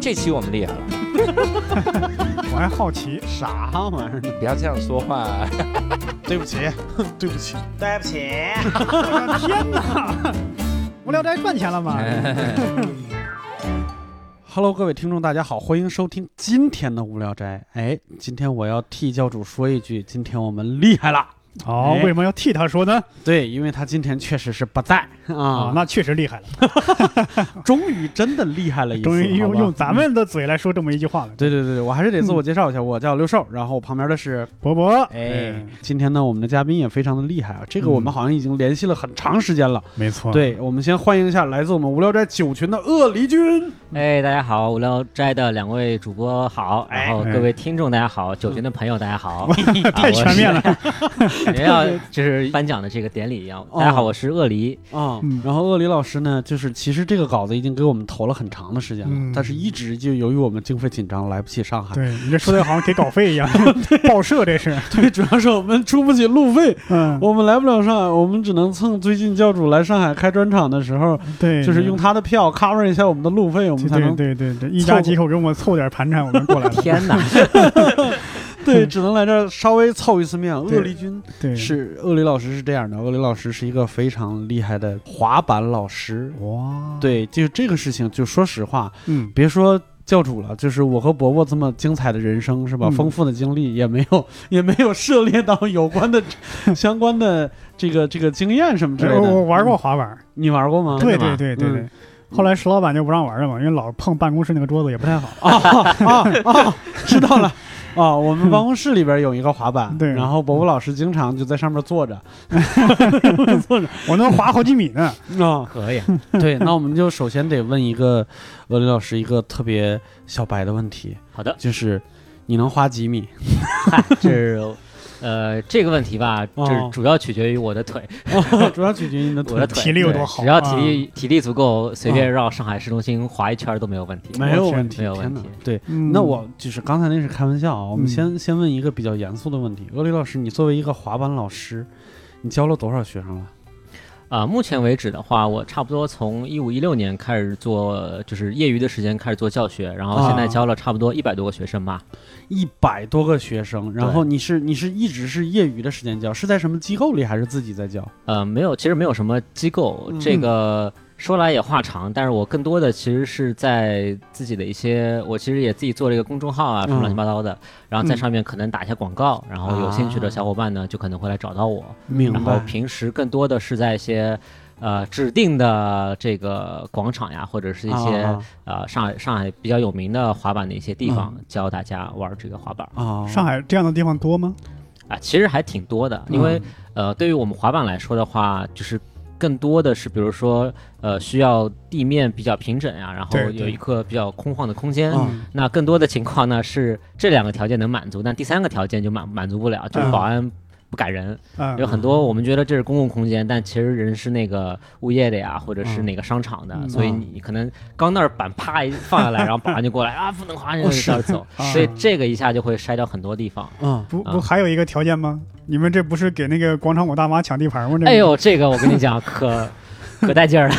这期我们厉害了，我还好奇，啥玩意儿？不要这样说话。对不起，对不起，对不起，我的天哪！无聊斋赚钱了吗？Hello，各位听众，大家好，欢迎收听今天的无聊斋。哎，今天我要替教主说一句，今天我们厉害了。哦，为什么要替他说呢？对，因为他今天确实是不在啊啊，，那确实厉害了，终于真的厉害了一次，终于用用咱。们的嘴来说这么一句话了。对对对对，我还是得自我介绍一下，我叫刘寿，然后旁边的是，博博，哎，今天呢，我们的嘉宾也非常的厉害啊，这个我们嗯好像已经联系了很长时间了。没错，，对，我们先欢迎一下来自我们无聊斋九群的鳄梨君。哎，大家好，无聊斋的两位主播好，然后哎各位听众大家好，九群的朋友大家好，太全面了。感觉 要就是颁奖的这个典礼一样。大家好，我是鳄梨，啊、嗯然后鳄梨老师呢，就是其实这个稿子已经给我们投了很长的时间了，嗯但是一直就由于我们经费紧张来不及上海。对你这说的好像给稿费一样，报社这是，对，主要是我们出不起路费，嗯，我们来不了上海，我们只能蹭最近教主来上海开专场的时候，对，就是用他的票 cover 一下我们的路费，我们才对能对对对，一家几口给我们凑点盘缠，我们过来了。天哪，对，只能来这儿稍微凑一次面。对鳄梨君对，是鳄梨老师是这样的，鳄梨老师是一个非常厉害的滑板老师。哇，，对，就是这个事情，就说实话，嗯，别说教主了，就是我和伯伯这么精彩的人生是吧？嗯丰富的经历也没有 也没有涉猎到有关的 相关的这个这个经验什么之类的。我我玩过滑板，你玩过吗？对对对对对嗯。后来石老板就不让玩了嘛，因为老碰办公室那个桌子也不太好。啊啊啊！知道了。啊，我们办公室里边有一个滑板，对然后伯伯老师经常就在上面坐着，坐着我能滑好几米呢。啊。可以，对，那我们就首先得问一个俄林老师一个特别小白的问题，好的，就是你能滑几米？嗨，这是。呃，这个问题吧，哦。就是主要取决于我的腿，主要取决于你的腿。我的。腿。体力有多好。只要体啊力体力足够，随便绕上海市中心滑一圈都没有问题。没有问题，没有问题。对，嗯。那我就是刚才那是开玩笑啊，我们嗯。先、先问一个比较严肃的问题，鳄梨老师，你作为一个滑板老师，你教了多少学生了？啊、目前为止的话，我差不多从一五一六年开始做，就是业余的时间开始做教学，然后现在啊教了差不多一百多个学生吧。一百多个学生，然后你是你是一直是业余的时间教，是在什么机构里还是自己在教？呃，没有，其实没有什么机构，嗯这个说来也话长，但是我更多的其实是在自己的一些，我其实也自己做了一个公众号啊，什么嗯乱七八糟的，然后在嗯上面可能打一些广告，然后有兴趣的小伙伴呢，就可能会来找到我。明然后。平时更多的是在一些呃指定的这个广场呀，或者是一些、啊呃上海上海比较有名的滑板的一些地方，教大家玩这个滑板啊，上海这样的地方多吗？啊，其实还挺多的，因为、呃对于我们滑板来说的话，就是。更多的是，比如说，呃，需要地面比较平整呀，然后有一个比较空旷的空间。嗯那更多的情况呢是这两个条件能满足，但第三个条件就满满足不了，就是嗯保安不赶人。嗯，有很多我们觉得这是公共空间，但其实人是那个物业的呀，或者是哪个商场的，嗯所以你可能刚那儿板啪一放下来，然后保安就过来啊，不能滑，你就这儿走，啊所以这个一下就会筛掉很多地方。嗯，啊不不还有一个条件吗？你们这不是给那个广场舞大妈抢地盘吗？这个哎，呦，这个我跟你讲，可 可带劲儿了，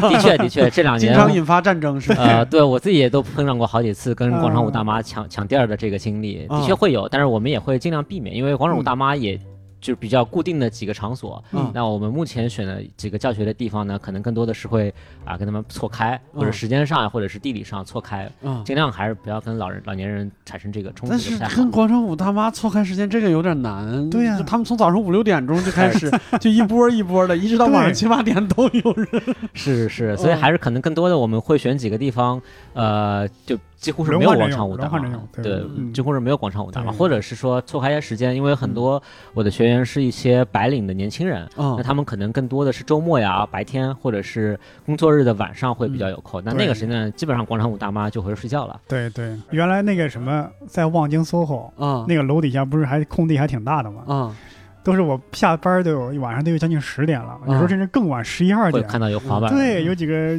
的 的确的确，这两年。经常引发战争是吧？呃，对我自己也都碰上过好几次跟广场舞大妈抢抢地儿的这个经历，的确啊会有，但是我们也会尽量避免，因为广场舞大妈也就是比较固定的几个场所，嗯那我们目前选的几个教学的地方呢，可能更多的是会啊跟他们错开，或者嗯时间上呀或者是地理上错开，嗯，尽量还是不要跟老人老年人产生这个冲突但就是跟。广场舞大妈错开时间，这个有点难。对呀就他们从早上五六点钟就开始，就一波一波的，一直到晚上七八点都有人。是是，所以嗯还是可能更多的我们会选几个地方，呃，就几乎是没有广场舞大妈轮换着用，对对嗯，几乎是没有广场舞大妈，或者是说错开一些时间，因为很多我的学员是一些白领的年轻人，嗯那他们可能更多的是周末呀、白天或者是工作日的晚上会比较有空。那那个时间段，基本上广场舞大妈就回去睡觉了。对对，原来那个什么，在望京 SOHO 啊那个楼底下不是还空地还挺大的吗？啊都是我下班都有晚上都有将近十点了，有时候甚至更晚十一二点。看到有滑板，对，有几个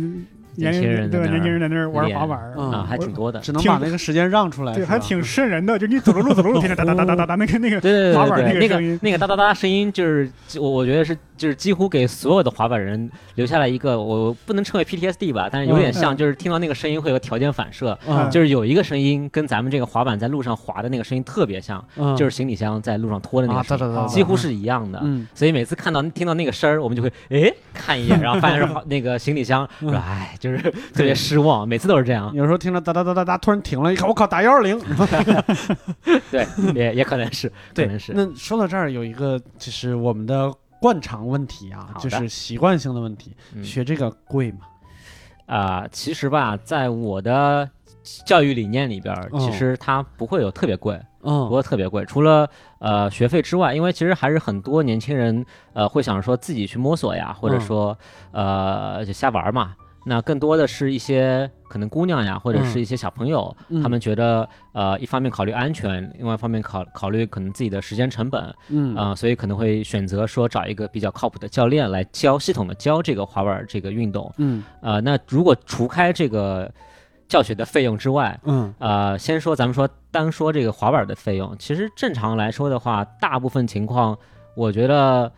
年年轻人对年轻人在那儿玩滑板嗯。啊，还挺多的。只能把那个时间让出来，对，还挺瘆人的。就你走着路走着路，听着哒哒哒哒哒哒，那个那个对对滑板对对对，那个那个那个哒哒哒声音，就是我我觉得是就是几乎给所有的滑板人留下了一个我不能称为 PTSD 吧，但是有点像，嗯。就是听到那个声音会有条件反射，嗯。就是有一个声音跟咱们这个滑板在路上滑的那个声音特别像，嗯。就是行李箱在路上拖的那啊，个声音，几乎是一样的。嗯。所以每次看到听到那个声儿，我们就会哎看一眼，然后发现是滑 那个行李箱，哎，就是特别失望，每次都是这样。有时候听着哒哒哒哒哒，突然停了，一看，我靠，打幺二零。对，也也可能是，可对能，是。那说到这儿，有一个就是我们的惯常问题啊，就是习惯性的问题，嗯学这个贵吗？啊、其实吧，在我的教育理念里边，哦其实它不会有特别贵，不嗯会特别贵。除了呃学费之外，因为其实还是很多年轻人呃会想说自己去摸索呀，或者嗯说、呃就瞎玩嘛。那更多的是一些可能姑娘呀，或者是一些小朋友，嗯他们觉得呃一方面考虑安全，另外一方面考考虑可能自己的时间成本，嗯啊、所以可能会选择说找一个比较靠谱的教练来教系统的教这个滑板儿这个运动。嗯呃，那如果除开这个教学的费用之外，嗯呃，先说咱们说单说这个滑板的费用，其实正常来说的话，大部分情况，我觉得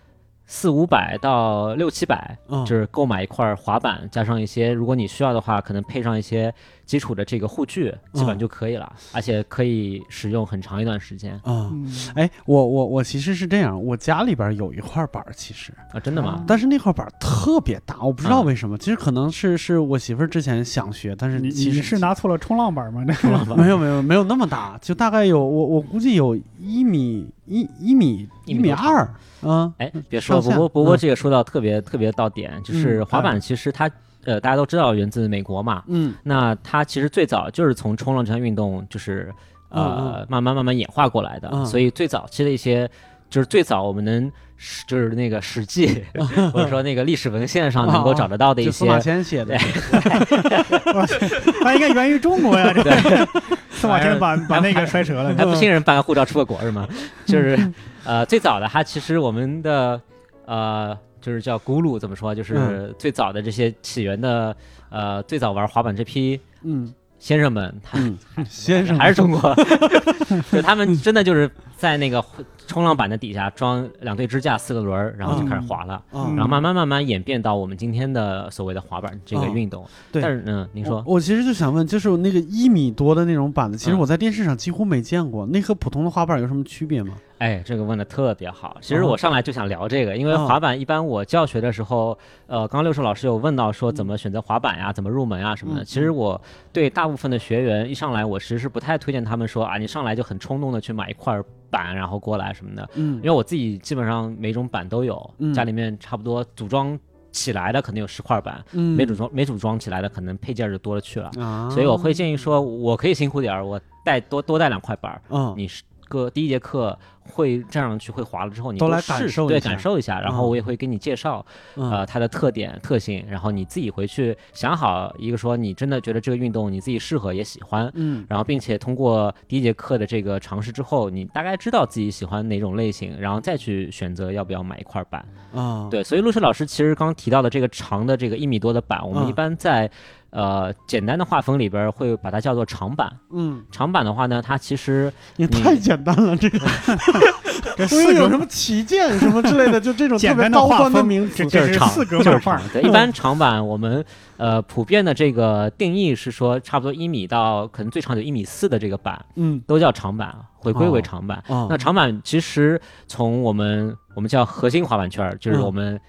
四五百到六七百，嗯，就是购买一块滑板，加上一些，如果你需要的话，可能配上一些基础的这个护具，基本嗯就可以了，而且可以使用很长一段时间啊。嗯，哎，我我我其实是这样，我家里边有一块板儿，其实，啊，真的吗？但是那块板儿特别大，我不知道嗯为什么。其实可能是是我媳妇儿之前想学，但是你其实你是拿错了冲浪板吗？那个没有没有没有那么大，就大概有我我估计有一米一一米一米二啊。哎，别说，不过不过嗯这个说到特别特别到点，就是嗯滑板其实它呃大家都知道源自美国嘛，嗯那它其实最早就是从冲浪这项运动就是嗯呃慢慢慢慢演化过来的，嗯所以最早期的一些就是最早我们能史就是那个《史记 》或者说那个历史文献上能够找得到的一些就司马迁写的，它应该源于中国呀。这个司马迁把把那个摔折了。还不信任办个护照出个国是吗？就是 呃，最早的它其实我们的呃，就是叫咕噜怎么说？就是最早的这些起源的呃，最早玩滑板这批嗯。先生们，他嗯，先生。还是中国，就他们真的就是在那个冲浪板的底下装两对支架、四个轮儿，然后就开始滑了。然后慢慢慢慢演变到我们今天的所谓的滑板这个哦运动，对。但是嗯，您说。我，我其实就想问，就是那个一米多的那种板子，其实嗯。我在电视上几乎没见过，那和普通的滑板有什么区别吗？哎，这个问的特别好。其实哦我上来就想聊这个，因为哦滑板一般我教学的时候，呃，刚刚六叔老师有问到说怎么选择滑板呀，怎么入门啊什么的。嗯其实我对大部分的学员一上来，我其实是不太推荐他们说啊，你上来就很冲动的去买一块板然后过来什么的，嗯因为我自己基本上每种板都有，嗯家里面差不多组装起来的可能有十块板，嗯没组装没组装起来的可能配件就多了去了。啊，所以我会建议说，我可以辛苦点儿，我带多多带两块板儿，嗯你是个第一节课会站上去会滑了之后，你都来感受一下感受一下，然后嗯我也会给你介绍、嗯呃它的特点特性，然后你自己回去想好一个说你真的觉得这个运动你自己适合也喜欢。嗯然后，并且通过第一节课的这个尝试之后，你大概知道自己喜欢哪种类型，然后再去选择要不要买一块板。啊对，所以陆师老师其实刚提到的这个长的这个一米多的板，我们嗯一般在呃简单的画风里边儿会把它叫做长板。嗯，长板的话呢，它其实也太简单了，这个。这我以有什么旗舰什么之类的，就这种特别高端的名词。这，就是长，这是四格就是漫画。长。对，一般长板我们呃普遍的这个定义是说，差不多一米到可能最长有一米四的这个板嗯。都叫长板，回归为哦。长板。啊那长板其实从我们我们叫核心滑板圈儿，就是嗯。我们、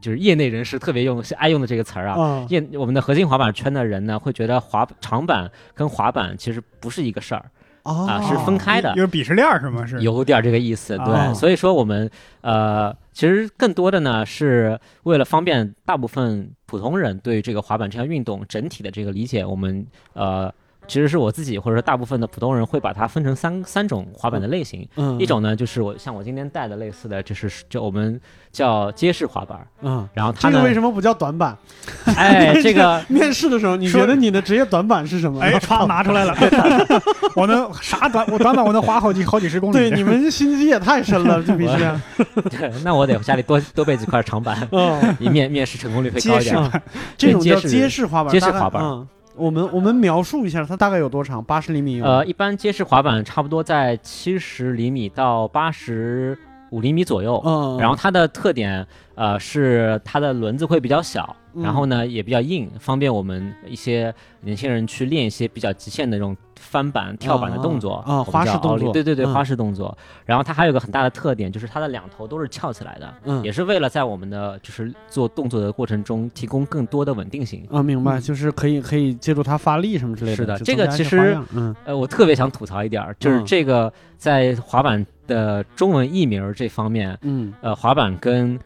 就是业内人士特别用爱用的这个词儿啊。啊业我们的核心滑板圈的人呢，会觉得滑长板跟滑板其实不是一个事儿，啊是分开的有鄙视链儿是吗？是有点儿这个意思，对，哦所以说我们呃，其实更多的呢是为了方便大部分普通人对这个滑板这项运动整体的这个理解，我们呃其实是我自己或者说大部分的普通人会把它分成三三种滑板的类型。嗯，一种呢，就是我像我今天带的类似的，就是就我们叫街式滑板，嗯，然后它呢这个，为什么不叫短板？哎，这个面试的时候，你觉得你的职业短板是什么？哎，歘拿出来了，我能啥短我短板我能滑好几好几十公里。对，你们心机也太深了，这必须。对那我得家里多多备几块长板，嗯，以面面试成功率会高一点。啊这种叫街式滑板，街式滑板嗯，我们我们描述一下，它大概有多长？八十厘米？呃，一般街式滑板差不多在七十厘米到八十五厘米左右。嗯，然后它的特点，呃，是它的轮子会比较小，嗯然后呢也比较硬，方便我们一些年轻人去练一些比较极限的这种翻板、跳板的动作啊花式动作对对对，嗯花式动作。然后它还有个很大的特点，就是它的两头都是翘起来的，嗯也是为了在我们的就是做动作的过程中提供更多的稳定性。啊，明白，嗯就是可以可以借助它发力什么之类的。是的这个其实嗯呃，我特别想吐槽一点儿，就是嗯这个在滑板的中文译名这方面，嗯呃，滑板跟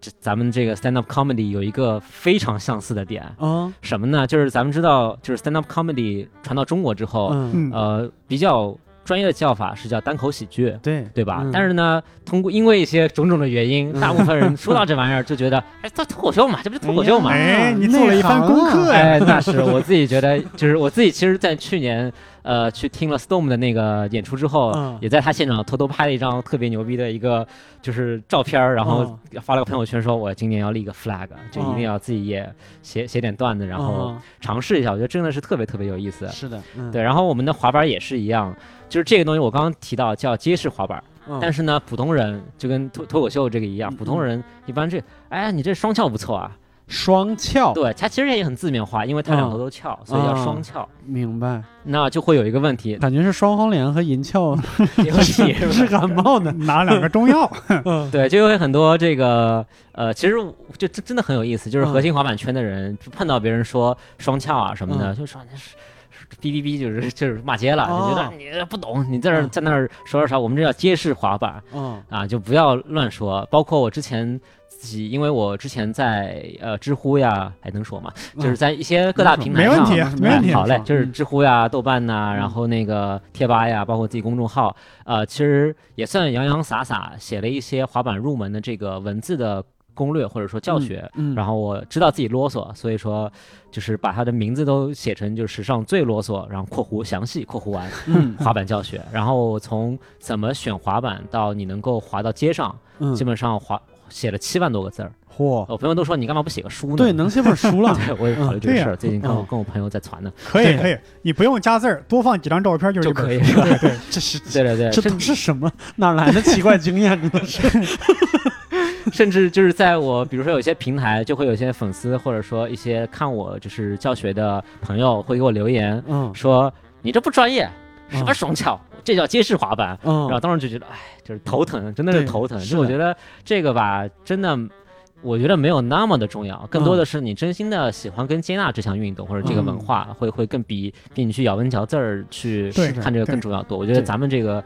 这咱们这个 stand up comedy 有一个非常相似的点，啊什么呢？就是咱们知道，就是 stand up comedy 传到中国之后，嗯，嗯，呃，比较专业的叫法是叫单口喜剧。对对吧？嗯但是呢，通过因为一些种种的原因，嗯大部分人说到这玩意儿就觉得，哎，这脱口秀嘛，这不是脱口秀嘛？哎，你做了一番功课呀。哎，那是我自己觉得，就是我自己其实，在去年呃去听了 Storm 的那个演出之后，嗯。也在他现场偷偷拍了一张特别牛逼的一个就是照片儿，然后哦发了个朋友圈，说我今年要立个 flag，就一定要自己也写写点段子，然后嗯。尝试一下，我觉得真的是特别特别有意思。是的，嗯。对，，然后我们的滑板也是一样，就是这个东西我刚刚提到叫街式滑板，嗯。但是呢，普通人就跟脱脱口秀这个一样，嗯。普通人一般这，哎，你这双翘不错啊，双翘，对，它其实也很字面化，因为它两头都翘，所以叫双翘。明白，那就会有一个问题，感觉是双黄连和银翘 是感冒的。拿两个中药，嗯。对，就有很多这个呃，其实就真真的很有意思，就是嗯。核心滑板圈的人就碰到别人说双翘啊什么的，嗯就说那是。哔哔哔，就是就是骂街了，哦。就觉得你不懂，你在那在那儿说说啥，我们这叫街式滑板。嗯。啊，就不要乱说。包括我之前自己，因为我之前在呃知乎呀，还能说吗？就是在一些各大平台上，没问题，没问题哎。好嘞，就是嗯知乎呀、豆瓣呐、嗯然后那个贴吧呀，包括自己公众号，呃，其实也算洋洋洒洒写了一些滑板入门的这个文字的攻略或者说教学。嗯，然后我知道自己啰嗦，所以说就是把它的名字都写成就是史上最啰嗦，然后括弧详细括弧完嗯滑板教学。然后从怎么选滑板到你能够滑到街上，嗯基，本上滑写了七万多个字儿。嚯，我朋友都说你干嘛不写个书呢？对，能写本书了。对，我也考虑这个事儿，最近跟我嗯跟我朋友在传呢，可以可以，你不用加字儿，多放几张照片就是就可以是吧？对对，这是对对对，这甚都是什么？哪来的奇怪经验？真 的是。甚至就是在我比如说有些平台，就会有些粉丝或者说一些看我就是教学的朋友会给我留言嗯说你这不专业，什么嗯双翘，这叫街式滑板。然后嗯当时就觉得，哎，就是头疼，真的是头疼。是的就我觉得这个吧，真的。我觉得没有那么的重要，更多的是你真心的喜欢跟接纳这项运动或者这个文嗯化，会会更比比你去咬文嚼字儿去看这个更重要多。我觉得咱们这个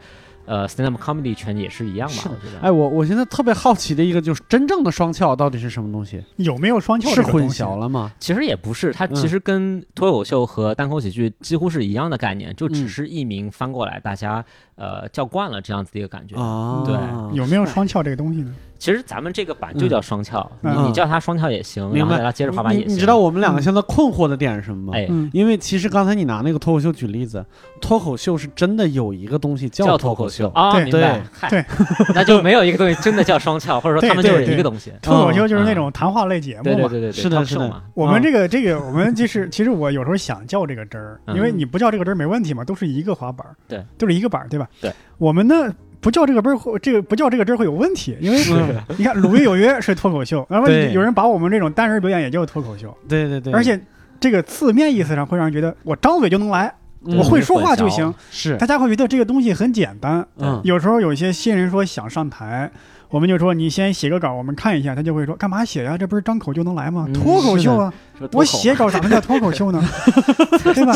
呃 stand up comedy 圈也是一样吧。哎，我我现在特别好奇的一个就是真正的双翘到底是什么东西？有没有双翘是混淆了吗？其实也不是，它嗯其实跟脱口秀和单口喜剧几乎是一样的概念，就只嗯是译名翻过来，大家呃叫惯了这样子的一个感觉。啊，对有没有双翘这个东西呢？其实咱们这个板就叫双翘，嗯。你你叫它双翘也行，明白。然后大家接着滑板也行。你你知道我们两个现在困惑的点是什么吗？哎，嗯，因为其实刚才你拿那个脱口秀举例子，脱口秀是真的有一个东西叫脱脱口秀。秀，啊，对明白。对？嗨。对，那就没有一个东西真的叫双翘，或者说他们就是一个东西。脱口秀就是那种谈话类节目嘛。对对对是的是的。我们这个这个，我们就是其实我有时候想叫这个真儿，嗯因为你不叫这个真儿没问题嘛，都是一个滑板儿，对，都是一个板儿，对吧？对，我们呢不叫这个本儿会，这个不叫这个真儿会有问题，因为嗯你看《鲁豫有约》是脱口秀，然后有人把我们这种单人表演也叫脱口秀，对对对，而且这个字面意思上会让人觉得我张嘴就能来，嗯我会说话就行，是大家会觉得这个东西很简单。嗯有时候有一些新人说想上台。我们就说你先写个稿，我们看一下，他就会说干嘛写呀？这不是张口就能来吗？嗯脱口秀啊！我写稿咋能叫脱口秀呢？对吧？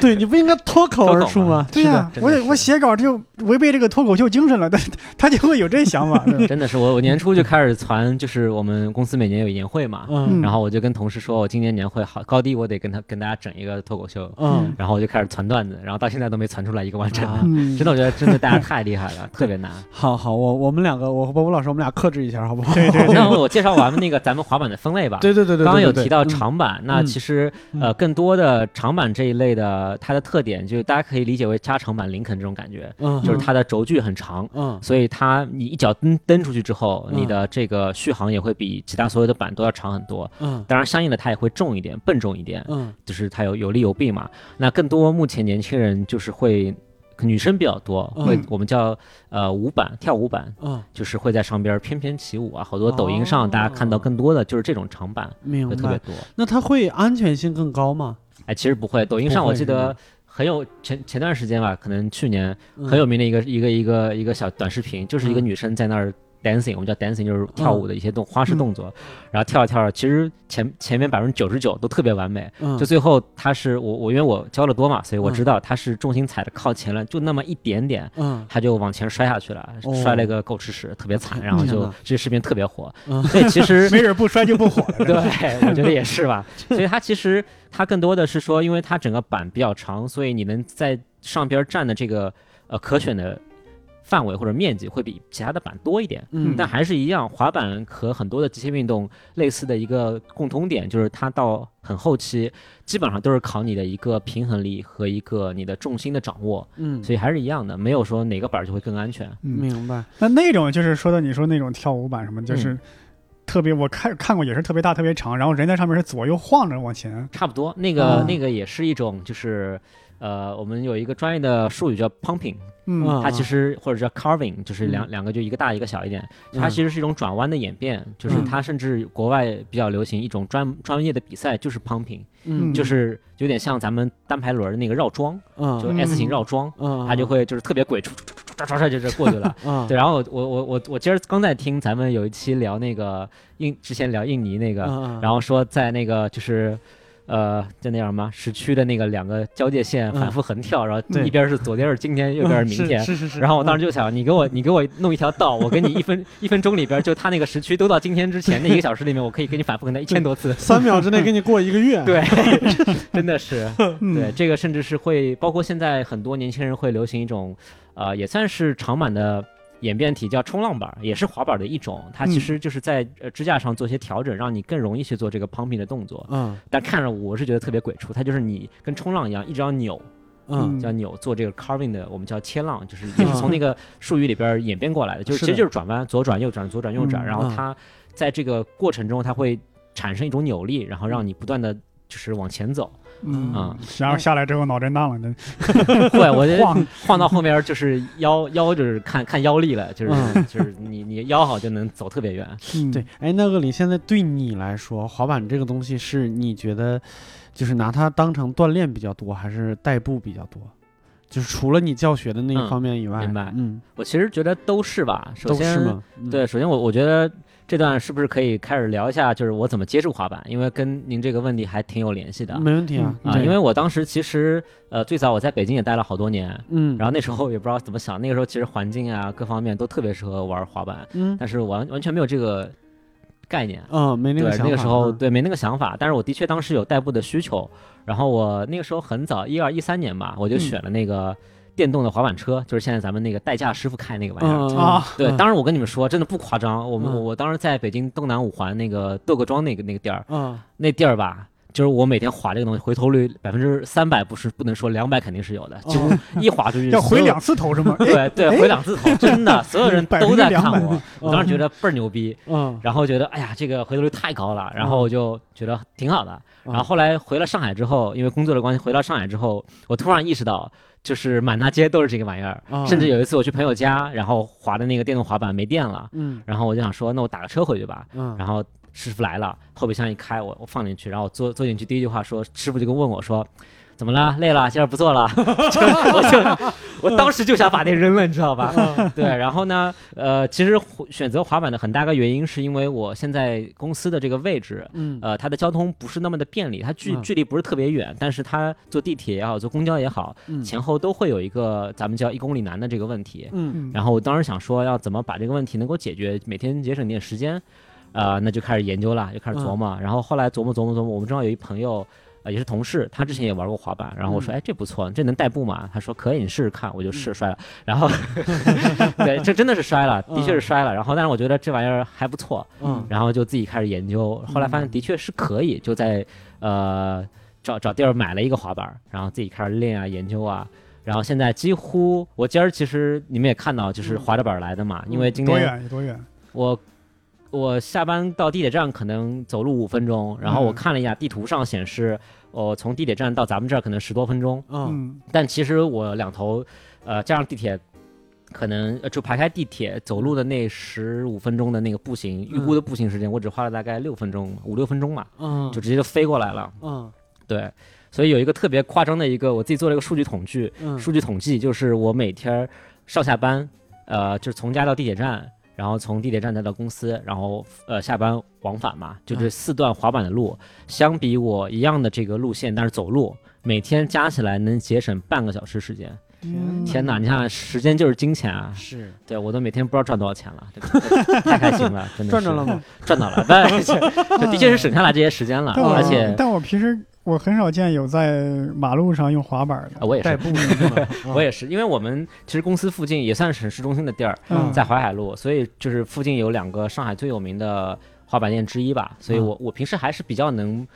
对你不应该脱口而出吗？对呀、我我写稿就违背这个脱口秀精神了，他他就会有这想法。真的是我我年初就开始传，就是我们公司每年有年会嘛，嗯然后我就跟同事说，我今年年会好高低我得跟他跟大家整一个脱口秀，嗯然后我就开始传段子，然后到现在都没传出来一个完整的。真的，我觉得真的大家太厉害了，特别难。好好，我我们两个，我和波波老师，我们俩克制一下，好不好？对对对那我介绍完那个咱们滑板的分类吧。对对对对，刚刚有提到，对长板，那嗯其实嗯呃更多的长板这一类的，它的特点就是大家可以理解为加长版林肯这种感觉，嗯，就是它的轴距很长，嗯所以它你一脚蹬蹬出去之后，嗯你的这个续航也会比其他所有的板都要长很多。嗯当然，相应的它也会重一点，笨重一点，嗯就是它有有利有弊嘛。那更多目前年轻人就是会。女生比较多，嗯会我们叫呃舞板跳舞板，嗯，就是会在上边翩翩起舞啊。好多抖音哦上大家看到更多的就是这种长板，会特别多。那它会安全性更高吗？哎，其实不会，抖音上我记得很有前前段时间吧，可能去年嗯很有名的一个、一个一个一个小短视频，就是一个嗯女生在那儿 dancing，我们叫 dancing，就是跳舞的一些动、花式嗯动作，然后跳着跳着，其实前前面百分之九十九都特别完美，嗯，就最后他是我我因为我教的多嘛，所以我嗯知道他是重心踩的靠前了，就那么一点点。嗯她就往前摔下去了，哦摔了个狗吃屎，特别惨，然后就这视频特别火。所以，其实 没准不摔就不火了。对，我觉得也是吧。所以他其实他更多的是说，因为他整个板比较长，所以你能在上边站的这个呃可选的范围或者面积会比其他的板多一点。嗯，但还是一样，滑板和很多的极限运动类似的一个共通点，就是它到很后期，基本上都是考你的一个平衡力和一个你的重心的掌握，嗯，所以还是一样的，没有说哪个板儿就会更安全。嗯，明白。那那种就是说的你说那种跳舞板什么，就是嗯特别我看看过也是特别大特别长，然后人在上面是左右晃着往前。差不多，那个、哦那个也是一种，就是呃，我们有一个专业的术语叫 pumping。它其实或者叫 carving，就是两、两个就一个大一个小一点，它嗯。其实是一种转弯的演变，就是嗯。它甚至国外比较流行一种专专业的比赛，就是 pumping，、嗯。就是有点像咱们单排轮的那个绕桩，嗯。就 S 型绕桩，嗯，它就会就是特别鬼，唰唰唰唰唰唰就这过去了。嗯对，然后我我我我今儿刚在听咱们有一期聊那个印，之前聊印尼那个，嗯，然后说在那个就是。呃，就那叫什么市区的那个两个交界线反复横跳，然后一边是昨天是今天，右边是明天，是是是。然后我当时就就想，你给我你给我弄一条道，我给你一分 一分钟里边，就他那个时区都到今天之前那一个小时里面，我可以给你反复跟他一千多次。三秒之内给你过一个月。对，真的是，嗯对这个甚至是会，包括现在很多年轻人会流行一种，呃，也算是长满的演变体，叫冲浪板，也是滑板的一种。它其嗯实就是在呃支架上做一些调整，让你更容易去做这个 pumping 的动作。嗯但看着我是觉得特别鬼畜，它就是你跟冲浪一样，一直要扭，嗯叫扭做这个 carving 的，我们叫切浪，就是 也是从那个术语里边演变过来的，就是其实就是转弯，左转右转，左转右转，然后它在这个过程中它会产生一种扭力，然后让你不断的就是往前走。嗯啊然后下来之后脑震荡了，真 会，我觉得晃。晃到后面就是腰腰就是看看腰力了，就是嗯就是你你腰好就能走特别远。嗯对，哎，那个你现在对你来说，滑板这个东西是你觉得就是拿它当成锻炼比较多，还是代步比较多？就是除了你教学的那一嗯方面以外，明白嗯，我其实觉得都是吧，首先都是吗？嗯，对，首先我我觉得这段是不是可以开始聊一下，就是我怎么接触滑板，因为跟您这个问题还挺有联系的。没问题啊，啊，因为我当时其实呃最早我在北京也待了好多年，嗯，然后那时候也不知道怎么想，那个时候其实环境啊各方面都特别适合玩滑板，嗯。但是完完全没有这个概念。嗯，没那个对，想法，那个时候嗯。对没那个想法，但是我的确当时有代步的需求，然后我那个时候很早，一二一三年吧，我就嗯。选了那个电动的滑板车，就是现在咱们那个代驾师傅开那个玩意儿。嗯啊对，嗯。当然我跟你们说，真的不夸张，我们嗯。我我当时在北京东南五环那个窦各庄那个那个地儿，嗯。那地儿吧，就是我每天滑这个东西，回头率百分之三百不是不能说两百肯定是有的，就哦一滑出去要回两次头是吗？哎。对对哎回两次头，真的 所有人都在看我，我当时觉得倍儿牛逼，嗯，然后觉得哎呀这个回头率太高了，然后我就觉得挺好的。嗯然后后来回了上海之后，因为工作的关系回到上海之后，我突然意识到。就是满大街都是这个玩意儿，啊甚至有一次我去朋友家，然后滑的那个电动滑板没电了，嗯然后我就想说，那我打个车回去吧。嗯，然后师傅来了，后备箱一开，我我放进去，然后我坐坐进去，第一句话说，师傅就跟问我说，怎么了？累了？今儿不做了？就 我就我当时就想把那扔了，你知道吧？对，然后呢，呃，其实选择滑板的很大个原因是因为我现在公司的这个位置，嗯呃，它的交通不是那么的便利，它距嗯距离不是特别远，但是它坐地铁也好，坐公交也好，嗯前后都会有一个咱们叫一公里难的这个问题。嗯嗯，然后我当时想说，要怎么把这个问题能够解决，每天节省点时间，啊、那就开始研究了，就开始琢磨。然后后来琢磨琢磨琢磨，我们正好有一朋友，呃，也是同事，他之前也玩过滑板，然后我说，嗯哎，这不错，这能代步吗？他说可以，你试试看。我就试摔了，然后，对，这真的是摔了，的确是摔了。然后，但是我觉得这玩意儿还不错，嗯然后就自己开始研究，后来发现的确是可以，就在呃找找地儿买了一个滑板，然后自己开始练啊研究啊，然后现在几乎我今儿其实你们也看到，就是滑着板来的嘛，因为今多天远多远？我我下班到地铁站可能走路五分钟，然后我嗯看了一下地图上显示，我从地铁站到咱们这儿可能十多分钟，嗯。嗯但其实我两头呃加上地铁。可能呃就排开地铁走路的那十五分钟的那个步行，预估的步行时间，我只花了大概六分钟，五六分钟嘛，嗯。就直接就飞过来了。嗯。对，所以有一个特别夸张的一个，我自己做了一个数据统计，嗯。数据统计就是我每天上下班，呃，就是从家到地铁站，然后从地铁站再到公司，然后呃下班往返嘛，就这嗯四段滑板的路，相比我一样的这个路线，但是走路，每天加起来能节省半个小时时间。嗯天哪，你想想，时间就是金钱啊！是对我都每天不知道赚多少钱了，这个 太开心了，真的是赚着了吗？赚到了，但 的确是省下来这些时间了，而且但我平时我很少见有在马路上用滑板的。呃我也是。代。步 我也是，因为我们其实公司附近也算是市中心的地儿，嗯。在淮海路，所以就是附近有两个上海最有名的滑板店之一吧，所以我我平时还是比较能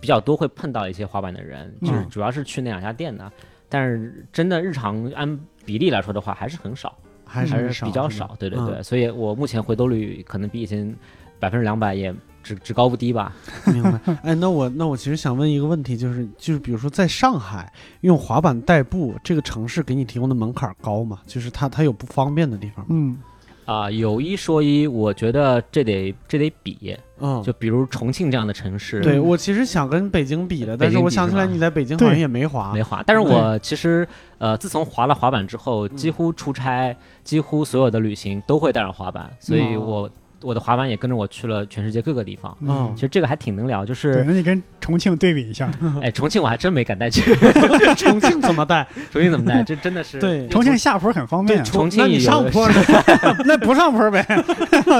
比较多会碰到一些滑板的人，就是嗯。主要是去那两家店的，但是真的日常按比例来说的话还是很少，还还是是比较少，对对嗯。对，所以我目前回头率可能比以前百分之两百也只只高不低吧，明白。哎，那我那我其实想问一个问题，就是就是比如说在上海用滑板代步，这个城市给你提供的门槛高吗？就是它它有不方便的地方吗？嗯啊、有一说一，我觉得这得这得比，嗯，就比如重庆这样的城市，对我其实想跟北京比的，但是我想起来你在北京好像也没滑没。滑，但是我其实呃，自从滑了滑板之后，几乎出差，几乎所有的旅行都会带上滑板，所以哦我我的滑板也跟着我去了全世界各个地方。嗯其实这个还挺能聊，就，是那你跟重庆对比一下，哎，重庆我还真没敢带去，重庆怎么带？重庆怎么带？这真的是对重庆下坡很方便啊。重庆那你上坡呢？那不上坡呗，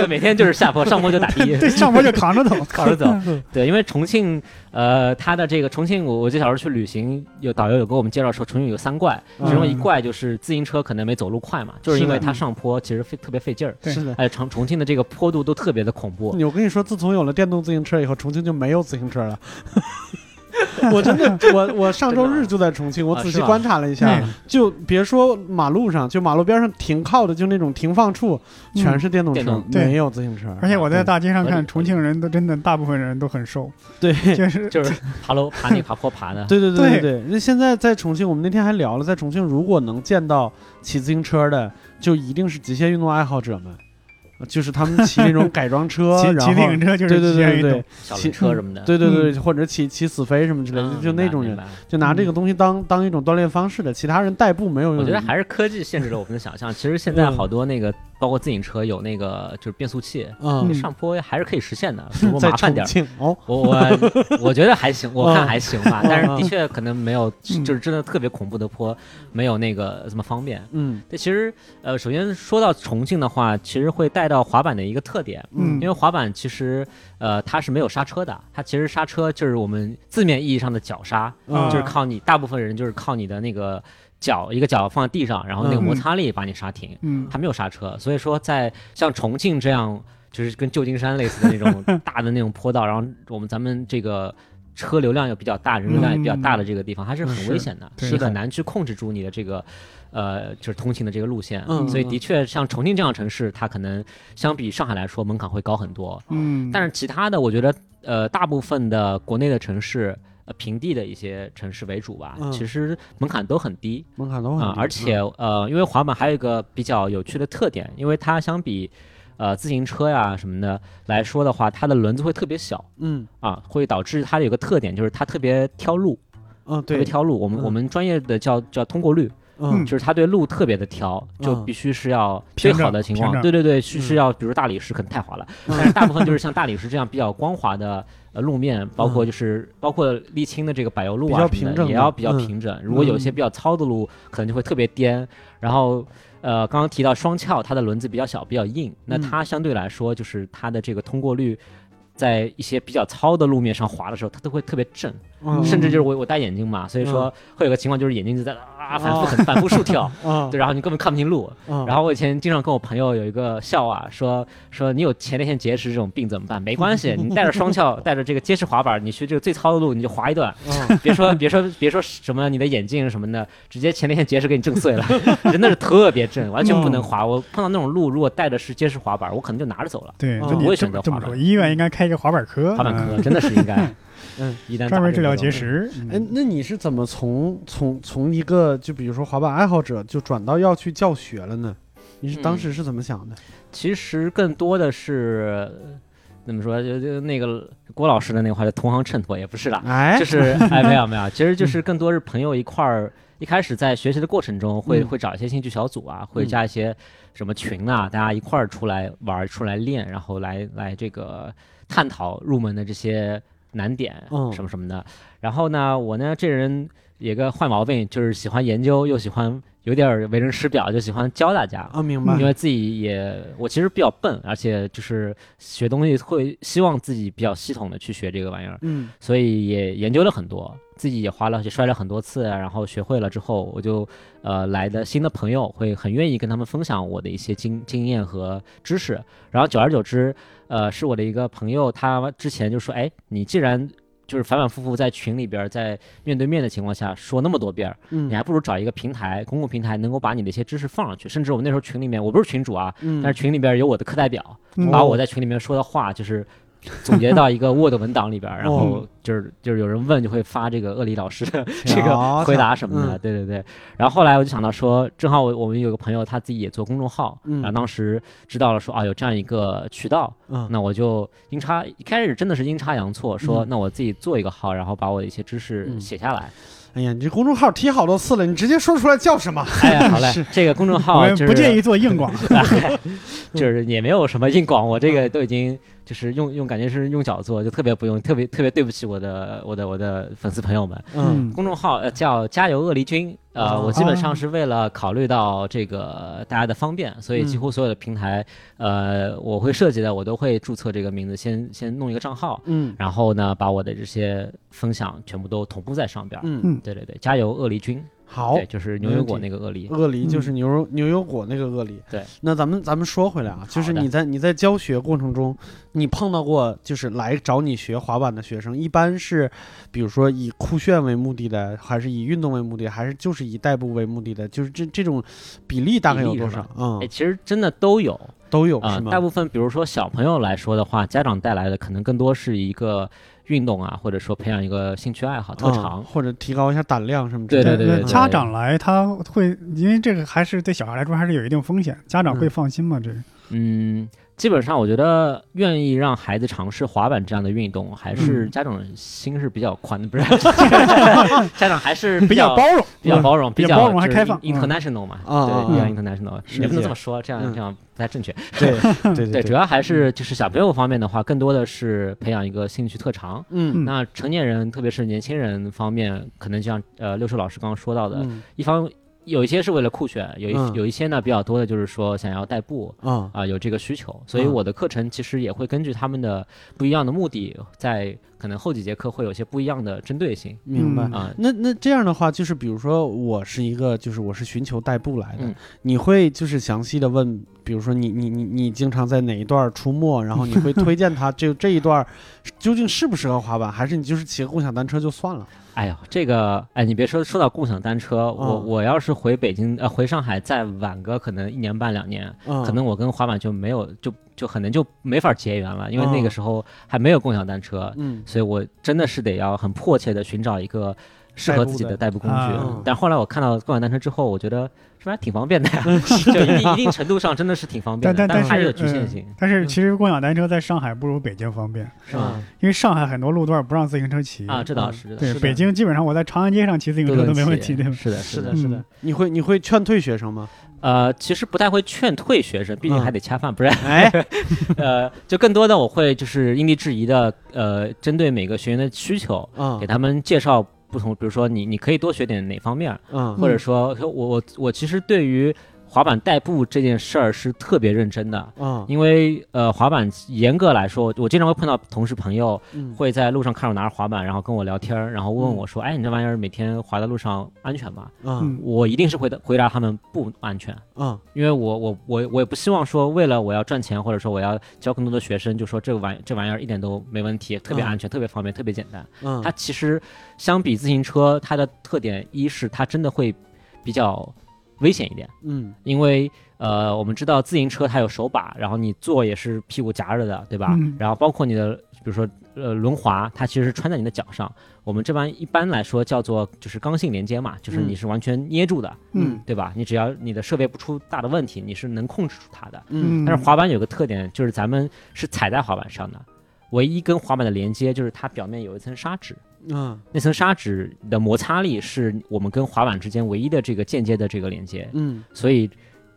就每天就是下坡，上坡就打的。对，上坡就扛着走。扛着走，对，因为重庆，呃，它的这个重庆，我我记得小时候去旅行，有导游有给我们介绍说，重庆有三怪，其中一嗯怪就是自行车可能没走路快嘛，就是因为它上坡其实费特别费劲儿，的。哎，重重庆的这个坡度都特别的恐怖，我跟你说，自从有了电动自行车以后，重庆就没有自行车了。我真的，我我上周日就在重庆，我仔细观察了一下，嗯就别说马路上，就马路边上停靠的，就那种停放处，全是电动车电动，没有自行车。而且我在大街上看，重庆人都真的大部分人都很瘦，对，就是就是爬楼爬那爬坡爬的，对对对对。对对。那现在在重庆，我们那天还聊了，在重庆如果能见到骑自行车的，就一定是极限运动爱好者们，呃就是他们骑那种改装车，骑然后骑自行车就是对对对对。小车什么的，对对对，或者骑骑死飞什么之类的，嗯就那种人就拿这个东西当当一种锻炼方式的，其他人代步没有用。我觉得还是科技限制了我们的想象。其实现在嗯好多那个，包括自行车有那个就是变速器，嗯，上坡还是可以实现的，只不过麻烦点儿。我我 我觉得还行，我看还行吧，嗯但是的确可能没有，嗯。就是真的特别恐怖的坡，没有那个这么方便。嗯。对，其实呃，首先说到重庆的话，其实会带到滑板的一个特点，嗯。因为滑板其实呃它是没有刹车的，它其实刹车就是我们字面意义上的脚刹，嗯。就是靠你大部分人就是靠你的那个脚一个脚放在地上，然后那个嗯。摩擦力把你刹停，嗯。它没有刹车，所以说在像重庆这样就是跟旧金山类似的那种大的那种坡道，然后我们咱们这个。车流量又比较大，人流量也比较大的这个地方，它是很危险的，是你是很难去控制住你的这个，呃，就是通勤的这个路线。嗯。所以的确，像重庆这样的城市，它可能相比上海来说门槛会高很多。嗯，但是其他的，我觉得，呃，大部分的国内的城市，呃，平地的一些城市为主吧，嗯。其实门槛都很低。门槛都很啊、低而且呃，因为滑板还有一个比较有趣的特点，因为它相比呃自行车呀什么的来说的话，它的轮子会特别小嗯。啊，会导致它有个特点就是它特别挑路，嗯，特别，挑路。我们嗯我们专业的叫叫通过率，嗯就是它对路特别的挑，就嗯必须是要最好的情况对对对，是嗯。是要，比如大理石可能太滑了，嗯。但是大部分就 是像大理石这样比较光滑的呃路面，包括嗯就是包括沥青的这个柏油路啊什么的，平整的也要比较嗯平整。如果有一些嗯比较糙的路，可能就会特别颠。然后呃，刚刚提到双翘，它的轮子比较小，比较硬，那嗯它相对来说就是它的这个通过率。在一些比较糙的路面上滑的时候，它都会特别震，嗯甚至就是我我戴眼镜嘛，所以说会有个情况就是眼镜就在啊反复很反复竖跳，啊，对，然后你根本看不清路。嗯然后我以前经常跟我朋友有一个笑话，说说你有前列腺结石这种病怎么办？没关系，你带着双翘，带着这个结实滑板，你去这个最糙的路你就滑一段，嗯别说别说别说什么你的眼镜什么的，直接前列腺结石给你震碎了，真的是特别震，完全不能滑。我碰到那种路，如果带的是结实滑板，我可能就拿着走了。对，嗯就你我也这么这么说，选择滑板医院应该开一个滑板科，滑板嗯科真的是应该，嗯，一旦专门治疗结。石。哎嗯，那你是怎么从从从一个就比如说滑板爱好者，就转到要去教学了呢？你是当嗯时是怎么想的？其实更多的是怎么说，就就那个郭老师的那个话，就同行衬托，也不是啦，哎，就是 哎，没有没有，其实就是更多是朋友一块儿，一开始在学习的过程中会嗯会找一些兴趣小组啊，会嗯加一些什么群啊，大家一块儿出来玩儿、出来练，然后来来这个探讨入门的这些难点嗯什么什么的。然后呢，我呢这人有个坏毛病，就是喜欢研究，又喜欢有点儿为人师表，就喜欢教大家。啊，明白因。为自己也，我其实比较笨，而且就是学东西会希望自己比较系统的去学这个玩意儿，嗯所以也研究了很多，自己也花了也摔了很多次，然后学会了之后，我就呃来的新的朋友会很愿意跟他们分享我的一些经经验和知识，然后久而久之，呃，是我的一个朋友，他之前就说，哎，你既然就是反反复复在群里边儿，在面对面的情况下说那么多遍你还不如找一个平台，公共平台，能够把你的一些知识放上去。甚至我们那时候群里面，我不是群主啊，嗯，但是群里边有我的课代表，嗯把我在群里面说的话，就是 总结到一个 Word 文档里边儿，然哦后就是就是有人问就会发这个鳄梨老师的 这个回答什么的，嗯。对对对。然后后来我就想到说，正好我我们有个朋友他自己也做公众号，嗯。然后当时知道了说啊有这样一个渠道，嗯。那我就阴差一开始真的是阴差阳错，说嗯。那我自己做一个号，然后把我的一些知识嗯写下来。哎呀，你这公众号提好多次了，你直接说出来叫什么？哎呀，好嘞，这个公众号就是不建议做硬广，就是也没有什么硬广，我这个都已经就是用用感觉是用脚做，就特别不用，特别特别对不起我的我的我的粉丝朋友们。嗯。公众号呃叫加油鳄梨君，呃，哦我基本上是为了考虑到这个大家的方便，所以几乎所有的平台，呃，我会涉及的我都会注册这个名字，先先弄一个账号，嗯然后呢把我的这些分享全部都同步在上边嗯。对对对，加油鳄梨君，好对，，就是牛油果那个鳄梨。鳄梨就是牛油牛油果那个鳄梨。对，那咱们咱们说回来啊，就是你在你在教学过程中，你碰到过就是来找你学滑板的学生，一般是比如说以酷炫为目的的，还是以运动为目的，还是就是以代步为目的的？就是这这种比例大概有多少？嗯哎，，其实真的都有，都有啊、是吗？大部分比如说小朋友来说的话，家长带来的可能更多是一个运动啊，或者说培养一个兴趣爱好、特嗯长。或者提高一下胆量什么之类的。对对对对那家长来他会，因为这个还是对小孩来说还是有一定风险，家长会嗯放心吗？这个嗯，基本上我觉得愿意让孩子尝试滑板这样的运动，还是嗯。家长心是比较宽的，不是？家长还是比较包容，比较包容，较比较包容还就是开放 in- international 嘛，啊啊对，比较啊 international，是也不能这么说，这样嗯。这样不太正确。对对对，主要还是就是小朋友方面的话，更多的是培养一个兴趣特长。嗯。那成年人，特别是年轻人方面，可能就像呃六叔老师刚刚说到的，嗯。一方有一些是为了酷炫，有一、嗯。有一些呢比较多的就是说想要代步啊啊、有这个需求，所以嗯。我的课程其实也会根据他们的不一样的目的，在可能后几节课会有些不一样的针对性。明白。嗯。啊、那那这样的话，就是比如说我是一个，就是我是寻求代步来的，嗯。你会就是详细的问，比如说你你你你经常在哪一段出没，然后你会推荐他就这一段究竟适不适合滑板，还是你就是骑个共享单车就算了？哎呦，这个哎，你别说说到共享单车，我嗯。我要是回北京呃回上海再晚个可能一年半两年，嗯，可能我跟滑板就没有就就可能就没法结缘了，因为那嗯。个时候还没有共享单车，嗯。所以我真的是得要很迫切的寻找一个适合自己的代步工具啊。但后来我看到共享单车之后，我觉得这玩意儿挺方便的呀，就一定一定程度上真的是挺方便的，但但是还是有局限性，但是其实共享单车在上海不如北京方便，是吗？因为上海很多路段不让自行车骑啊，这倒是，对是，北京基本上我在长安街上骑自行车都没问题，对吧？是的，是的，是的嗯。你会你会劝退学生吗？呃，其实不太会劝退学生，毕竟嗯还得恰饭，不是？哎，呃，就更多的我会就是因地制宜的，呃，针对每个学员的需求，嗯给他们介绍不同，比如说你你可以多学点哪方面，嗯。或者说我我我其实对于滑板代步这件事儿是特别认真的，嗯因为呃滑板严格来说，我经常会碰到同事朋友嗯。会在路上看我拿着滑板，然后跟我聊天儿，然后问我说，哎，你这玩意儿每天滑在路上安全吗？嗯我一定是回答回答他们不安全。嗯因为我我我我也不希望说为了我要赚钱，或者说我要教更多的学生，就说这个玩这玩意儿一点都没问题，特别嗯安全，特别方便，特别简单。嗯，它其实相比自行车，它的特点一是它真的会比较危险一点，嗯因为呃我们知道自行车它有手把，然后你坐也是屁股夹着的，对吧？嗯然后包括你的比如说呃轮滑，它其实是穿在你的脚上，我们这般一般来说叫做就是刚性连接嘛，就是嗯你是完全捏住的。嗯对吧？你只要你的设备不出大的问题，你是能控制住它的。嗯但是滑板有个特点，就是咱们是踩在滑板上的，唯一跟滑板的连接就是它表面有一层砂纸，嗯。那层砂纸的摩擦力是我们跟滑板之间唯一的这个间接的这个连接，嗯。所以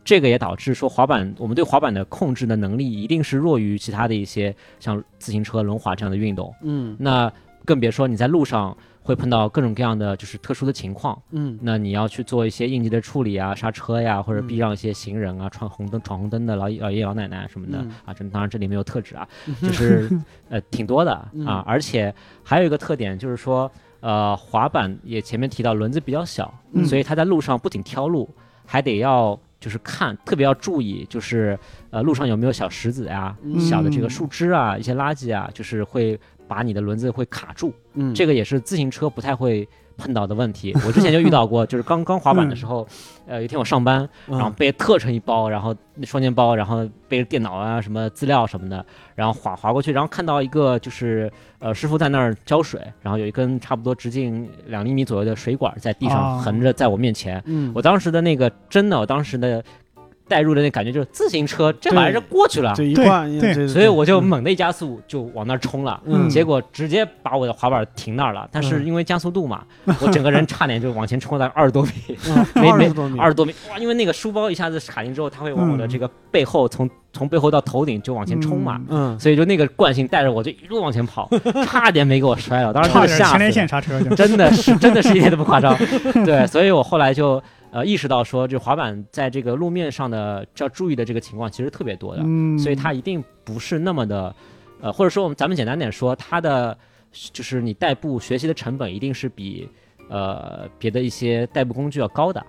这个也导致说滑板我们对滑板的控制的能力一定是弱于其他的一些像自行车、轮滑这样的运动。嗯。那更别说你在路上会碰到各种各样的就是特殊的情况。嗯。那你要去做一些应急的处理啊，刹车呀，或者嗯。避让一些行人啊，闯红灯、闯红灯的老老爷爷老奶奶什么的、嗯。啊，这当然这里没有特指啊，就是 呃挺多的嗯啊，而且还有一个特点就是说，呃，滑板也前面提到轮子比较小，嗯所以它在路上不仅挑路，还得要就是看，特别要注意，就是呃路上有没有小石子呀、嗯。小的这个树枝啊、一些垃圾啊，就是会把你的轮子会卡住。嗯。这个也是自行车不太会碰到的问题。我之前就遇到过，就是刚刚滑板的时候，呃，有一天我上班，然后嗯背特成一包，然后那双肩包，然后背着电脑啊、什么资料什么的，然后滑滑过去，然后看到一个就是呃师傅在那儿浇水，然后有一根差不多直径两厘米左右的水管在地上哦横着在我面前，嗯。我当时的那个真的，我当时的带入的那感觉就是自行车这玩意儿就过去了。对这一换对对所以我就猛的一加速就往那儿冲了，嗯结果直接把我的滑板停那儿了。但是因为加速度嘛，我整个人差点就往前冲了 二十多米，没没二十多米二十多米哇！因为那个书包一下子卡进之后，它会往我的这个背后从从背后到头顶就往前冲嘛，嗯所以就那个惯性带着我就一路往前跑，差点没给我摔了。当时差真的吓死点前列腺了，刹车。真的是真的是一点都不夸张。对，所以我后来就。呃，意识到说，这滑板在这个路面上的要注意的这个情况其实特别多的，嗯，所以它一定不是那么的，呃，或者说我们咱们简单点说，它的就是你代步学习的成本一定是比呃别的一些代步工具要高的，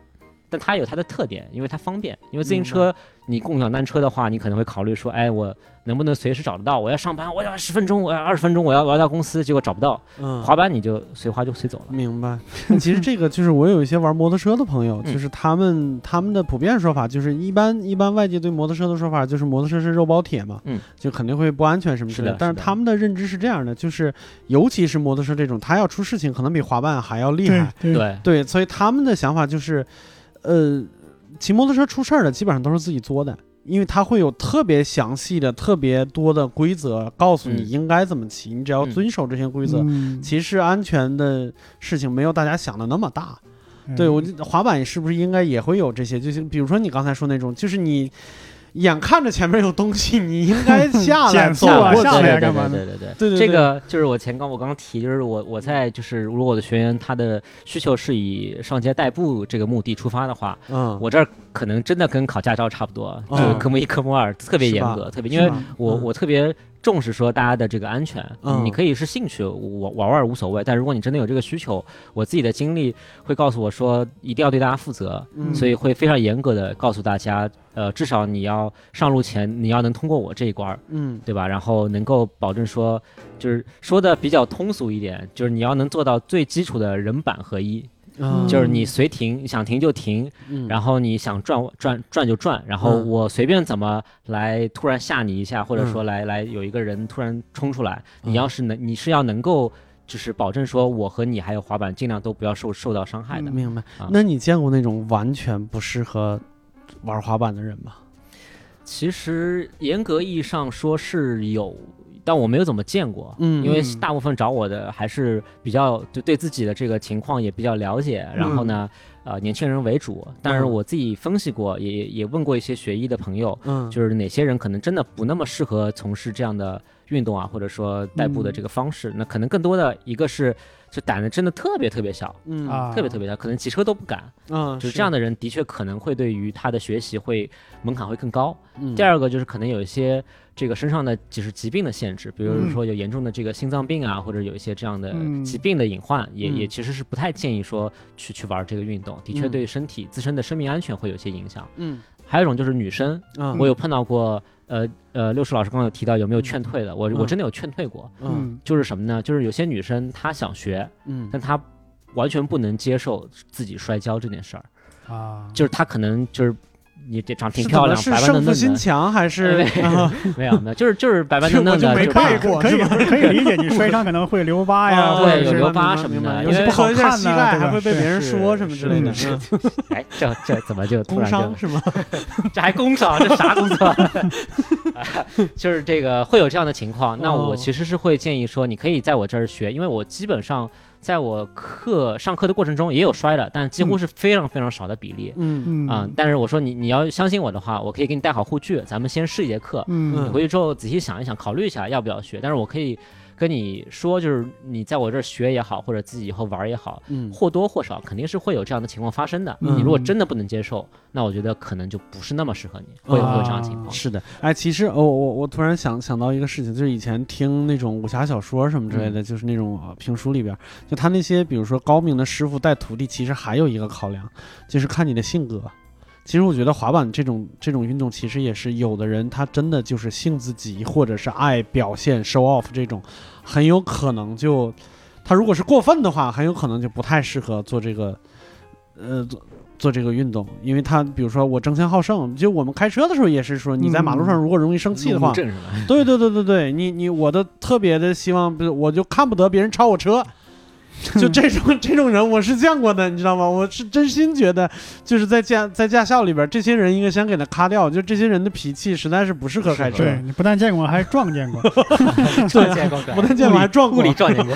但它有它的特点，因为它方便。因为自行车你共享单车的话，你可能会考虑说，哎，我能不能随时找得到？我要上班，我要十分钟，我要二十分钟，我要我要到公司，结果找不到。嗯滑板你就随滑就随走了。明白。其实这个就是我有一些玩摩托车的朋友，嗯就是他们他们的普遍说法就是一般一般外界对摩托车的说法就是摩托车是肉包铁嘛，嗯，就肯定会不安全什么之类的但是他们的认知是这样的，就是尤其是摩托车这种，它要出事情可能比滑板还要厉害。对对，对，所以他们的想法就是，呃，骑摩托车出事儿的基本上都是自己作的。因为它会有特别详细的、特别多的规则，告诉你嗯应该怎么骑，你只要嗯遵守这些规则，嗯其实安全的事情没有大家想的那么大。嗯对我觉得滑板是不是应该也会有这些？就是比如说你刚才说那种，就是你眼看着前面有东西，你应该 下来减速走啊下过去。来干嘛呢？对对对对。对对对。这个就是我前刚我刚刚提，就是我我在就是如果我的学员他的需求是以上街代步这个目的出发的话，嗯，我这儿可能真的跟考驾照差不多，就科目一、科目二特别严格，特别因为我我特别重视说大家的这个安全，嗯。你可以是兴趣我玩玩无所谓，但如果你真的有这个需求，我自己的经历会告诉我说一定要对大家负责，嗯。所以会非常严格的告诉大家，呃，至少你要上路前你要能通过我这一关，嗯。对吧？然后能够保证说，就是说的比较通俗一点，就是你要能做到最基础的人板合一，嗯就是你随停，想停就停，嗯然后你想转转转就转，然后嗯我随便怎么来突然吓你一下，或者嗯说来来有一个人突然冲出来，嗯你要是能你是要能够就是保证说我和你还有滑板尽量都不要受受到伤害的。嗯明白啊。那你见过那种完全不适合玩滑板的人吗？其实严格意义上说是有，但我没有怎么见过。嗯因为嗯大部分找我的还是比较就对自己的这个情况也比较了解，然后呢，呃，年轻人为主。但是嗯我自己分析过，也也问过一些学医的朋友，嗯，就是哪些人可能真的不那么适合从事这样的运动啊，或者说代步的这个方式。那可能更多的一个是，就胆子真的特别特别小，嗯啊，特别特别小，可能骑车都不敢。嗯，就是这样的人，的确可能会对于他的学习会门槛会更高。嗯。第二个就是可能有一些这个身上的就是疾病的限制，比如嗯。说有严重的这个心脏病啊，或者有一些这样的嗯。疾病的隐患，也嗯。也其实是不太建议说去去玩这个运动，的确嗯。对身体自身的生命安全会有一些影响。嗯。还有一种就是女生，嗯。我有碰到过，呃呃，六叔老师刚刚有提到有没有劝退的，我我嗯真的有劝退过，嗯嗯。就是什么呢？就是有些女生她想学，嗯。但她完全不能接受自己摔跤这件事儿，啊，就是她可能就是你这长挺漂亮，白白是胜负嫩嫩的，心强还是 没有没有，就是就是白白这嫩 嫩的，我就没就看过，可以可以理解，你摔伤可能会留疤呀，啊或者是对有留疤什么的因为有些不好看膝盖还会被别人说什么之类的，哎，这这怎么就突工然就伤是吗？这还工伤，这啥工作？就是这个会有这样的情况，那我哦其实是会建议说，你可以在我这儿学，因为我基本上在我课上课的过程中也有摔的，但几乎是非常非常少的比例。嗯嗯啊、但是我说你你要相信我的话，我可以给你带好护具，咱们先试一节课，你嗯回去之后仔细想一想，考虑一下要不要学。但是我可以跟你说，就是你在我这儿学也好，或者自己以后玩儿也好，嗯或多或少肯定是会有这样的情况发生的。嗯你如果真的不能接受，那我觉得可能就不是那么适合你，会有会有这样的情况。是的，哎，其实我我我突然想想到一个事情，就是以前听那种武侠小说什么之类的，就是那种呃评书里边，就他那些比如说高明的师傅带徒弟，其实还有一个考量，就是看你的性格。其实我觉得滑板这种这种运动，其实也是有的人他真的就是性子急，或者是爱表现 show off 这种，很有可能就他如果是过分的话，很有可能就不太适合做这个，呃，做做这个运动，因为他比如说我争强好胜，就我们开车的时候也是说，你在马路上如果容易生气的话？对对对对对，你你我的特别的希望，我就看不得别人超我车，就这种 这种人我是见过的，你知道吗？我是真心觉得，就是在驾在驾校里边，这些人应该先给他咔掉，就这些人的脾气实在是不适合开车，对你不但见过，还撞见过，撞见过，不但见过还撞过物理，撞见过。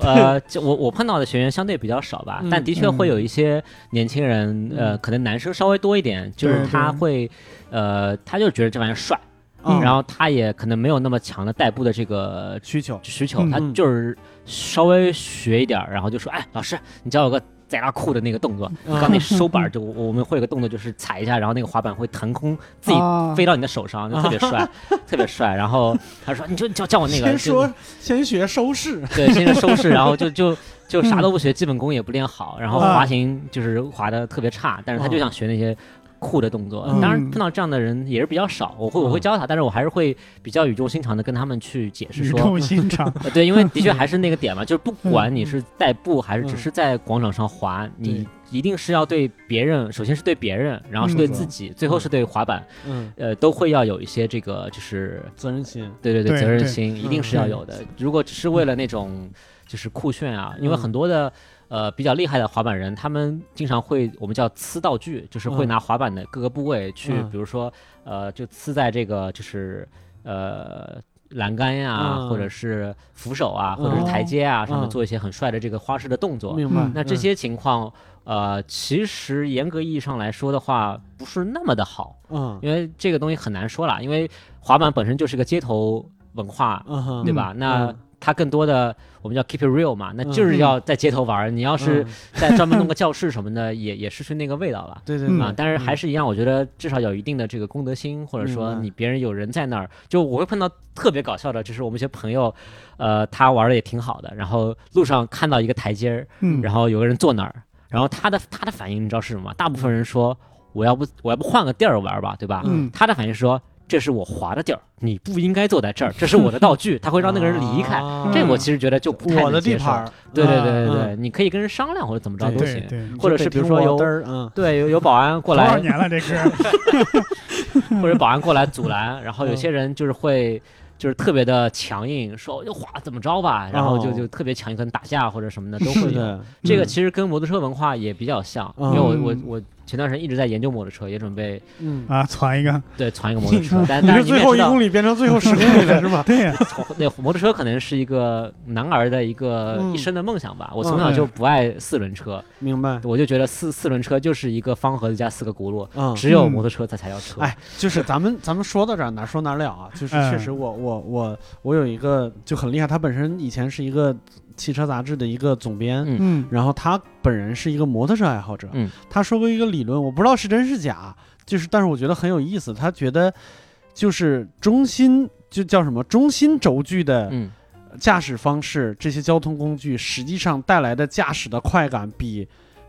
呃，就我我碰到的学员相对比较少吧，嗯但的确会有一些年轻人，呃，可能男生稍微多一点，就是对他对会，呃，他就觉得这玩意儿帅，嗯。然后他也可能没有那么强的代步的这个需求，需求，嗯。他就是稍微学一点儿，然后就说，哎，老师，你教我个贼拉酷的那个动作，嗯。刚那收板儿 就我我们会有个动作，就是踩一下，然后那个滑板会腾空自己啊飞到你的手上，就特别帅，特别帅。然后他说，你就教教我那个，就先说先学收势，对，先学收式，然后就就就啥都不学，基本功也不练好，然后啊滑行就是滑的特别差，但是他就想学那些酷的动作。嗯。当然碰到这样的人也是比较少，我会我会教他，但是我还是会比较语重心长的跟他们去解释说，语重心长，呃 对，因为的确还是那个点嘛，就是不管嗯你是代步还是只是在广场上滑，你一定是要对别人，首先是对别人，然后是对嗯自己，最后是对滑板，嗯，呃，都会要有一些这个就是责任心，对对对，责任心一定是要有的。如果只是为了那种就是酷炫啊，因为嗯。很多的呃比较厉害的滑板人，他们经常会我们叫呲道具，就是会嗯拿滑板的各个部位去，嗯比如说呃就呲在这个就是呃。栏杆呀、嗯或者是扶手啊，或者是台阶啊，上面嗯做一些很帅的这个花式的动作。明白嗯？那这些情况，呃，其实严格意义上来说的话，不是那么的好。嗯因为这个东西很难说啦，因为滑板本身就是个街头文化，嗯，对吧？那嗯它更多的我们叫 keep it real 嘛，那就是嗯要在街头玩儿。你要是嗯再专门弄个教室什么的，也也失去那个味道了。嗯对对对啊，但是还是一样，我觉得至少有一定的这个公德心，或者说你别人有人在那儿，就我会碰到特别搞笑的，就是我们一些朋友，呃，他玩的也挺好的，然后路上看到一个台阶儿，嗯，然后有个人坐那儿，然后他的他的反应你知道是什么吗？大部分人说我要不我要不换个地儿玩吧，对吧？嗯他的反应是说这是我滑的地儿，你不应该坐在这儿，这是我的道具，他会让那个人离开。啊这我其实觉得就不太我的能接受。地盘儿，对对对对嗯对，你可以跟人商量或者怎么着对都行。对对，或者是比如说有嗯对，有有保安过来，多少年了这是，或者保安过来阻拦，然后有嗯些人就是会。就是特别的强硬，说就滑怎么着吧，然后就哦就特别强硬，可能打架或者什么的都会有。的，这个嗯其实跟摩托车文化也比较像，嗯因为我我我前段时间一直在研究摩托车，也准备嗯，啊，攒一个，对攒一个摩托车，但 但是最后一公里变成最后十公里了 是吧？对呀，那摩托车可能是一个男儿的一个嗯一生的梦想吧。我从小就不爱四轮车，明白，我就觉得四四轮车就是一个方盒子加四个轱辘，嗯，只有嗯摩托车它才叫车。哎，就是咱们咱们说到这儿哪说哪了啊？就是确实嗯我我我我有一个就很厉害，他本身以前是一个汽车杂志的一个总编，嗯。嗯。然后他本人是一个摩托车爱好者，嗯，他说过一个理论，我不知道是真是假，就是但是我觉得很有意思，他觉得就是中心就叫什么中心轴距的嗯。驾驶方式，这些交通工具实际上带来的驾驶的快感比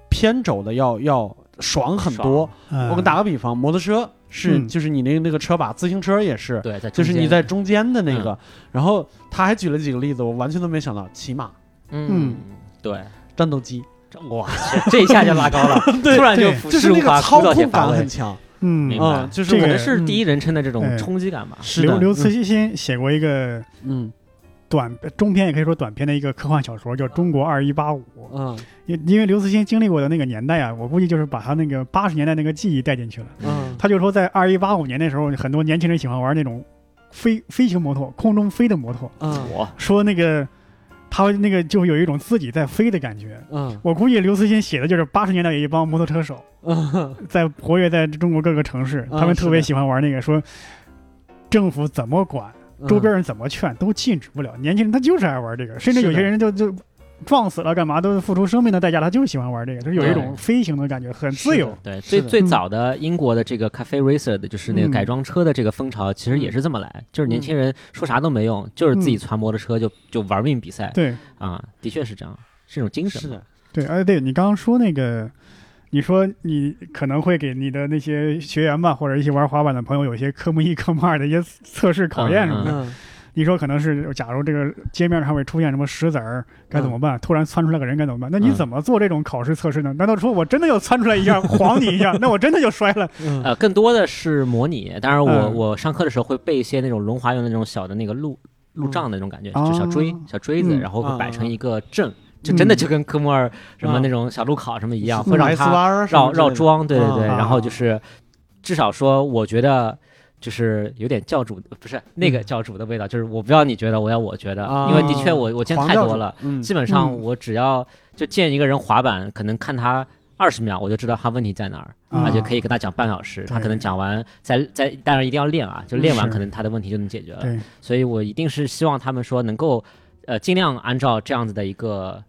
偏轴的要要爽很多。嗯我给打个比方，摩托车是、嗯。就是你那个那个车把，自行车也是，对，在就是你在中间的那个。然后他还举了几个例子，我完全都没想到，骑马、嗯对。战斗机，哇去，这一下就拉高了，对突然就就是那个操控感很。强。嗯明白嗯，就是我可能是嗯第一人称的这种哎冲击感吧。刘刘慈欣写过一个嗯短中篇，也可以说短篇的一个科幻小说，叫《中国二一八五》。嗯因因为刘慈欣经历过的那个年代啊，我估计就是把他那个八十年代那个记忆带进去了。嗯他就说，在二一八五年的时候，很多年轻人喜欢玩那种飞飞行摩托，空中飞的摩托，嗯说那个他那个就有一种自己在飞的感觉。嗯我估计刘慈欣写的就是八十年代有一帮摩托车手嗯在活跃在中国各个城市，嗯他们特别喜欢玩那个，说政府怎么管，嗯，周边人怎么劝都禁止不了。年轻人他就是爱玩这个，甚至有些人就就撞死了干嘛都付出生命的代价，他就是喜欢玩这个，就是有一种飞行的感觉，很自由。对最最早的英国的这个 cafe racer 的就是那个嗯。改装车的这个风潮，其实也是这么来，就是年轻人说啥都没用，就是自己嗯。传摩托车就就玩命比赛对。啊，的确是这样，是一种精神。是的，对，哎，对你刚刚说那个，你说你可能会给你的那些学员吧，或者一些玩滑板的朋友，有一些科目一、科目二的一些测试考验什么的。嗯你说可能是，假如这个街面上会出现什么石子儿，该怎么办？突然窜出来个人该怎么办？那你嗯。怎么做这种考试测试呢？难道说我真的要窜出来一下晃你一下，那我真的就摔了？嗯。呃，更多的是模拟，当然我、嗯。我上课的时候会备一些那种轮滑用的那种小的那个路路障的那种感觉，哦就小锥小锥子，嗯。然后摆啊。成一个阵，就真的就跟科目二什么啊。那种小路考什么一样，嗯会让么绕绕桩，对对对，啊。然后就是至少说，我觉得就是有点教主，不是那个教主的味道，就是我不要你觉得，我要我觉得，啊因为的确我我见太多了，嗯基本上嗯我只要就见一个人滑板，可能看他。二十秒我就知道他问题在哪儿，啊而且可以跟他讲半小时。他可能讲完，再再当然一定要练啊，就练完可能他的问题就能解决了。所以我一定是希望他们说能够呃尽量按照这样子的一个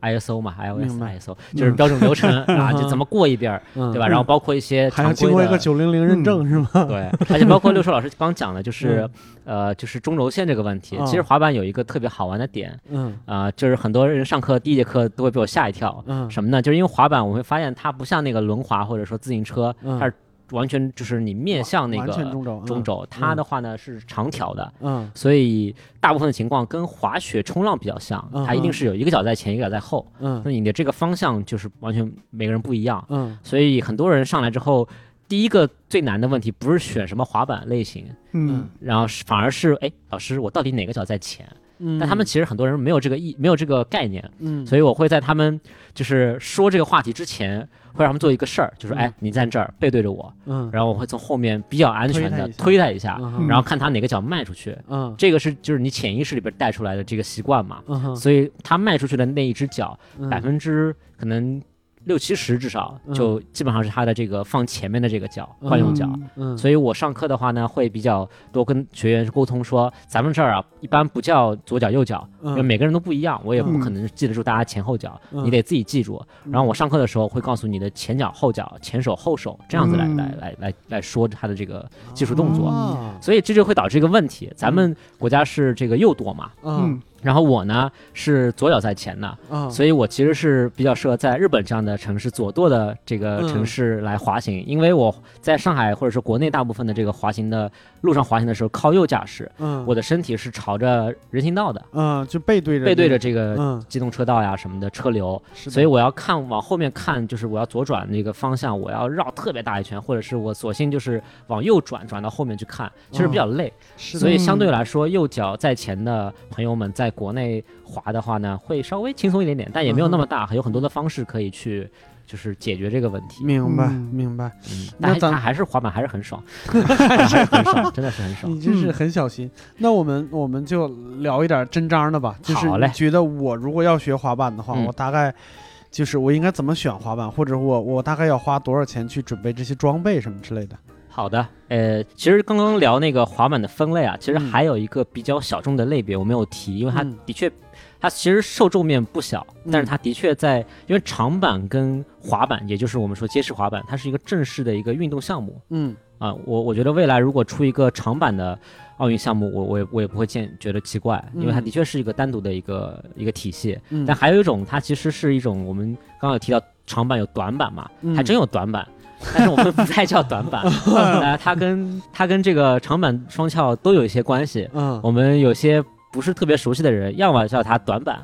ISO 嘛，iOS ISO 就是标准流程啊，就嗯怎么过一遍对吧？然后包括一些还要经过一个九零零认证是吗？对，而且包括六叔老师刚讲的，就是呃，就是中轴线这个问题。嗯其实滑板有一个特别好玩的点嗯啊、就是很多人上课第一节课都会被我吓一跳。嗯什么呢？就是因为滑板，我会发现它不像那个轮滑或者说自行车，嗯它是完全就是你面向那个中轴中轴，它的话呢是长条的，嗯。所以大部分的情况跟滑雪、冲浪比较像，嗯它一定是有一个脚在前，一个脚在后。嗯。那你的这个方向就是完全每个人不一样，嗯。所以很多人上来之后，第一个最难的问题不是选什么滑板类型，嗯。然后是反而是哎，老师我到底哪个脚在前？嗯，但他们其实很多人没有这个意，没有这个概念，嗯。所以我会在他们就是说这个话题之前，会让他们做一个事儿，就是嗯。哎，你站这儿背对着我，嗯。然后我会从后面比较安全的推他一下。然后看他哪个脚迈出去。嗯。这个是就是你潜意识里边带出来的这个习惯嘛，嗯。所以他迈出去的那一只脚，嗯。百分之可能六七十至少嗯。就基本上是他的这个放前面的这个脚惯用脚。嗯。所以我上课的话呢，会比较多跟学员沟通说，咱们这儿啊，一般不叫左脚右脚，因为嗯每个人都不一样，我也不嗯可能记得住大家前后脚，嗯。你得自己记住。然后我上课的时候会告诉你的前脚、后脚、前手、后手，这样子来嗯。来来来来说他的这个技术动作。啊所以这就会导致一个问题，咱们国家是这个右舵嘛，嗯然后我呢是左脚在前的，啊，所以我其实是比较适合在日本这样的城市左舵的这个城市来滑行，因为我在上海或者是国内大部分的这个滑行的路上滑行的时候靠右驾驶，嗯，我的身体是朝着人行道的，嗯就背对着背对着这个嗯，机动车道呀什么的车流，是所以我要看往后面看，就是我要左转那个方向，我要绕特别大一圈，或者是我索性就是往右转，转到后面去看，其实比较累。所以相对来说，右脚在前的朋友们在国内滑的话呢，会稍微轻松一点点，但也没有那么大，还有很多的方式可以去就是解决这个问题。明白嗯明白，嗯，那咱但还但还是滑板还是很爽，还是很爽，真的是很爽。你真是很小心。那我们我们就聊一点真章的吧，就是好嘞你觉得我如果要学滑板的话，嗯我大概就是我应该怎么选滑板，或者我我大概要花多少钱去准备这些装备什么之类的？好的，呃，其实刚刚聊那个滑板的分类啊，其实嗯。还有一个比较小众的类别我没有提，因为它嗯。的确，它其实受众面不小，但是它的确在，因为长板跟滑板，也就是我们说街式滑板，它是一个正式的一个运动项目嗯。啊。我我觉得未来如果出一个长板的奥运项目，我我也我也不会见觉得奇怪，因为它嗯。的确是一个单独的一个一个体系。嗯，但还有一种，它其实是一种我们刚刚有提到长板有短板嘛，嗯。还真有短板，但是我们不再叫短板，呃，它跟它跟这个长板双翘都有一些关系。嗯我们有些不是特别熟悉的人，要么叫它短板，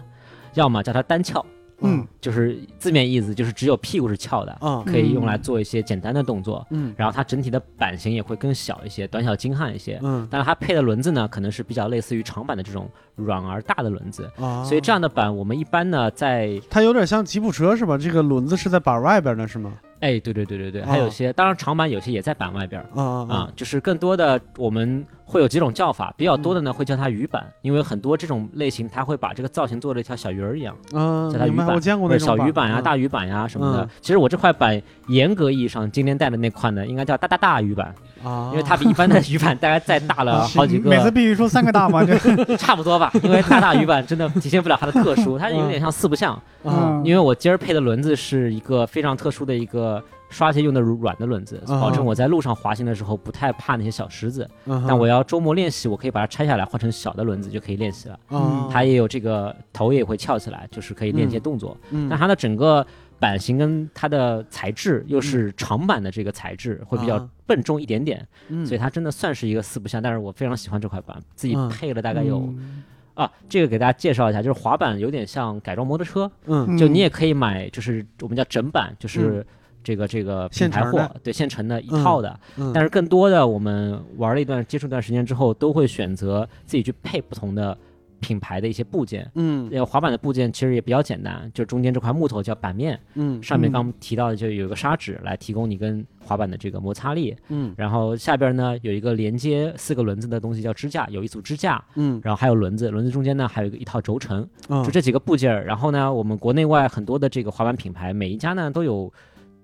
要么叫它单翘，嗯就是字面意思就是只有屁股是翘的，嗯可以用来做一些简单的动作。嗯然后它整体的版型也会更小一些，短小精悍一些。嗯但是它配的轮子呢，可能是比较类似于长板的这种软而大的轮子，啊，所以这样的板我们一般呢在它有点像吉普车是吧？这个轮子是在板外边的是吗？哎，对对对对对，还有哦些，当然长板有些也在板外边啊，就是更多的我们会有几种叫法，比较多的呢会叫它鱼板，因为很多这种类型它会把这个造型做的一条小鱼儿一样，嗯，叫它鱼板我见过那种小鱼板呀、嗯大鱼板呀什么的嗯。其实我这块板严格意义上今天带的那块呢，应该叫大大大鱼板，啊，因为它比一般的鱼板大概再大了好几个，每次必须说三个大吗？这 差不多吧。因为大大鱼板真的体现不了它的特殊，它有点像四不像。啊因为我今儿配的轮子是一个非常特殊的一个刷鞋用的软的轮子，啊。保证我在路上滑行的时候不太怕那些小石子。但我要周末练习，我可以把它拆下来换成小的轮子就可以练习了。啊，它也有这个头也会翘起来，就是可以练一些动作。嗯。但它的整个版型跟它的材质又是长板的这个材质，会比较啊。笨重一点点，嗯。所以它真的算是一个四不像。但是我非常喜欢这块板，自己嗯配了大概有、嗯。啊，这个给大家介绍一下，就是滑板有点像改装摩托车，嗯。就你也可以买，就是我们叫整板，就是这个这个品牌货现，对现成的一套的。嗯，但是更多的，我们玩了一段接触一段时间之后，都会选择自己去配不同的品牌的一些部件。嗯呃，滑板的部件其实也比较简单，就中间这块木头叫板面，嗯上面嗯刚提到的就有一个砂纸来提供你跟滑板的这个摩擦力，嗯然后下边呢有一个连接四个轮子的东西叫支架，有一组支架，嗯然后还有轮子，轮子中间呢还有一个一套轴承，嗯就这几个部件儿。然后呢，我们国内外很多的这个滑板品牌，每一家呢都有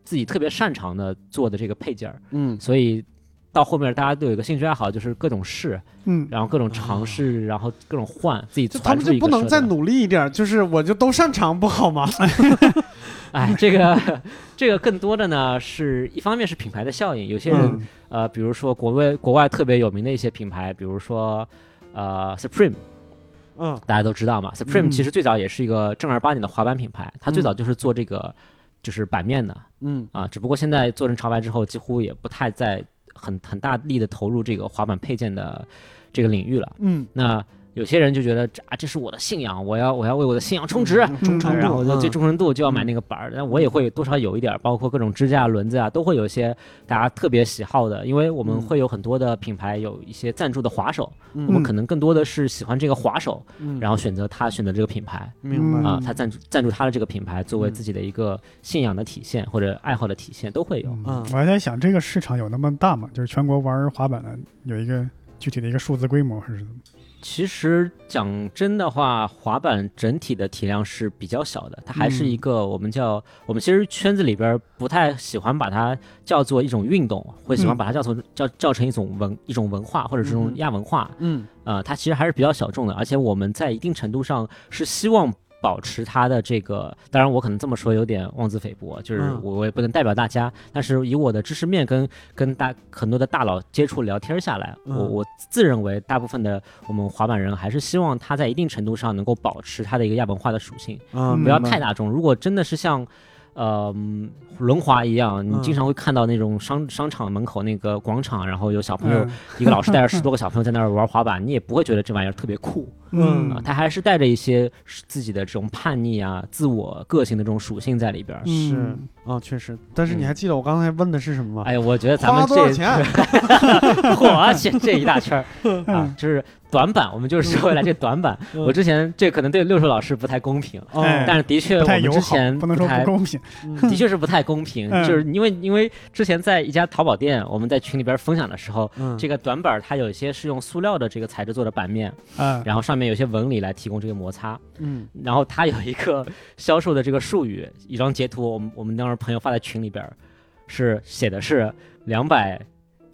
自己特别擅长的做的这个配件儿，嗯。所以到后面大家都有一个兴趣爱好，就是各种试，嗯，然后各种尝试，然后各种换，自己就他们就不能再努力一点，就是我就都擅长不好吗？哎，这个 这个更多的呢是一方面是品牌的效应，有些人、嗯。呃，比如说国外国外特别有名的一些品牌，比如说呃 Supreme，嗯。大家都知道嘛，Supreme 嗯。其实最早也是一个正儿八经的滑板品牌，它最嗯。早就是做这个就是版面的嗯啊，只不过现在做成潮牌之后，几乎也不太在很很大力的投入这个滑板配件的这个领域了。嗯那有些人就觉得这啊，这是我的信仰，我要我要为我的信仰充值，嗯忠诚啊然后度，就最嗯忠诚度就要买那个板儿，但我也会多少有一点儿，包括各种支架、轮子啊，都会有一些大家特别喜好的，因为我们嗯。会有很多的品牌有一些赞助的滑手，嗯。我们可能更多的是喜欢这个滑手，嗯。然后选择他选择这个品牌。明白。嗯啊，他赞助赞助他的这个品牌作为嗯。自己的一个信仰的体现或者爱好的体现都会有。嗯。我还在想，这个市场有那么大吗？就是全国玩滑板的有一个具体的一个数字规模，还是怎么？其实讲真的话，滑板整体的体量是比较小的，它还是一个我们叫、我们其实圈子里边不太喜欢把它叫做一种运动，会喜欢嗯。把它叫做叫叫成一种文一种文化或者这种嗯。亚文化。嗯。呃，它其实还是比较小众的，而且我们在一定程度上是希望保持它的这个，当然我可能这么说有点妄自菲薄，就是嗯。我我也不能代表大家，但是以我的知识面跟跟大很多的大佬接触聊天下来，嗯。我我自认为大部分的我们滑板人还是希望它在一定程度上能够保持它的一个亚文化的属性，嗯，不要太大众。如果真的是像呃嗯轮滑一样，你嗯经常会看到那种商商场门口那个广场，然后有小朋友嗯。一个老师带着十 多个小朋友在那儿玩滑板，你也不会觉得这玩意儿特别酷。嗯。啊，他还是带着一些自己的这种叛逆啊、自我个性的这种属性在里边儿。是嗯啊，确实。但是你嗯还记得我刚才问的是什么吗？哎，我觉得咱们花多少这钱？嚯，这这一大圈儿 啊嗯，就是短板，我们就是说回来这短板，嗯我之前这可能对六叔老师不太公平，但是的确我们之前不能说太不公平。嗯的确是不太公平，嗯就是因为因为之前在一家淘宝店，我们在群里边分享的时候，嗯这个短板它有一些是用塑料的这个材质做的板面，啊，然后上面有些纹理来提供这个摩擦，嗯然后它有一个销售的这个术语，一张截图，我们我们当时朋友发在群里边儿，是写的是两百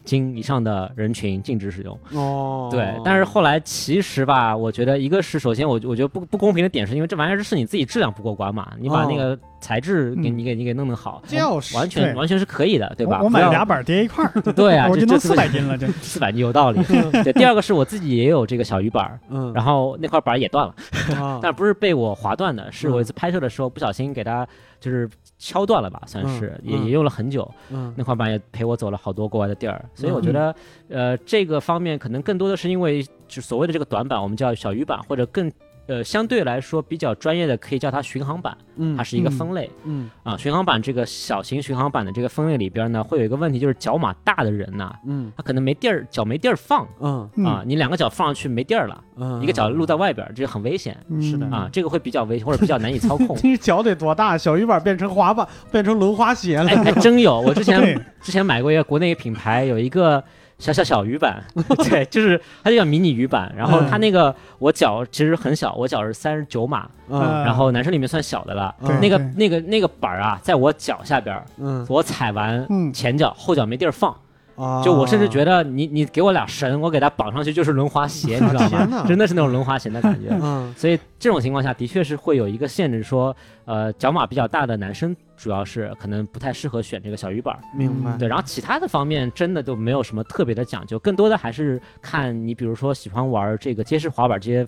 斤以上的人群禁止使用。哦，对，但是后来其实吧，我觉得一个是首先我我觉得不不公平的点是因为这玩意儿是你自己质量不过关嘛，你把那个材质给嗯。你给你给弄弄好，就是完全完全是可以的，对吧？我我买俩板儿叠一块儿，对啊，我就能这这四百斤了，这 四百斤有道理。对，第二个是我自己也有这个小鱼板儿，嗯，然后那块板儿也断了，啊但不是被我划断的，是我一次拍摄的时候不小心给它就是敲断了吧，算是也也用了很久，嗯。那块板也陪我走了好多国外的地儿，所以我嗯。觉得，呃，这个方面可能更多的是因为就所谓的这个短板，我们叫小鱼板，或者更呃相对来说比较专业的，可以叫它巡航板，嗯它是一个分类嗯啊。巡航板这个小型巡航板的这个分类里边呢，会有一个问题，就是脚码大的人呐，嗯他可能没地儿，脚没地儿放嗯啊，你两个脚放上去没地儿了，嗯，一个脚露在外边，这就很危险是的。啊，这个会比较危险或者比较难以操控 你脚得多大？小鱼板变成滑板，变成轮滑鞋了。哎，还真有，我之前，之前买过一个国内一个品牌，有一个小小小鱼板，对，就是它就叫迷你鱼板。然后它那个我脚其实很小，我脚是三十九码，嗯然后男生里面算小的了。那个对那个那个板儿啊，在我脚下边儿，嗯我踩完嗯前脚后脚没地儿放，啊，就我甚至觉得你你给我俩绳，我给它绑上去就是轮滑鞋，你知道吗？真的是那种轮滑鞋的感觉。嗯所以这种情况下的确是会有一个限制，说呃脚码比较大的男生主要是可能不太适合选这个小鱼板儿。明白。对，然后其他的方面真的都没有什么特别的讲究，更多的还是看你，比如说喜欢玩这个街式滑板这些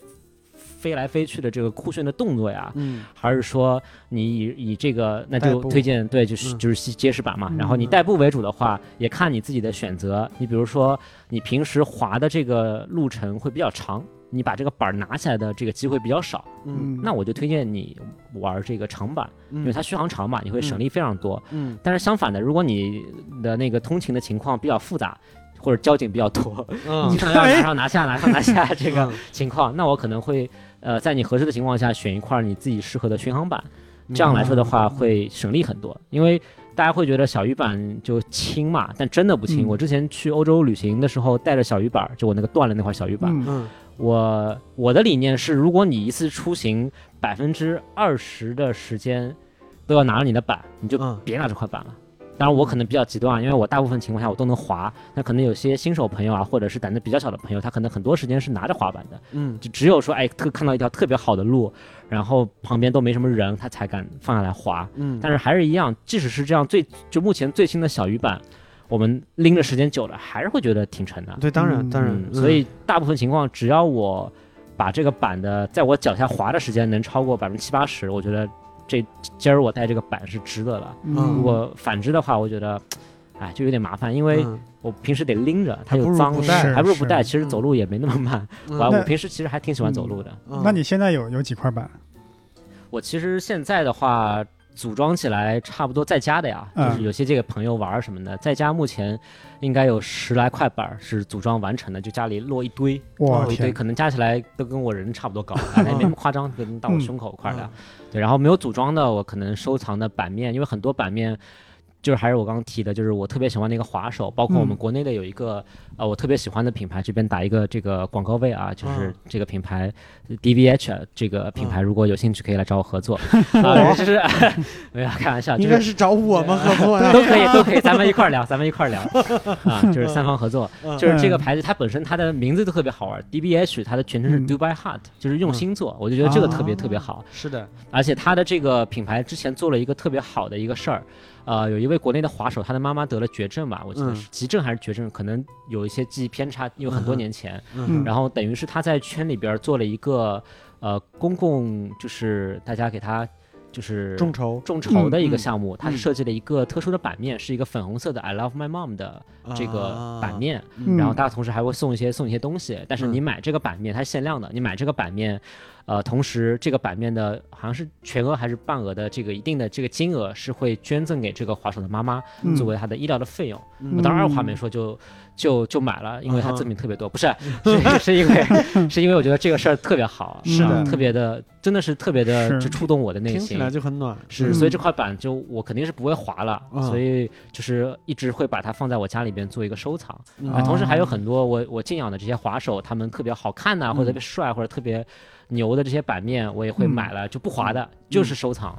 飞来飞去的这个酷炫的动作呀，嗯。还是说你以以这个那就推荐对，就是嗯。就是结实版嘛。嗯。然后你代步为主的话，也看你自己的选择。你比如说你平时滑的这个路程会比较长。你把这个板儿拿起来的这个机会比较少，嗯。那我就推荐你玩这个长板，因为嗯它续航长嘛，你会省力非常多。嗯。但是相反的，如果你的那个通勤的情况比较复杂，或者交警比较多，嗯。经常要马上拿下拿上拿下这个嗯。情况，那我可能会呃在你合适的情况下选一块你自己适合的巡航板，这样来说的话会省力很多，因为。大家会觉得小鱼板就轻嘛，但真的不轻。嗯我之前去欧洲旅行的时候，带着小鱼板，就我那个断了那块小鱼板，嗯嗯我我的理念是，如果你一次出行百分之二十的时间都要拿着你的板，你就嗯别拿这块板了。当然，我可能比较极端啊，因为我大部分情况下我都能滑。那可能有些新手朋友啊，或者是胆子比较小的朋友，他可能很多时间是拿着滑板的，嗯就只有说哎特看到一条特别好的路，然后旁边都没什么人，他才敢放下来滑。嗯，但是还是一样，即使是这样最就目前最新的小鱼板，我们拎着时间久了，还是会觉得挺沉的。对，当然嗯当然嗯，，所以大部分情况，只要我把这个板的在我脚下滑的时间能超过百分之七八十，我觉得这今儿我带这个板是值得了。嗯如果反之的话，我觉得，哎，就有点麻烦，因为嗯我平时得拎着，它还不又脏还不如不带。其实走路也没那么慢，嗯我那我平时其实还挺喜欢走路的。嗯那你现在有有几块板？我其实现在的话。组装起来差不多在家的呀，嗯。就是有些这个朋友玩什么的，在家目前应该有十来块板儿是组装完成的，就家里摞一堆，摞一堆，可能加起来都跟我人差不多高，反正也没那么夸张，可能到我嗯。胸口块儿的。嗯。对，然后没有组装的，我可能收藏的版面，因为很多版面就是还是我刚刚提的，就是我特别喜欢的一个滑手，包括我们嗯。国内的有一个呃我特别喜欢的品牌，这边打一个这个广告位啊，就是嗯。这个品牌 DVH 这个品牌，嗯。如果有兴趣可以来找我合作。啊，就是 没有开玩笑，就是应该是找我们合作呀。都可以，都可以，咱们一块儿聊，咱们一块儿聊 啊，就是三方合作，嗯。就是这个牌子它本身它的名字都特别好玩，DBH 它的全称是嗯。Dubai Heart，就是用心做，我就觉得这个特别啊特别好，是的，而且它的这个品牌之前做了一个特别好的一个事儿。呃，有一位国内的滑手，他的妈妈得了绝症吧，我记得嗯。是急症还是绝症，可能有一些记忆偏差，因为很多年前。嗯。然后等于是他在圈里边做了一个呃公共，就是大家给他就是众筹。众筹的一个嗯项目，他是嗯设计了一个特殊的版面，是一个粉红色的 "I love my mom" 的这个版，面，嗯。然后大家同时还会送一些送一些东西，但是嗯。你买这个版面它是限量的，你买这个版面，呃，同时这个版面的好像是全额还是半额的这个一定的这个金额是会捐赠给这个滑手的妈妈嗯作为她的医疗的费用。嗯我当时二话没说就就就买了，因为它嗯哼赠品特别多，不是是是因为 是因为我觉得这个事儿特别好，是的啊特别的真的是特别的就触动我的内心。听起来就很暖。是，嗯所以这块板就我肯定是不会划了，嗯所以就是一直会把它放在我家里边做一个收藏。同时还有哦很多我我敬仰的这些滑手，他们特别好看呐、或者特别帅，或者特别牛的这些版面，我也会嗯。买了，就不划的，就是收藏。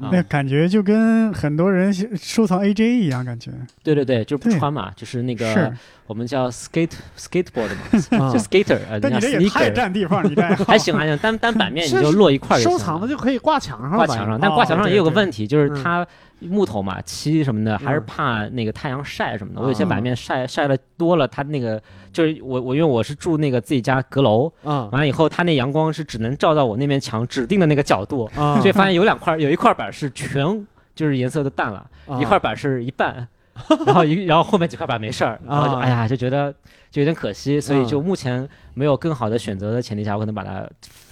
啊。那感觉就跟很多人收藏 AJ 一样，感觉。对对对，就是不穿嘛，就是那个。我们叫 skate skateboard 嘛，啊。就 skater，呃，但你叫这也太占地方，你这还行还行，单单版面你就摞一块儿就收藏的就可以挂墙上，挂墙上，但挂墙上也有个问题，就是嗯。它木头嘛，漆什么的，还是嗯怕那个太阳晒什么的。我有些啊。版面晒晒了多了，它那个就是我我因为我是住那个自己家阁楼，嗯完了以后它那阳光是只能照到我那面墙指定的那个角度，啊。所以发现有两块有一块板是全就是颜色都淡了，啊。一块板是一半。然后一，然后后面几块板没事儿，然后就啊。哎呀就觉得就有点可惜，所以嗯就目前没有更好的选择的前提下，我可能把它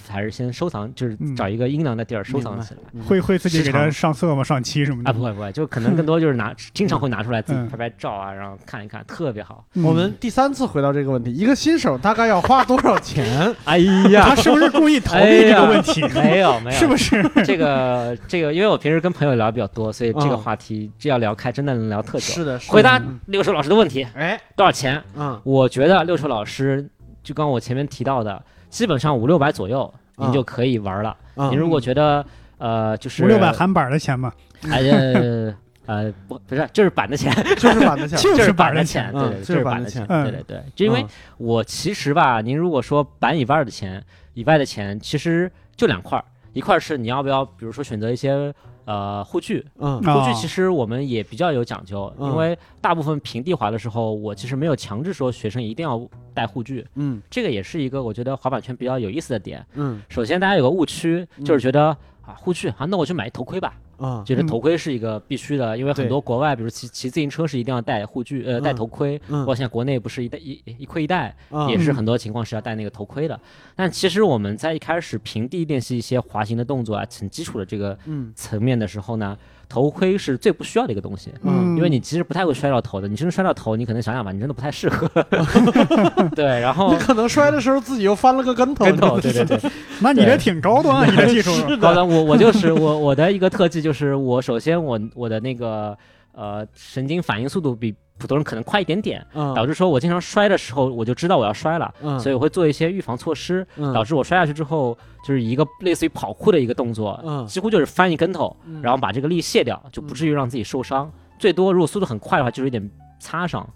还是先收藏，就是嗯找一个阴凉的地儿收藏起来。会会自己给它上色吗？上漆什么的？啊，不会不会，就可能更多就是拿，经常会拿出来自己嗯拍拍照啊，然后看一看，特别好。嗯我们第三次回到这个问题，一个新手大概要花多少钱？哎呀他，是不是故意逃避这个问题？没有没有，是不是？这个这个，因为我平时跟朋友聊比较多，所以这个嗯话题这要聊开，真的能聊特久。是的，是的回答嗯六叔老师的问题，哎，多少钱？嗯，我觉得六叔老师，就刚我前面提到的，基本上五六百左右，嗯您就可以玩了。嗯您如果觉得呃，就是五六百含板的钱嘛，哎呃 呃不不是，就是板的钱，就是板 的钱，就就是板的的钱，嗯对对，就是板的钱。对对对，就因为嗯我其实吧，您如果说板以外的钱，以外的钱，其实就两块儿，一块儿是你要不要，比如说选择一些呃护具，嗯啊护具其实我们也比较有讲究，嗯因为大部分平地滑的时候，我其实没有强制说学生一定要带护具，嗯这个也是一个我觉得滑板圈比较有意思的点。嗯首先，大家有个误区，嗯就是觉得啊护具啊，那我去买一头盔吧，啊觉得嗯。头盔是一个必须的，因为很多国外，比如骑骑自行车是一定要戴护具，呃，戴嗯头盔。嗯。包括现在国内不是一戴一一盔一戴，啊。也是很多情况是要戴那个头盔的。但其实我们在一开始平地练习一些滑行的动作啊，很基础的这个嗯。层面的时候呢，头盔是最不需要的一个东西。嗯因为你其实不太会摔到头的，你真的摔到头，你可能想想吧，你真的不太适合。对，然后你可能摔的时候自己又翻了个跟头，跟头，对对对，那你这挺高端啊，你这技术。高端，我我就是我我的一个特技就是我首先我我的那个呃神经反应速度比普通人可能快一点点，嗯。导致说我经常摔的时候我就知道我要摔了，嗯，所以我会做一些预防措施，嗯。导致我摔下去之后就是一个类似于跑酷的一个动作，嗯。几乎就是翻一跟头，嗯。然后把这个力卸掉，就不至于让自己受伤。最多如果速度很快的话，就是有点擦上。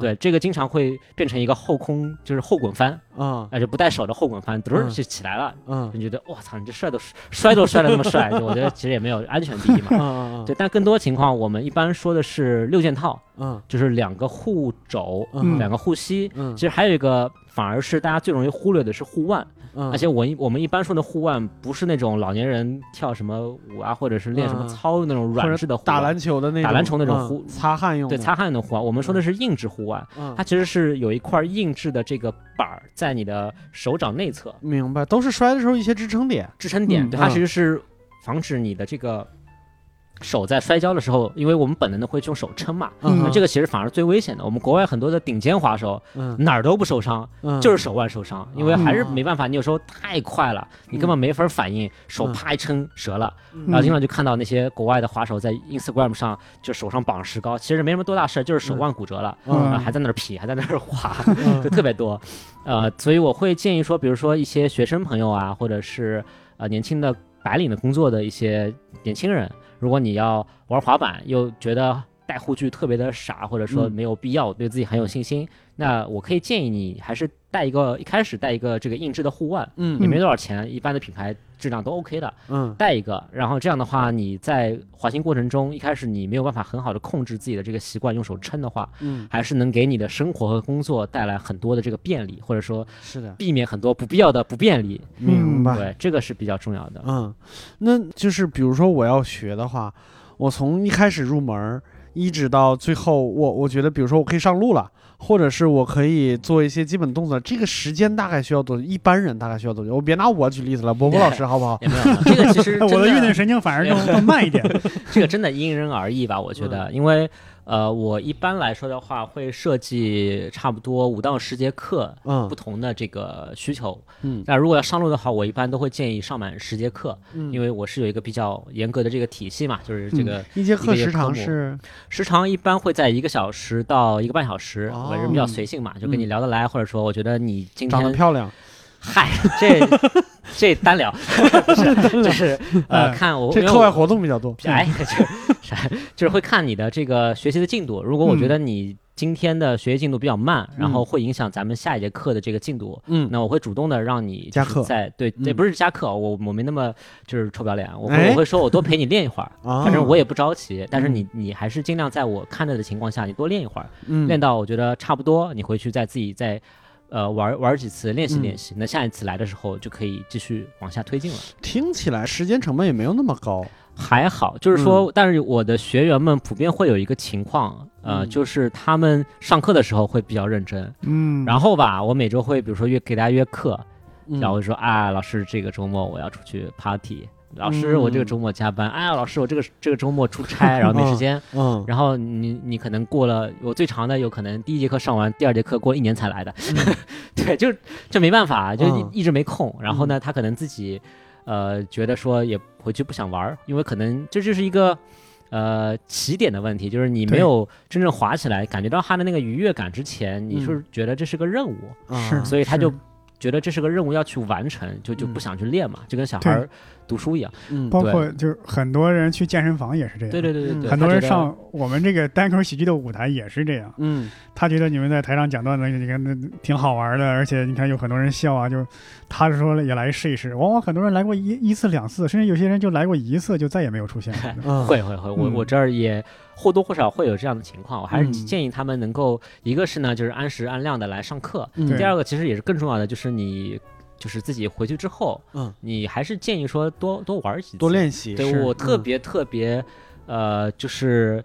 对，这个经常会变成一个后空，就是后滚翻，啊而且不带手的后滚翻，嘚儿嗯就起来了。嗯你觉得我操，你这摔都摔都摔的那么帅，就我觉得其实也没有安全第一嘛。对，但更多情况我们一般说的是六件套，嗯就是两个护肘，嗯两个护膝。嗯其实还有一个反而是大家最容易忽略的是护腕，嗯，而且我一我们一般说的护腕不是那种老年人跳什么舞啊，或者是练什么嗯。操那种软质的护腕打篮球的那种打篮球那种嗯护擦汗用的，对擦汗的护腕，我们说的是硬质护腕，嗯。它其实是有一块硬质的这个板儿在你的手掌内侧。明白，都是摔的时候一些支撑点，支撑点，嗯对，它嗯。其实是防止你的这个手在摔跤的时候，因为我们本能的会用手撑嘛，嗯。那这个其实反而最危险的。我们国外很多的顶尖滑手嗯。哪儿都不受伤，嗯。就是手腕受伤，因为还是哦没办法，你有时候太快了，你根本没法反应，手嗯啪一撑折了。嗯。然后经常就看到那些国外的滑手在 Instagram 上就手上绑石膏，其实没什么多大事儿，就是手腕骨折了，嗯。然后还在那儿劈，还在那儿滑，嗯。就特别多。呃，所以我会建议说，比如说一些学生朋友啊，或者是呃年轻的白领的工作的一些年轻人，如果你要玩滑板，又觉得带护具特别的傻，或者说嗯。没有必要，对自己很有信心，那我可以建议你还是带一个，一开始带一个这个硬质的护腕，嗯也没多少钱，一般的品牌质量都 OK 的，嗯带一个，然后这样的话，你在滑行过程中，一开始你没有办法很好的控制自己的这个习惯，用手撑的话，嗯，还是能给你的生活和工作带来很多的这个便利，或者说是的，避免很多不必要的不便利。明白。对，这个是比较重要的。嗯，那就是比如说我要学的话，我从一开始入门儿，一直到最后，我我觉得，比如说我可以上路了，或者是我可以做一些基本动作，这个时间大概需要多久？一般人大概需要多久？我别拿我举例子了，波波老师好不好？也没有，这个其实 我的运动神经反而更更慢一点。这个真的因人而异吧，我觉得，因为呃，我一般来说的话，会设计差不多五到十节课，嗯不同的这个需求。嗯那如果要上路的话，我一般都会建议上满十节课，嗯，因为我是有一个比较严格的这个体系嘛，就是这个一节课时长是时长一般会在一个小时到一个半小时，哦我人比较随性嘛，就跟你聊得来，或者说我觉得你今天长得漂亮，嗨，这这单聊，不是就是呃嗯看我这课外活动比较多。哎，就就是会看你的这个学习的进度。如果我觉嗯得你今天的学习进度比较慢，然后会影响咱们下一节课的这个进度，嗯，那我会主动的让你加课在对对，嗯不是加课，我我没那么就是臭不要脸，我我会说我多陪你练一会儿，啊，反正我也不着急，但是嗯你你还是尽量在我看着的情况下，你多练一会儿，嗯练到我觉得差不多，你回去再自己再。呃，玩玩几次，练习嗯。练习，那下一次来的时候就可以继续往下推进了。听起来时间成本也没有那么高。还好，就是说，但是我的学员们普遍会有一个情况，呃，嗯。就是他们上课的时候会比较认真，嗯，然后吧，我每周会比如说约给大家约课，嗯。然后就说啊，老师这个周末我要出去 party，老师嗯我这个周末加班，哎呀，老师我这个这个周末出差，然后没时间，嗯然后你你可能过了，我最长的有可能第一节课上完，第二节课过了一年才来的，对，就就没办法，就一、直没空。然后呢，他可能自己呃觉得说也回去不想玩，因为可能这就是一个。呃，起点的问题就是你没有真正滑起来，感觉到他的那个愉悦感之前，你嗯是觉得这是个任务，是所以他就觉得这是个任务要去完成，就就不嗯。想去练嘛，就跟小孩儿读书一样。嗯包括就是很多人去健身房也是这样。对对对对嗯对，很多人上我们这个单口喜剧的舞台也是这样，嗯他觉得你们在台上讲段子，你看那挺好玩的，而且你看有很多人笑啊，就他是说也来试一试。往往很多人来过一一次两次，甚至有些人就来过一次就再也没有出现过。嗯 会会会，我嗯我这儿也或多或少会有这样的情况，我还是嗯建议他们能够，一个是呢就是按时按量的来上课，嗯第二个其实也是更重要的，就是你就是自己回去之后，嗯你还是建议说多多玩几次，多。练习是对我特嗯别特别，呃，就是。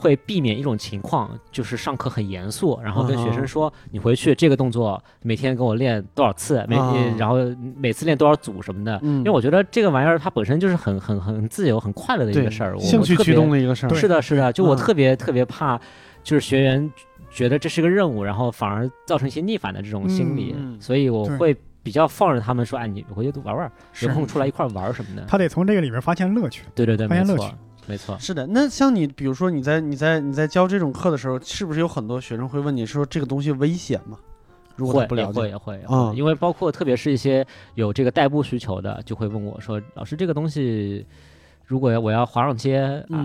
会避免一种情况，就是上课很严肃，然后跟学生说，你回去这个动作每天跟我练多少次，每、啊然后每次练多少组什么的。嗯因为我觉得这个玩意儿它本身就是很很很自由、很快乐的一个事儿，我兴趣驱我特别动的一个事儿。是的，是的，就我嗯特别特别怕，就是学员觉得这是个任务，然后反而造成一些逆反的这种心理，所以我会比较放任他们说，哎，你回去多玩玩，是有空出来一块玩什么的。他得从这个里面发现乐趣。对对对，发现乐趣，没错。是的，那像你，比如说你在你在你在教这种课的时候，是不是有很多学生会问你说这个东西危险吗？如果不了解，也会也会，啊嗯因为包括特别是一些有这个代步需求的，就会问我说：“老师，这个东西如果我要滑上街，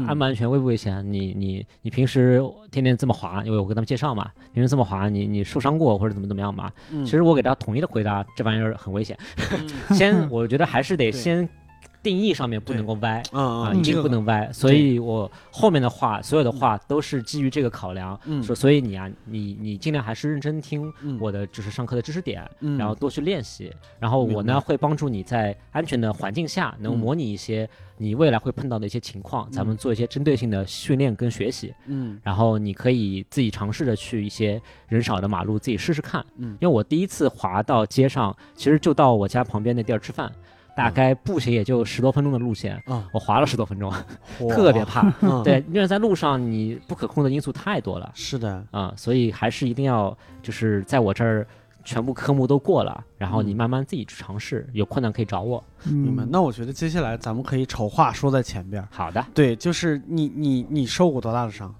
安不安全，危不危险？你你你平时天天这么滑，因为我跟他们介绍嘛，平时这么滑，你你受伤过或者怎么怎么样嘛？嗯其实我给大家统一的回答，这玩意儿很危险。先，我觉得还是得先定义上面不能够歪。嗯啊，一定不能歪，所以我后面的话，所有的话都是基于这个考量，嗯。说，所以你啊，你你尽量还是认真听嗯。我的就是上课的知识点，嗯。然后多去练习，然后我呢会帮助你在安全的环境下，能嗯模拟一些你未来会碰到的一些情况，咱们做一些针对性的训练跟学习，嗯。然后你可以自己尝试着去一些人少的马路自己试试看，嗯。因为我第一次滑到街上，其实就到我家旁边那地儿吃饭。大概步行也就十多分钟的路线，嗯，我滑了十多分钟，嚯特别怕。嗯，对，因为在路上你不可控的因素太多了是的，啊、所以还是一定要就是在我这儿全部科目都过了，然后你嗯慢慢自己去尝试，有困难可以找我。明白。嗯那我觉得接下来咱们可以丑话说在前边儿。好的，对，就是你你你受过多大的伤？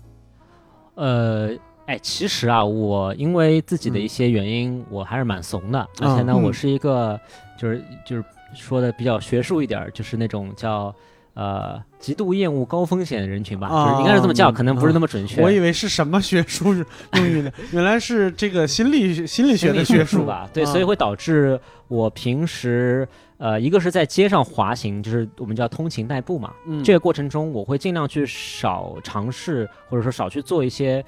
呃。哎，其实啊，我因为自己的嗯一些原因，我还是蛮怂的，而且呢，嗯我是一个，就是就是说的比较学术一点儿，就是那种叫呃极度厌恶高风险人群吧，就是应该是这么叫，啊可能不是那么准确。我以为是什么学术用语呢？原来是这个心理心理学的学术吧，对，啊所以会导致我平时呃，一个是在街上滑行，就是我们叫通勤代步嘛，嗯，这个过程中我会尽量去少尝试，或者说少去做一些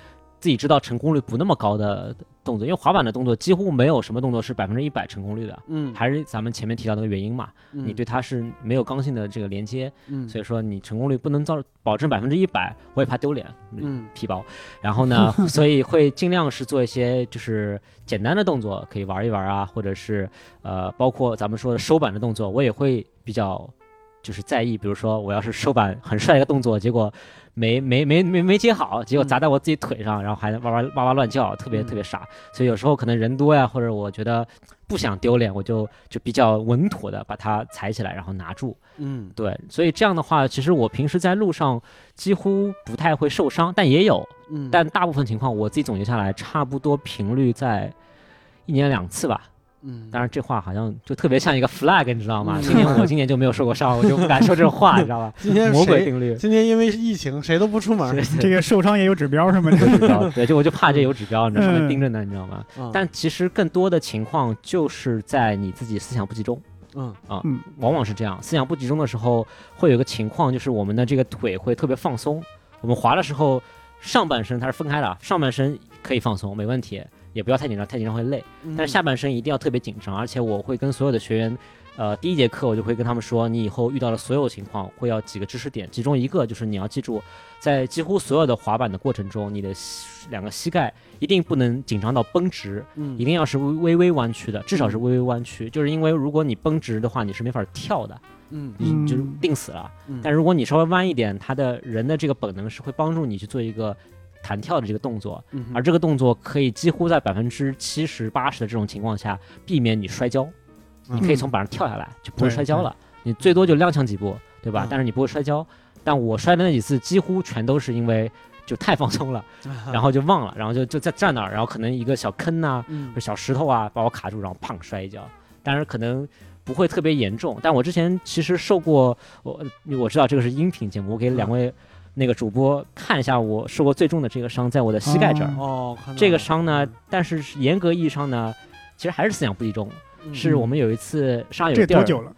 自己知道成功率不那么高的动作，因为滑板的动作几乎没有什么动作是百分之一百成功率的。嗯，还是咱们前面提到那个原因嘛，嗯你对它是没有刚性的这个连接，嗯所以说你成功率不能造保证百分之一百，我也怕丢脸，嗯皮包。然后呢，所以会尽量是做一些就是简单的动作，可以玩一玩啊，或者是呃，包括咱们说的收板的动作，我也会比较就是在意。比如说我要是收板很帅的一个动作，结果没没没没没接好，结果砸在我自己腿上，然后还哇哇哇哇乱叫，特别嗯特别傻。所以有时候可能人多呀，或者我觉得不想丢脸，我就就比较稳妥的把它踩起来，然后拿住。嗯对，所以这样的话，其实我平时在路上几乎不太会受伤，但也有，嗯，但大部分情况我自己总结下来，差不多频率在一年两次吧。嗯，当然，这话好像就特别像一个 flag，你知道吗？嗯今年我今年就没有受过伤，我就不敢说这种话，你知道吧？今天魔鬼定律。今天因为疫情谁都不出门，这个受伤也有指标是吗？有指标，对，就我就怕这有指标，你知道盯着呢，你知道吗？嗯但其实更多的情况就是在你自己思想不集中。嗯啊，嗯往往是这样，思想不集中的时候，会有个情况，就是我们的这个腿会特别放松。我们滑的时候，上半身它是分开的，上半身可以放松，没问题，也不要太紧张，太紧张会累。嗯但是下半身一定要特别紧张，而且我会跟所有的学员，呃，第一节课我就会跟他们说，你以后遇到的所有情况会要几个知识点，其中一个就是你要记住，在几乎所有的滑板的过程中，你的膝两个膝盖一定不能紧张到绷直，嗯一定要是微微微弯曲的，至少是微微弯曲，就是因为如果你绷直的话，你是没法跳的，嗯你就定死了。嗯但如果你稍微弯一点，他的人的这个本能是会帮助你去做一个弹跳的这个动作，嗯而这个动作可以几乎在百分之七十八十的这种情况下避免你摔跤，你可以从板上跳下来就不会摔跤了，你最多就踉跄几步，对吧嗯？但是你不会摔跤。但我摔的那几次几乎全都是因为就太放松了，然后就忘了，然后就就在站那儿，然后可能一个小坑呐、嗯或者小石头啊把我卡住，然后砰摔一跤。但是可能不会特别严重，但我之前其实受过，我我知道这个是音频节目，我给两位那个主播看一下我受过最重的这个伤，在我的膝盖这儿。哦这个伤呢，但是严格意义上呢，其实还是思想不集中。嗯是我们有一次上海有这地儿，多久了？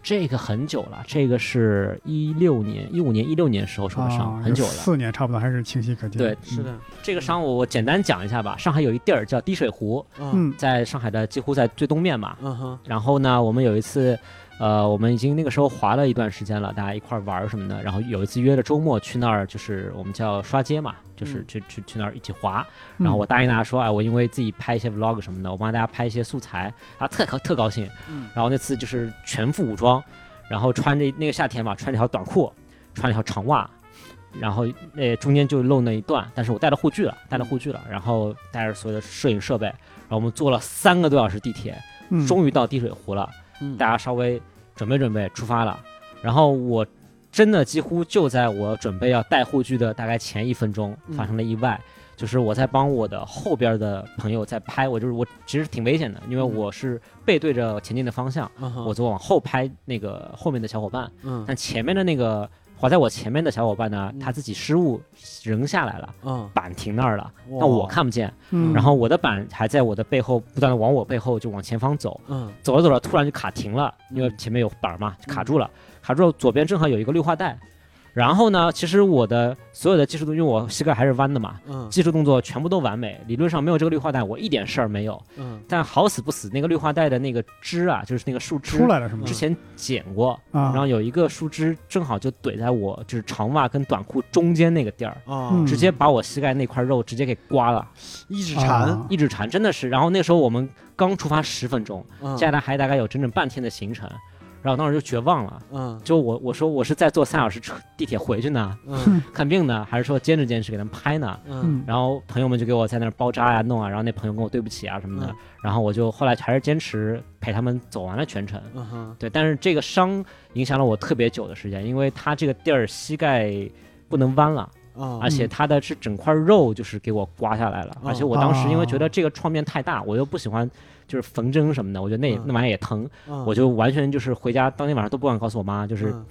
这个很久了，这个是一六年、一五年、一六年时候受的伤，啊很久了。四年差不多还是清晰可见。对嗯是的，这个伤我我简单讲一下吧。上海有一地儿叫滴水湖，嗯嗯在上海的几乎在最东面嘛。嗯哼然后呢，我们有一次，呃，我们已经那个时候滑了一段时间了，大家一块儿玩儿什么的。然后有一次约着周末去那儿，就是我们叫刷街嘛，就是嗯去去去那儿一起滑。嗯然后我答应大家说，哎，我因为自己拍一些 vlog 什么的，我帮大家拍一些素材，啊，特高特高兴。嗯然后那次就是全副武装，然后穿着那个夏天嘛，穿着条短裤，穿了条长袜，然后那中间就露那一段，但是我带了护具了，带了护具了，然后带着所有的摄影设备，然后我们坐了三个多小时地铁，嗯终于到滴水湖了，嗯大家稍微准备准备出发了，然后我真的几乎就在我准备要带护具的大概前一分钟嗯。发生了意外。就是我在帮我的后边的朋友在拍，我就是我其实挺危险的，因为嗯。我是背对着前进的方向，嗯我就往后拍那个后面的小伙伴，嗯。但前面的那个滑在我前面的小伙伴呢嗯，他自己失误扔下来了，嗯，板停那儿了，哇但我看不见，嗯，然后我的板还在我的背后不断的往我背后就往前方走，嗯走着走着突然就卡停了，因为嗯前面有板嘛，就卡住了，卡住了，左边正好有一个绿化带。然后呢，其实我的所有的技术动作，因为我膝盖还是弯的嘛，嗯技术动作全部都完美。理论上没有这个绿化带，我一点事儿没有。嗯但好死不死，那个绿化带的那个枝啊，就是那个树枝出来了是吗之？前剪过，啊，然后有一个树枝正好就怼在我就是长袜跟短裤中间那个地儿，直接把我膝盖那块肉直接给刮了，一指禅，啊一指禅，真的是。然后那时候我们刚出发十分钟，嗯接下来还大概有整整半天的行程，然后我当时就绝望了。嗯就我我说我是在坐三小时车地铁回去呢，嗯 看病呢，还是说坚持坚持给他们拍呢？嗯嗯然后朋友们就给我在那儿包扎呀、弄啊，然后那朋友跟我对不起啊什么的，嗯然后我就后来还是坚持陪他们走完了全程。嗯哼对，但是这个伤影响了我特别久的时间，因为他这个地儿膝盖不能弯了，啊而且它的是整块肉就是给我刮下来了，而且我当时因为觉得这个创面太大，我又不喜欢就是缝针什么的，我觉得那嗯。那玩意儿也疼，嗯我就完全就是回家当天晚上都不敢告诉我妈，就是嗯。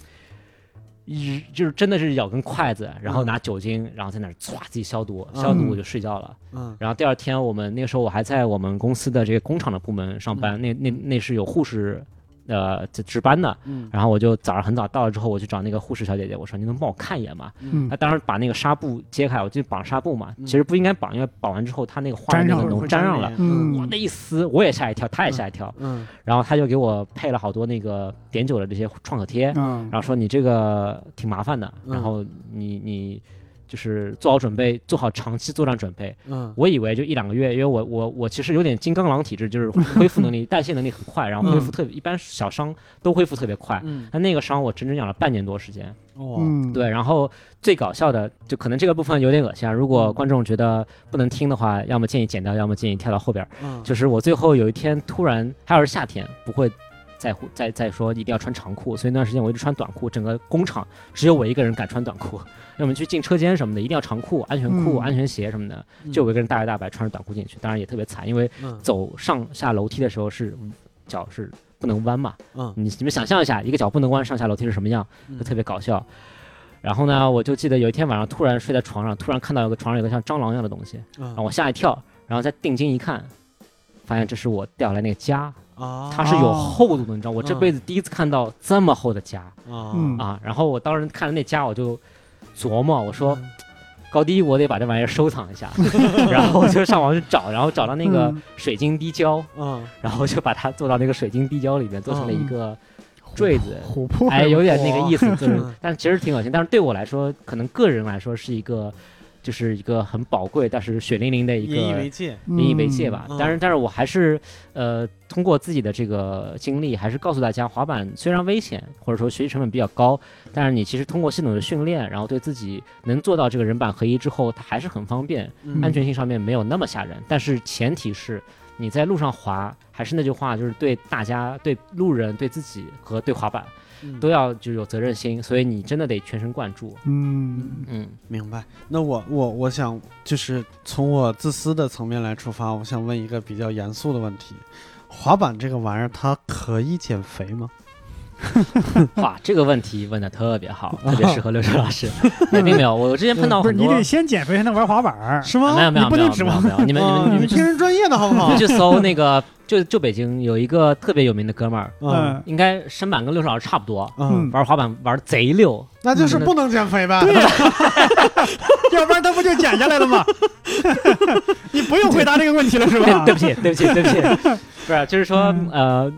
一就是真的是咬根筷子，然后嗯。拿酒精，然后在那儿唰自己消毒，消毒我就睡觉了。嗯。然后第二天我们那个时候我还在我们公司的这个工厂的部门上班，那那那是有护士。呃，在值班的，嗯。然后我就早上很早到了之后，我去找那个护士小姐姐，我说你能帮我看一眼吗？嗯她当时把那个纱布揭开，我就绑纱布嘛，嗯其实不应该绑，因为绑完之后它那个花的那个粘上了脓粘上了，嗯。哇，那一撕我也吓一跳，她也吓一跳，嗯。然后她就给我配了好多那个碘酒的这些创可贴，嗯然后说你这个挺麻烦的，嗯。然后你你就是做好准备，做好长期作战准备。嗯我以为就一两个月，因为我我我其实有点金刚狼体质，就是恢复能力、代谢能力很快，然后恢复特别，一般小伤都恢复特别快。嗯但那个伤我整整养了半年多时间。哦嗯，对，然后最搞笑的就可能这个部分有点恶心啊，如果观众觉得不能听的话，要么建议剪掉，要么建议跳到后边儿。嗯就是我最后有一天突然，还要是夏天，不会在乎再再说一定要穿长裤，所以那段时间我一直穿短裤，整个工厂只有我一个人敢穿短裤。要么去进车间什么的，一定要长裤、安全裤、嗯安全鞋什么的，就我一个人大摇大摆穿着短裤进去，当然也特别惨，因为嗯走上下楼梯的时候是脚是不能弯嘛，嗯你你们想象一下，一个脚不能弯上下楼梯是什么样，嗯就特别搞笑。然后呢，我就记得有一天晚上突然睡在床上，突然看到有个床上有个像蟑螂一样的东西，嗯让我吓一跳，然后再定睛一看，发现这是我掉下来那个痂，啊。它是有厚度的，你知道，我这嗯。辈子第一次看到这么厚的痂啊。嗯。啊！然后我当时看了那痂，我就琢磨，我说嗯。高低我得把这玩意儿收藏一下，然后我就上网去找，然后找到那个嗯。水晶滴胶，嗯。然后就把它做到那个水晶滴胶里面，做成了一个坠子。琥珀，哎，有点那个意思，就是嗯，但其实挺恶心。但是对我来说，可能个人来说是一个，就是一个很宝贵，但是血淋淋的一个引以个为戒嗯引以为戒吧。嗯但是，但是我还是呃，通过自己的这个经历，还是告诉大家，滑板虽然危险，或者说学习成本比较高，但是你其实通过系统的训练，然后对自己能做到这个人板合一之后，它还是很方便，嗯安全性上面没有那么吓人。但是前提是。你在路上滑，还是那句话，就是对大家、对路人、对自己和对滑板嗯都要就有责任心，所以你真的得全神贯注。嗯嗯明白。那我我我想就是从我自私的层面来出发，我想问一个比较严肃的问题：滑板这个玩意儿，它可以减肥吗？哇，这个问题问的特别好，特别适合 刘哲老师。哎，并没有，我之前碰到不是你，得先减肥才能玩滑板，是吗？啊没有没有没有能指望没有你们你啊们你们去听人专业的好不好你们？去搜那个，就就北京有一个特别有名的哥们儿，嗯应该身板跟刘哲老师差不多，嗯，玩滑板玩得贼溜。那就是不能减肥呗。要不然他不就减下来了吗？你不用回答这个问题了是吧？对对不起，对不起，对不起，不是，就是说嗯呃。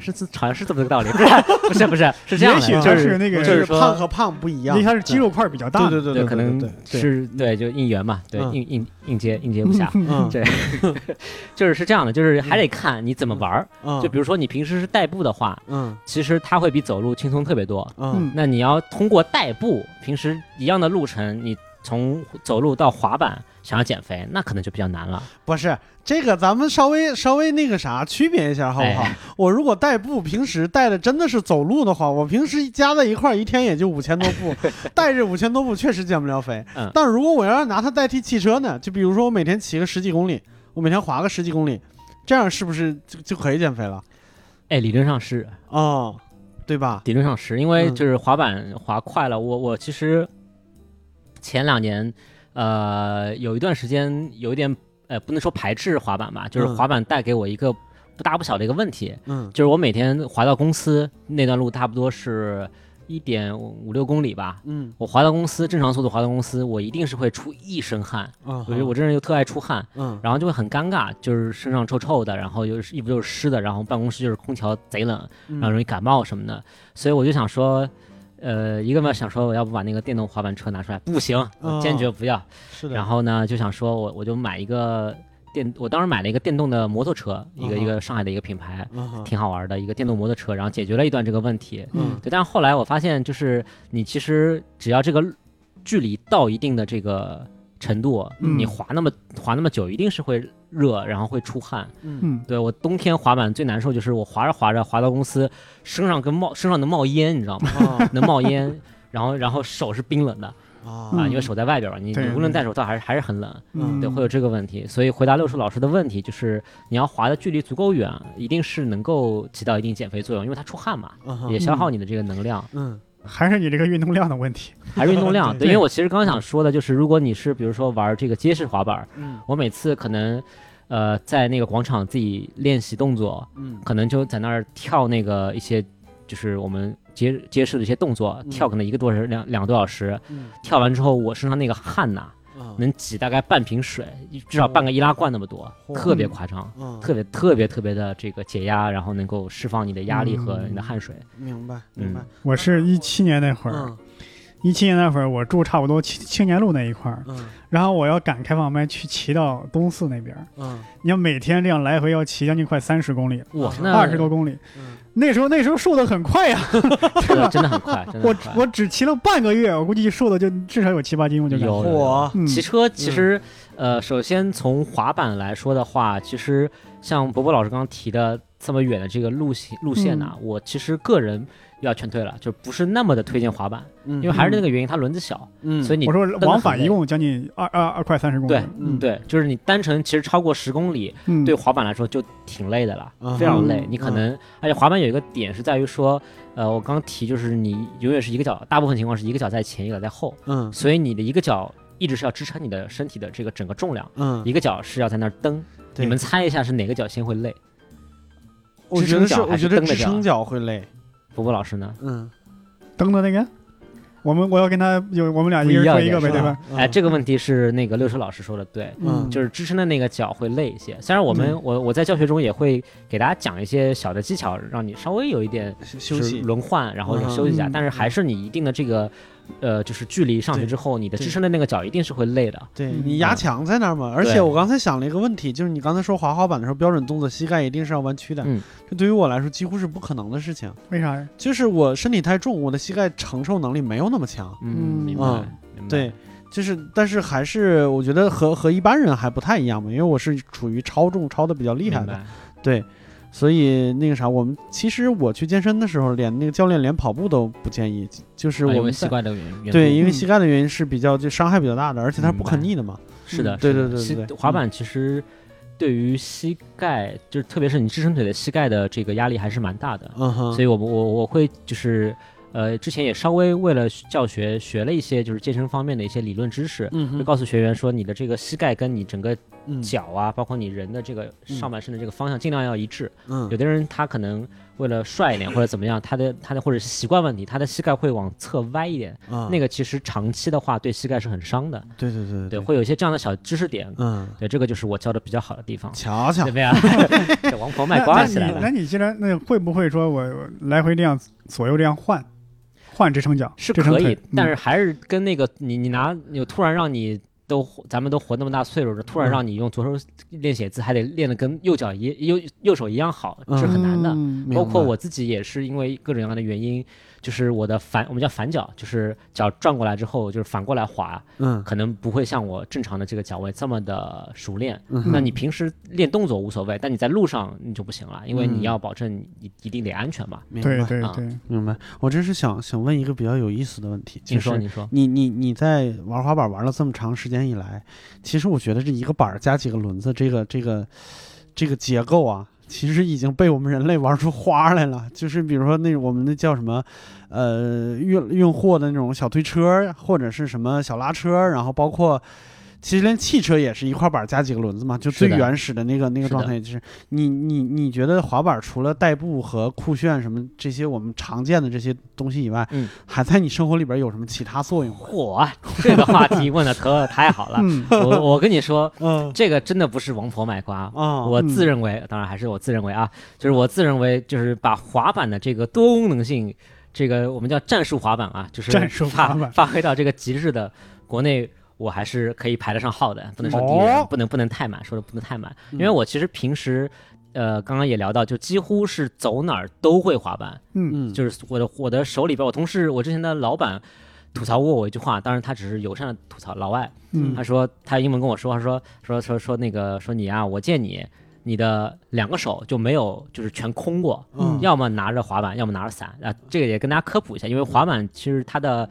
是好像是这么个道理，不是不是不是是这样的，也许就是那个就是说胖和胖不一样因为。他是肌肉块比较大，对对对对，可能对对是对，就应援嘛，对嗯应应应接应接不暇，对 就是是这样的，就是还得看你怎么玩儿。嗯，就比如说你平时是代步的话，嗯其实它会比走路轻松特别多。嗯嗯那你要通过代步，平时一样的路程，你从走路到滑板，想要减肥，那可能就比较难了。不是这个，咱们稍微稍微那个啥区别一下好不好？哎我如果代步，平时带的真的是走路的话，我平时加在一块儿一天也就五千多步，带着五千多步确实减不了肥。嗯但如果我要是拿它代替汽车呢？就比如说我每天骑个十几公里，我每天滑个十几公里，这样是不是就就可以减肥了？哎，理论上是，哦，对吧？理论上是因为嗯就是滑板滑快了，我我其实前两年，呃，有一段时间有一点呃，不能说排斥滑板吧，就是嗯滑板带给我一个不大不小的一个问题，嗯就是我每天滑到公司那段路差不多是一点五六公里吧。嗯我滑到公司，正常速度滑到公司，我一定是会出一身汗。嗯，我觉得我这人又特爱出汗，嗯然后就会很尴尬，就是身上臭臭的，然后又是衣服又是湿的，然后办公室就是空调贼冷，嗯然后容易感冒什么的。所以我就想说，呃，一个嘛想说我要不把那个电动滑板车拿出来，不行，我坚决不要。是的，然后呢，就想说我我就买一个电，我当时买了一个电动的摩托车，一个一个上海的一个品牌，挺好玩的一个电动摩托车，然后解决了一段这个问题。嗯对，但是后来我发现，就是你其实只要这个距离到一定的这个程度，嗯你滑那么滑那么久，一定是会热，然后会出汗。嗯。嗯，对我冬天滑板最难受就是我滑着滑着滑到公司，身上跟冒身上能冒烟，你知道吗？啊能冒烟，然后然后手是冰冷的啊，啊因为手在外边嘛，你无论戴手套还是还是很冷。嗯。对，会有这个问题，所以回答六叔老师的问题，就是你要滑的距离足够远，一定是能够起到一定减肥作用，因为它出汗嘛，嗯也消耗你的这个能量，嗯还是你这个运动量的问题。还是运动量。对对，因为我其实刚刚想说的就是，如果你是比如说玩这个街式滑板，嗯我每次可能呃在那个广场自己练习动作，嗯可能就在那儿跳那个一些就是我们街街式的一些动作，嗯跳可能一个多小时两两个多小时，嗯跳完之后我身上那个汗呐、啊能挤大概半瓶水，至少半个易拉罐那么多，特别夸张。嗯特别特别特别的这个解压，然后能够释放你的压力和你的汗水。明白嗯明白。我是一七年那会儿，嗯一七年那会儿我住差不多青青年路那一块儿，嗯。然后我要赶开放麦去骑到东四那边儿，嗯。你要每天这样来回要骑将近快三十公里，哇，二十多公里。嗯。那时候那时候瘦的很快呀，真的真的很快，我很快。我只骑了半个月，我估计瘦的就至少有七八斤，我就感觉。有骑车其实，呃，首先从滑板来说的话，其实像伯伯老师刚刚提的这么远的这个路线路线呢、我其实个人要劝退了，就不是那么的推荐滑板，嗯因为还是那个原因，它轮子小，嗯所以你我说往返一共将近二二二块三十公里。对嗯对，就是你单程其实超过十公里，嗯，对滑板来说就挺累的了，嗯非常累嗯。你可能，而且滑板有一个点是在于说，呃，我刚刚提就是你永远是一个脚，大部分情况是一个脚在前，一个脚在后，嗯所以你的一个脚一直是要支撑你的身体的这个整个重量，嗯一个脚是要在那儿蹬。对你们猜一下是哪个脚先会累？我觉得是支撑脚还我觉得是蹬的脚支撑脚会累伯伯老师呢？嗯。蹬的那个，我们我要跟他有我们俩一人说一个呗，对吧？哎，这个问题是那个六叔老师说的对。嗯。就是支撑的那个脚会累一些，虽然我们、嗯。我我在教学中也会给大家讲一些小的技巧，让你稍微有一点休息。轮换，然后嗯。休息一下。嗯。但是还是你一定的这个，呃，就是距离上去之后，你的支撑的那个脚一定是会累的。嗯对你压强在那儿嘛，而且我刚才想了一个问题，就是你刚才说滑滑板的时候，标准动作膝盖一定是要弯曲的，嗯，这对于我来说几乎是不可能的事情，为啥呀？就是我身体太重，我的膝盖承受能力没有那么强，嗯，嗯明白。嗯明白对，就是但是还是我觉得和和一般人还不太一样嘛，因为我是处于超重超的比较厉害的，对。所以那个啥，我们其实我去健身的时候，连那个教练连跑步都不建议，就是啊我们膝盖的原因。对，因因为嗯。膝盖的原因是比较就伤害比较大的，而且它是不可逆的嘛。是的，嗯对是的。对对对。滑板其实对于膝盖，就是特别是你支撑腿的膝盖的这个压力还是蛮大的。嗯哼，所以我我我会就是呃，之前也稍微为了教学学了一些就是健身方面的一些理论知识，嗯哼，会告诉学员说你的这个膝盖跟你整个嗯脚啊，包括你人的这个嗯上半身的这个方向尽量要一致。嗯有的人他可能为了帅一点或者怎么样，他的他的或者是习惯问题，他的膝盖会往侧歪一点，啊那个其实长期的话对膝盖是很伤的。对对对对，会有一些这样的小知识点。嗯，对，这个就是我教的比较好的地方。瞧瞧对，不对啊？这王婆卖瓜起来了。那你既然那会不会说我我来回这样左右这样换，换支撑脚是可以，但嗯。是还是跟那个你你拿有突然让你都活咱们都活那么大岁数了，突然嗯。让你用左手练写字，还得练得跟右脚一右右手一样好，是很难的。包括我自己也是因为各种各样的原因，就是我的反我们叫反脚，就是脚转过来之后就是反过来滑，嗯可能不会像我正常的这个脚位这么的熟练。嗯那你平时练动作无所谓，但你在路上你就不行了，因为嗯你要保证你一定得安全嘛。明白啊对对对，明白。我这是想想问一个比较有意思的问题，你说，就是你说，你你你在玩滑板玩了这么长时间以来，其实我觉得这一个板儿加几个轮子，这个这个这个结构啊，其实已经被我们人类玩出花来了。就是比如说那我们那叫什么，呃，运运货的那种小推车，或者是什么小拉车，然后包括。其实连汽车也是一块板儿加几个轮子嘛，就最原始的那个那个状态，就是你你你觉得滑板除了代步和酷炫什么这些我们常见的这些东西以外，嗯，还在你生活里边有什么其他作用吗？嚯，这个话题问的可太好了。嗯我我跟你说，嗯这个真的不是王婆卖瓜。啊，我自认为，当然还是我自认为啊，就是我自认为，就是把滑板的这个多功能性，这个我们叫战术滑板啊，就是战术滑板发发挥到这个极致的国内我还是可以排得上号的，不能说第一人，哦。不能不能太满，说的不能太满，嗯因为我其实平时。呃，刚刚也聊到，就几乎是走哪儿都会滑板，嗯嗯，就是我的我的手里边，我同事，我之前的老板吐槽过我一句话，当然他只是友善的吐槽，老外，嗯。他说他英文跟我说，他说说说说那个说你啊，我见你你的两个手就没有就是全空过，嗯。要么拿着滑板，要么拿着伞。啊。这个也跟大家科普一下，因为滑板其实它的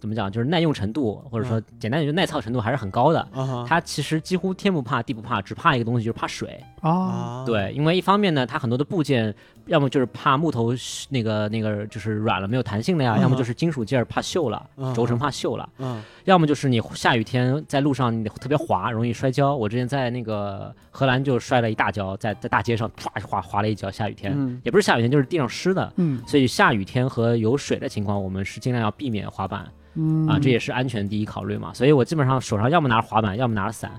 怎么讲，就是耐用程度或者说简单点就耐操程度还是很高的。它其实几乎天不怕地不怕，只怕一个东西，就是怕水。啊，啊，对，因为一方面呢，它很多的部件，要么就是怕木头那个那个就是软了没有弹性了呀，嗯要么就是金属件儿怕锈了，嗯轴承怕锈了。嗯要么就是你下雨天在路上你特别滑，容易摔跤。我之前在那个荷兰就摔了一大跤，在在大街上唰滑滑了一跤。下雨天、嗯也不是下雨天，就是地上湿的。嗯所以下雨天和有水的情况，我们是尽量要避免滑板嗯啊，这也是安全第一考虑嘛。所以我基本上手上要么拿着滑板，要么拿着伞。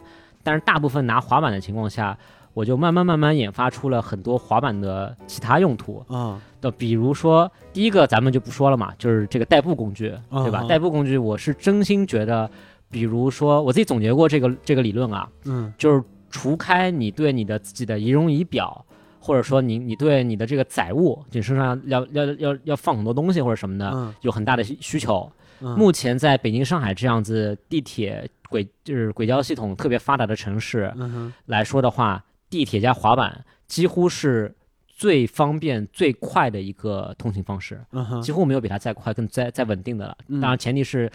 但是大部分拿滑板的情况下，我就慢慢慢慢研发出了很多滑板的其他用途。啊的，比如说第一个咱们就不说了嘛，就是这个代步工具，对吧？嗯代步工具，我是真心觉得，比如说我自己总结过这个这个理论啊，嗯就是除开你对你的自己的仪容仪表，或者说你你对你的这个载物，你身上要要要要要放很多东西或者什么的，嗯有很大的需需求。嗯目前在北京、上海这样子地铁轨就是轨交系统特别发达的城市嗯来说的话，地铁加滑板几乎是最方便、最快的一个通行方式。嗯几乎没有比它再快、更再再稳定的了。嗯当然，前提是，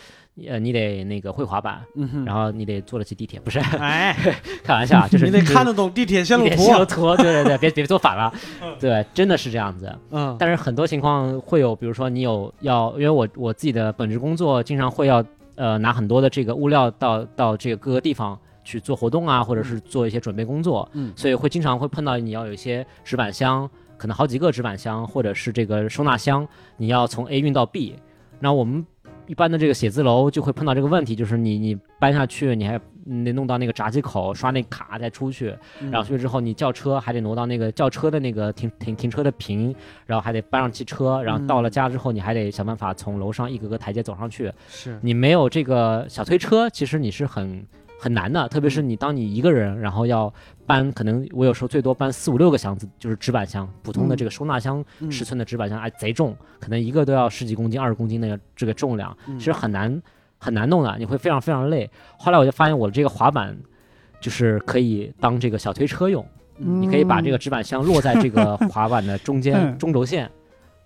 呃，你得那个会滑板，嗯，然后你得坐得起地铁，不是哎，开玩笑啊，就是你得看得懂地铁线路地铁图线路图，对对对，别别坐反了，对，真的是这样子。嗯但是很多情况会有，比如说你有要，因为我我自己的本职工作经常会要呃拿很多的这个物料到到这个各个地方。去做活动啊，或者是做一些准备工作，嗯所以会经常会碰到你要有一些纸板箱，可能好几个纸板箱，或者是这个收纳箱，你要从 A 运到 B。那我们一般的这个写字楼就会碰到这个问题，就是你你搬下去，你还你得弄到那个闸机口，刷那卡再出去，嗯然后出去之后你叫车还得挪到那个叫车的那个停停停车的坪，然后还得搬上汽车，然后到了家之后你还得想办法从楼上一个个台阶走上去。是你没有这个小推车，其实你是很很难的，特别是你当你一个人，然后要搬，可能我有时候最多搬四五六个箱子，就是纸板箱，普通的这个收纳箱嗯尺寸的纸板箱，哎，贼重，可能一个都要十几公斤、二十公斤的这个重量，嗯其实很难很难弄的，你会非常非常累。后来我就发现我的这个滑板就是可以当这个小推车用，嗯你可以把这个纸板箱落在这个滑板的中间嗯中轴线，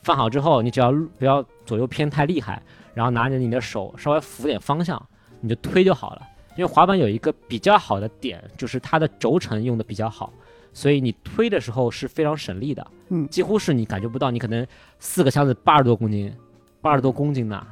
放好之后，你只要不要左右偏太厉害，然后拿着你的手稍微扶点方向，你就推就好了。因为滑板有一个比较好的点，就是它的轴承用的比较好，所以你推的时候是非常省力的，嗯。几乎是你感觉不到，你可能四个箱子八十多公斤，八十多公斤呢，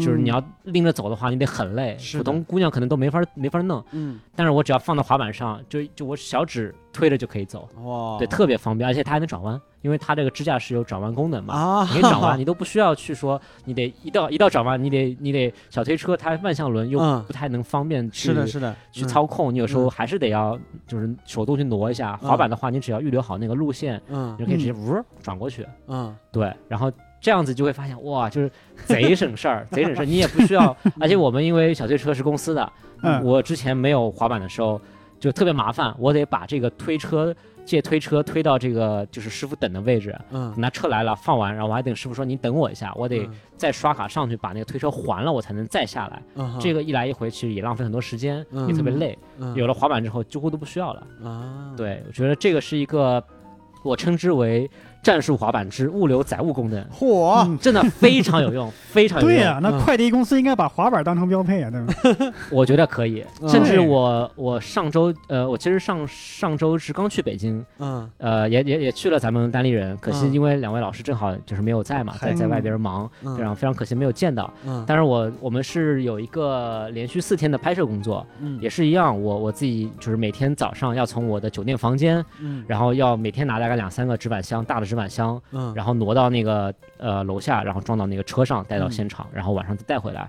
就是你要拎着走的话，你得很累，是普通姑娘可能都没法没法弄。嗯但是我只要放到滑板上，就就我小指推着就可以走，哇对，特别方便，而且它还能转弯，因为它这个支架是有转弯功能嘛。啊你转弯，你都不需要去说，你得一到一到转弯，你得你得小推车，它万向轮又嗯不太能方便去是的是的去嗯操控，你有时候嗯还是得要就是手动去挪一下。嗯滑板的话，你只要预留好那个路线，嗯你就可以直接呜转过去。嗯对，然后这样子就会发现哇，就是贼省事儿，贼省事儿，你也不需要。而且我们因为小推车是公司的，嗯我之前没有滑板的时候就特别麻烦，我得把这个推车借推车推到这个就是师傅等的位置。嗯等他车来了，放完，然后我还等师傅说你等我一下，我得嗯再刷卡上去把那个推车还了，我才能再下来。嗯这个一来一回，其实也浪费很多时间，嗯也特别累。嗯有了滑板之后，几乎都不需要了。啊对，我觉得这个是一个我称之为战术滑板之物流载物功能，嚯。嗯真的非常有用，非常有用。对呀，那嗯。快递公司应该把滑板当成标配啊，对吧？我觉得可以。嗯。甚至我我上周呃，我其实上上周是刚去北京，嗯。呃，也也也去了咱们单立人，可惜嗯因为两位老师正好就是没有在嘛，在在外边忙，嗯。非常非常可惜没有见到。嗯。但是我我们是有一个连续四天的拍摄工作，嗯。也是一样，我我自己就是每天早上要从我的酒店房间，嗯。然后要每天拿大概两三个纸板箱，大的纸板箱，嗯然后挪到那个呃楼下，然后装到那个车上，带到嗯现场，然后晚上再带回来。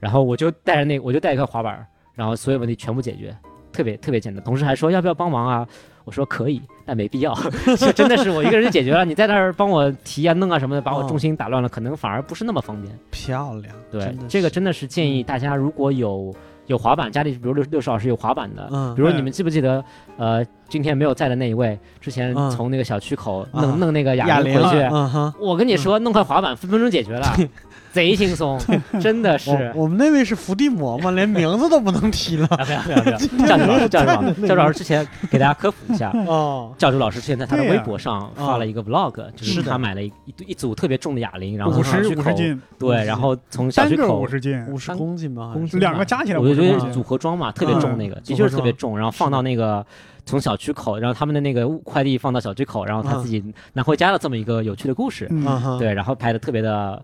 然后我就带着那我就带一块滑板，然后所有问题全部解决，特别特别简单。同事还说要不要帮忙啊？我说可以，但没必要，就真的是我一个人就解决了。你在那儿帮我提啊、弄啊什么的，把我哦重心打乱了，可能反而不是那么方便。漂亮，对，这个真的是建议大家，如果有有滑板，家里比如六六十老师有滑板的，嗯比如你们记不记得，呃，今天没有在的那一位，之前嗯从那个小区口啊弄弄那个哑铃哑铃回去，嗯哼，我跟你说，弄块滑板分分钟解决了，贼轻松，真的是。我我们那位是伏地魔吗？连名字都不能提了。教主老师，教主老师，教主老师之前给大家科普一下，哦，教主老师之前在他的微博上发了一个 vlog，就是他买了一一一组特别重的哑铃，然后从小区口五十斤，对，然后从小区口五十斤，五十公斤吧，公斤两个加起来我就觉50公斤得组合装嘛，特别重那个，的确是特别重，然后放到那个从小区口，然后他们的那个快递放到小区口，然后他嗯自己拿回家的这么一个有趣的故事，嗯。对，然后拍的特别的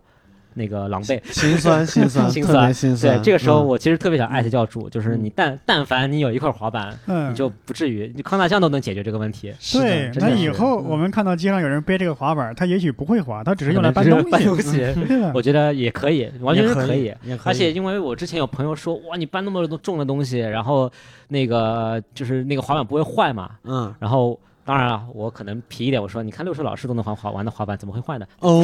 那个狼狈。心酸 心酸，心酸心酸。对，这个时候嗯我其实特别想艾特教主，就是你但但凡你有一块滑板，嗯，你就不至于，你康大象都能解决这个问题。对，那以后嗯我们看到街上有人背这个滑板，他也许不会滑，他只是用来搬东西，搬东西，我觉得也可以，完全是可以。，也可以。而且因为我之前有朋友说，哇，你搬那么多重的东西，然后那个就是那个滑板不会坏嘛？嗯，然后当然了，我可能皮一点，我说你看六叔老师都能滑滑玩的滑板，怎么会坏呢？哦，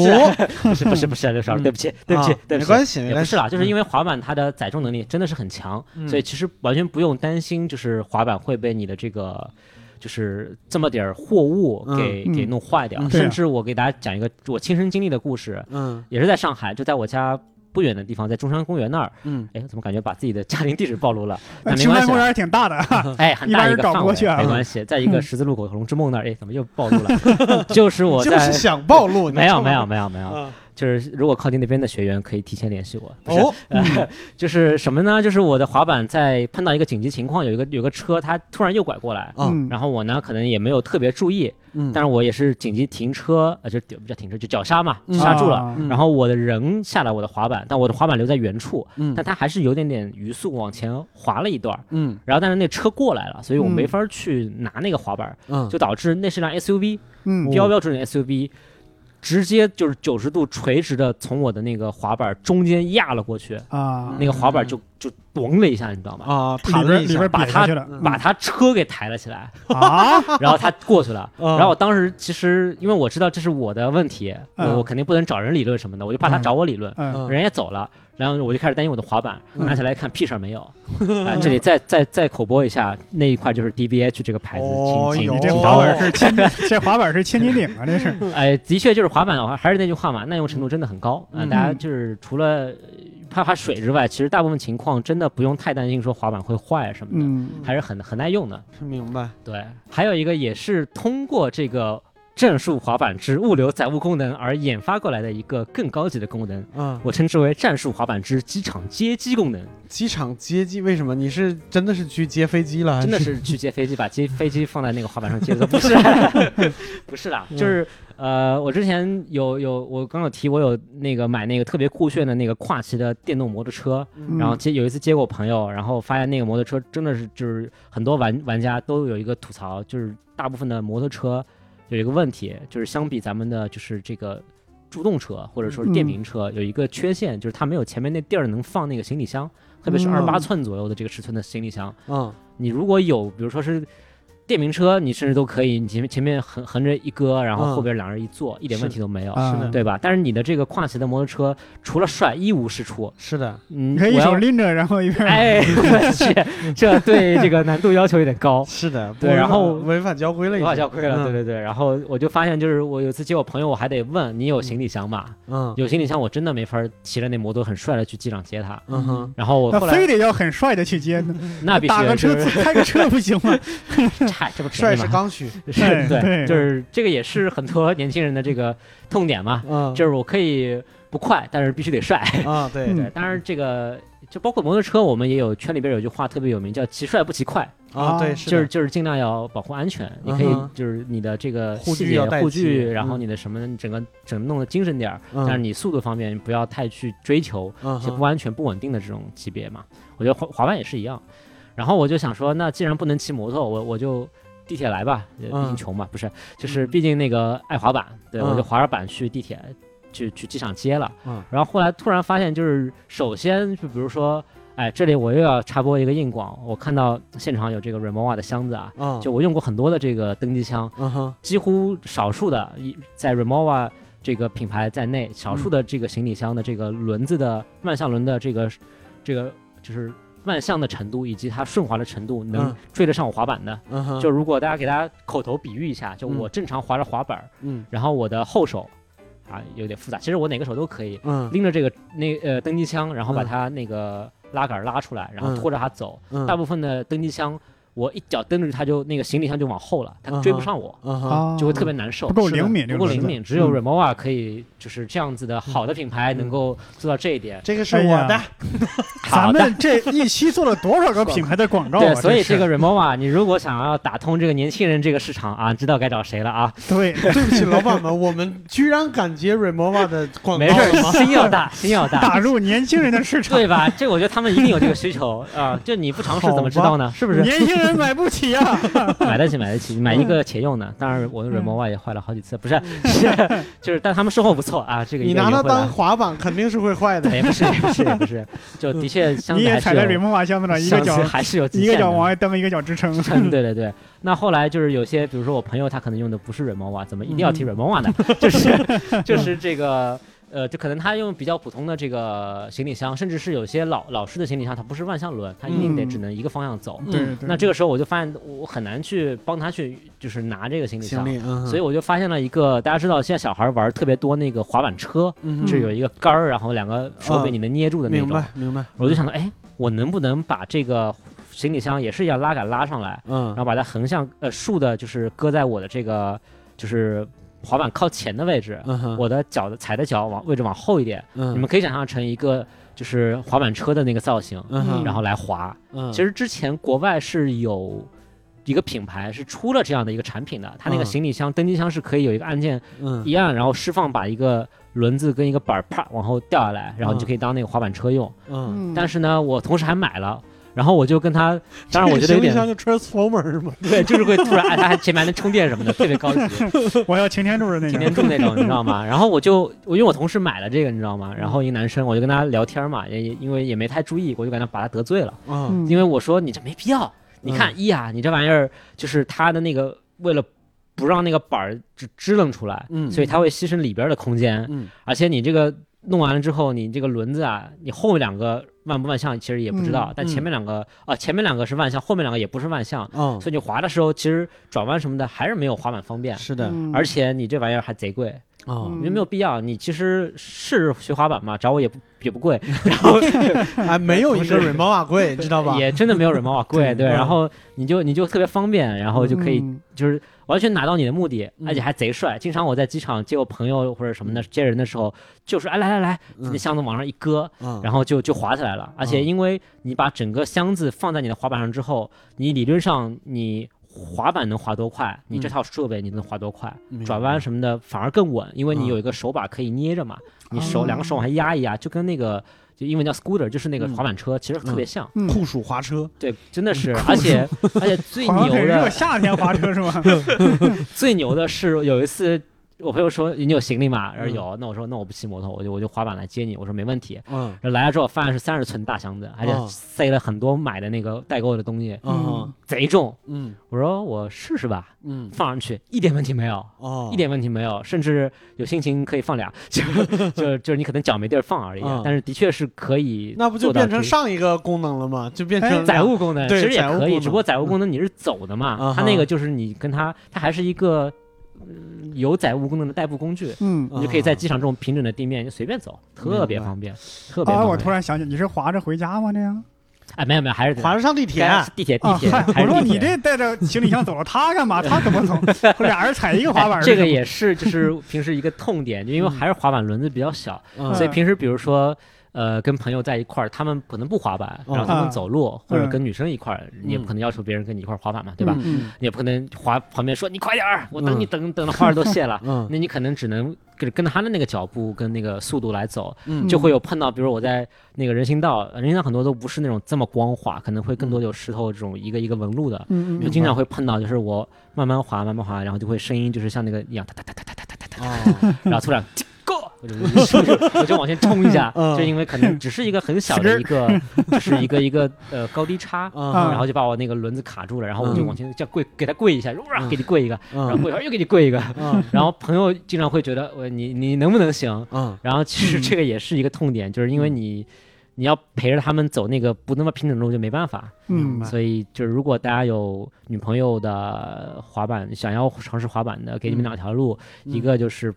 不是不是不是，六叔老师，嗯。对不起对不起啊对不起。没关系，也不是啦，就是因为滑板它的载重能力真的是很强，嗯。所以其实完全不用担心，就是滑板会被你的这个就是这么点儿货物给、嗯。给弄坏掉。甚至我给大家讲一个我亲身经历的故事，嗯。也是在上海，就在我家不远的地方，在中山公园那儿。嗯，哎，怎么感觉把自己的家庭地址暴露了？那呃没关系啦。青山公园挺大的，哎，很大一个 范围，没关系，在一个十字路口龙之梦那儿，哎，怎么又暴露了？就是我就是在，想暴露，没有没有没有没有，啊就是如果靠近那边的学员可以提前联系我。不是哦，呃，就是什么呢？就是我的滑板在碰到一个紧急情况，有一个有个车它突然右拐过来，啊嗯，然后我呢可能也没有特别注意，嗯，但是我也是紧急停车，呃，就不叫停车，就脚刹嘛，嗯。刹住了。然后我的人下来我的滑板，但我的滑板留在原处，嗯。但它还是有点点匀速往前滑了一段儿。嗯。然后但是那车过来了，所以我嗯。没法去拿那个滑板，嗯，就导致那是辆 SUV，嗯。标标准准的 SUV，直接就是九十度垂直的从我的那个滑板中间压了过去，啊，那个滑板就就咚了一下，你知道吗？啊，里弹了一下里边把他把他车给抬了起来，啊，然后他过去了。然后我当时其实因为我知道这是我的问题，我肯定不能找人理论什么的，我就怕他找我理论。嗯，人也走了，然后我就开始担心我的滑板，拿起来一看屁事儿没有。啊，这里再再再口播一下，那一块就是 DBH 这个牌子，哦有请请你这滑板是千，这滑板是千斤顶啊，这是，哎，的确就是滑板的话，还是那句话嘛，耐用程度真的很高。啊、嗯大家就是除了呃怕怕水之外，其实大部分情况真的不用太担心说滑板会坏什么的，嗯还是很很耐用的。明白，对，还有一个也是通过这个正数滑板之物流载物功能而研发过来的一个更高级的功能，嗯，我称之为战术滑板之机场接机功能。机场接机为什么？你是真的是去接飞机了？还真的是去接飞机，把接飞机放在那个滑板上接的，不是，不是啦，就是呃，我之前有有我刚有提，我有那个买那个特别酷炫的那个跨骑的电动摩托车，嗯然后接有一次接过朋友，然后发现那个摩托车真的是就是很多玩玩家都有一个吐槽，就是大部分的摩托车有一个问题，就是相比咱们的就是这个。助动车或者说是电瓶车有一个缺陷，就是它没有前面那地儿能放那个行李箱，特别是嗯二十八寸左右的这个尺寸的行李箱。嗯你如果有，比如说是电瓶车，你甚至都可以，你前面前面横横着一搁，然后嗯后边两人一坐，一点问题都没有，啊是的对吧？但是你的这个跨骑的摩托车，除了帅一无是处。是的，嗯，你可以一手拎着，然后一边，哎，我去，这对这个难度要求有点高。是的，对然后违反交规了，违反交规了，嗯对对对。然后我就发现，就是我有次接我朋友，我还得问你有行李箱吗？嗯有行李箱，我真的没法骑着那摩托很帅的去机场接他。嗯哼，然后我后来非得要很帅的去接，那必须打个车开个车不行吗？嗨，这不便帅宜吗？是刚需，是对，对对就是这个也是很多年轻人的这个痛点嘛，嗯，就是我可以不快，但是必须得帅。啊，对 嗯对，当然这个就包括摩托车，我们也有圈里边有句话特别有名，叫骑帅不骑快，啊，对，啊是的就是就是尽量要保护安全。你可以嗯哼就是你的这个护具细节要带护具，然后嗯你的什么你整个整个弄得精神点儿，嗯但是你速度方面不要太去追求嗯一些不安全不稳定的这种级别嘛。我觉得滑滑板也是一样。然后我就想说，那既然不能骑摩托，我我就地铁来吧，呃毕竟嗯穷嘛，不是，就是毕竟那个爱滑板，对，我就嗯滑着板去地铁，去去机场接了。嗯。然后后来突然发现，就是首先就比如说，哎，这里我又要插播一个硬广，我看到现场有这个 Remova 的箱子啊，嗯，就我用过很多的这个登机箱，几乎少数的一在 Remova 这个品牌在内，少数的这个行李箱的这个轮子的万向轮的这个这个就是万向的程度以及它顺滑的程度能嗯追得上我滑板的。嗯，就如果大家给大家口头比喻一下，就嗯我正常滑着滑板，嗯然后我的后手啊有点复杂，其实我哪个手都可以嗯拎着这个那呃登机枪，然后把嗯它那个拉杆拉出来，然后嗯拖着它走。嗯大部分的登机枪，我一脚蹬着他就那个行李箱就往后了，它嗯哼追不上我。就会特别难受，不够灵敏，不够灵敏。只有嗯 Remova 可以就是这样子的好的品牌能够做到这一点。这个是我的，咱们这一期做了多少个品牌的广告啊？对，所以这个 Remova，你如果想要打通这个年轻人这个市场啊，知道该找谁了啊。对 对不起老板们，我们居然敢接 Remova 的广告没事？心要大，心要大，打入年轻人的市场，对吧？这我觉得他们一定有这个需求啊。就你不尝试怎么知道呢？是不是？年轻人 买不起啊！买得起，买得起，买一个且用的。当然，我的 Remova 也坏了好几次，不是，是 就是，但他们售后不错啊。这个你拿它当。滑板肯定是会坏的。也不是，也不是，也不是，就的确相你对还是也踩在瑞有，梦瓦箱子上，一个脚还是有极一个脚往外蹬，一个脚支撑。嗯，对对对。那后来就是有些，比如说我朋友他可能用的不是 Remova，怎么一定要提 Remova 呢？就是就是这个呃，就可能他用比较普通的这个行李箱，甚至是有些老老式的行李箱，它不是万向轮，它一定得嗯只能一个方向走。对对，那这个时候我就发现我很难去帮他去就是拿这个行李箱。李，嗯，所以我就发现了一个，大家知道现在小孩玩特别多那个滑板车，是有一个杆儿，然后两个手柄啊你能捏住的那种。明白明白，我就想到，哎，我能不能把这个行李箱也是一样拉杆拉上来，嗯然后把它横向呃竖的，就是搁在我的这个就是滑板靠前的位置，嗯，我的脚的踩的脚往位置往后一点，嗯你们可以想象成一个就是滑板车的那个造型，嗯，然后来滑。嗯其实之前国外是有。一个品牌是出了这样的一个产品的，它那个嗯行李箱、登机箱是可以有一个按键嗯一按，然后释放把一个轮子跟一个板儿啪往后掉下来，然后你就嗯可以当那个滑板车用。嗯，但是呢，我同时还买了，然后我就跟他，当然我觉得有点就 Transformer 是吗？对，就是会突然，哎，它还前面还能充电什么的，特别高级，我要擎天柱的那种擎天。柱那种，你知道吗？然后我就我因为我同事买了这个，你知道吗？然后一个男生，我就跟他聊天嘛，也也因为也没太注意，我就感觉把他得罪了，嗯因为我说你这没必要，你看一啊，你这玩意儿就是它的那个为了。不让那个板儿支支棱出来，嗯所以它会牺牲里边的空间，嗯而且你这个弄完了之后，你这个轮子啊，你后面两个万不万向其实也不知道，嗯但前面两个啊、前面两个是万向，后面两个也不是万向，嗯，所以你滑的时候，其实转弯什么的还是没有滑板方便，是的，嗯。而且你这玩意儿还贼贵，哦。嗯你没有必要。你其实是学滑板嘛，找我也不也不贵，然后还没有一个不是 Remova 贵，知道吧？也真的没有人毛瓦贵，对，嗯。然后你就你就特别方便，然后就可以嗯。就是完全拿到你的目的，嗯。而且还贼帅。经常我在机场接我朋友或者什么的接人的时候，就是哎来来来，嗯。那箱子往上一搁，嗯，然后就就滑起来了。而且因为你把整个箱子放在你的滑板上之后，你理论上你滑板能滑多快，你这嗯。套设备你能滑多快，转弯什么的反而更稳，因为你嗯。有一个手把可以捏着嘛，你手哦。两个手往下压一压，就跟那个就英文叫 scooter，就是那个嗯滑板车，其实特别像。嗯酷暑滑车，对，真的是，而且而且最牛的夏天滑车是吗？最牛的是有一次。我朋友说你有行李吗？然后嗯。有，那我说那我不骑摩托，我就我就滑板来接你。我说没问题。嗯。然后来了之后，发现是三十寸大箱子，而且哦塞了很多买的那个代购的东西，嗯。贼重。嗯。我说我试试吧，嗯。放上去一点问题没有，哦，一点问题没有，甚至有心情可以放俩，就 就就是你可能脚没地儿放而已嗯，但是的确是可以那不就变成上一个功能了吗？就变哎成载物功能，其实也可以，只不过载物功能你是走的嘛，嗯。它那个就是你跟它，它还是一个。嗯有载物功能的代步工具，嗯。嗯你就可以在机场这种平整的地面就随便走，特别方便，特别啊！方便。我突然想起，你是滑着回家吗？这样？哎，没有没有，还是得滑着上地铁，该地铁地啊，铁，我说你这带着行李箱走了，他干嘛？他怎么走？俩人踩一个滑板这个也是就是平时一个痛点，就因为嗯还是滑板轮子比较小，嗯所以平时比如说。呃，跟朋友在一块儿，他们可能不滑板，然后他啊们走路，或者嗯跟女生一块儿，你也不可能要求别人跟你一块儿滑板嘛，对吧？嗯。你也不可能滑旁边说你快点儿，我等你嗯等等的花儿都谢了，嗯。那你可能只能跟跟着他的那个脚步跟那个速度来走，嗯。就会有碰到，比如我在那个人行道，人行道很多都不是那种这么光滑，可能会更多有石头这种一个一个纹路的，就经常会碰到，就是我慢慢滑慢慢滑，然后就会声音就是像那个一样，哒哒哒哒哒哒哒哒，哒，然后突然。我就我就往前冲一下，就因为可能只是一个很小的一个，就是一个一个呃高低差，然后就把我那个轮子卡住了，然后我就往前这样跪，给他跪一下，哇，给你跪一个，然后嗯跪一会儿又给你跪一个，然后朋友经常会觉得，我你你能不能行？然后其实这个也是一个痛点，就是因为你你要陪着他们走那个不那么平整的路就没办法。嗯所以就是如果大家有女朋友的滑板，想要尝试滑板的，给你们两条路，一个就是。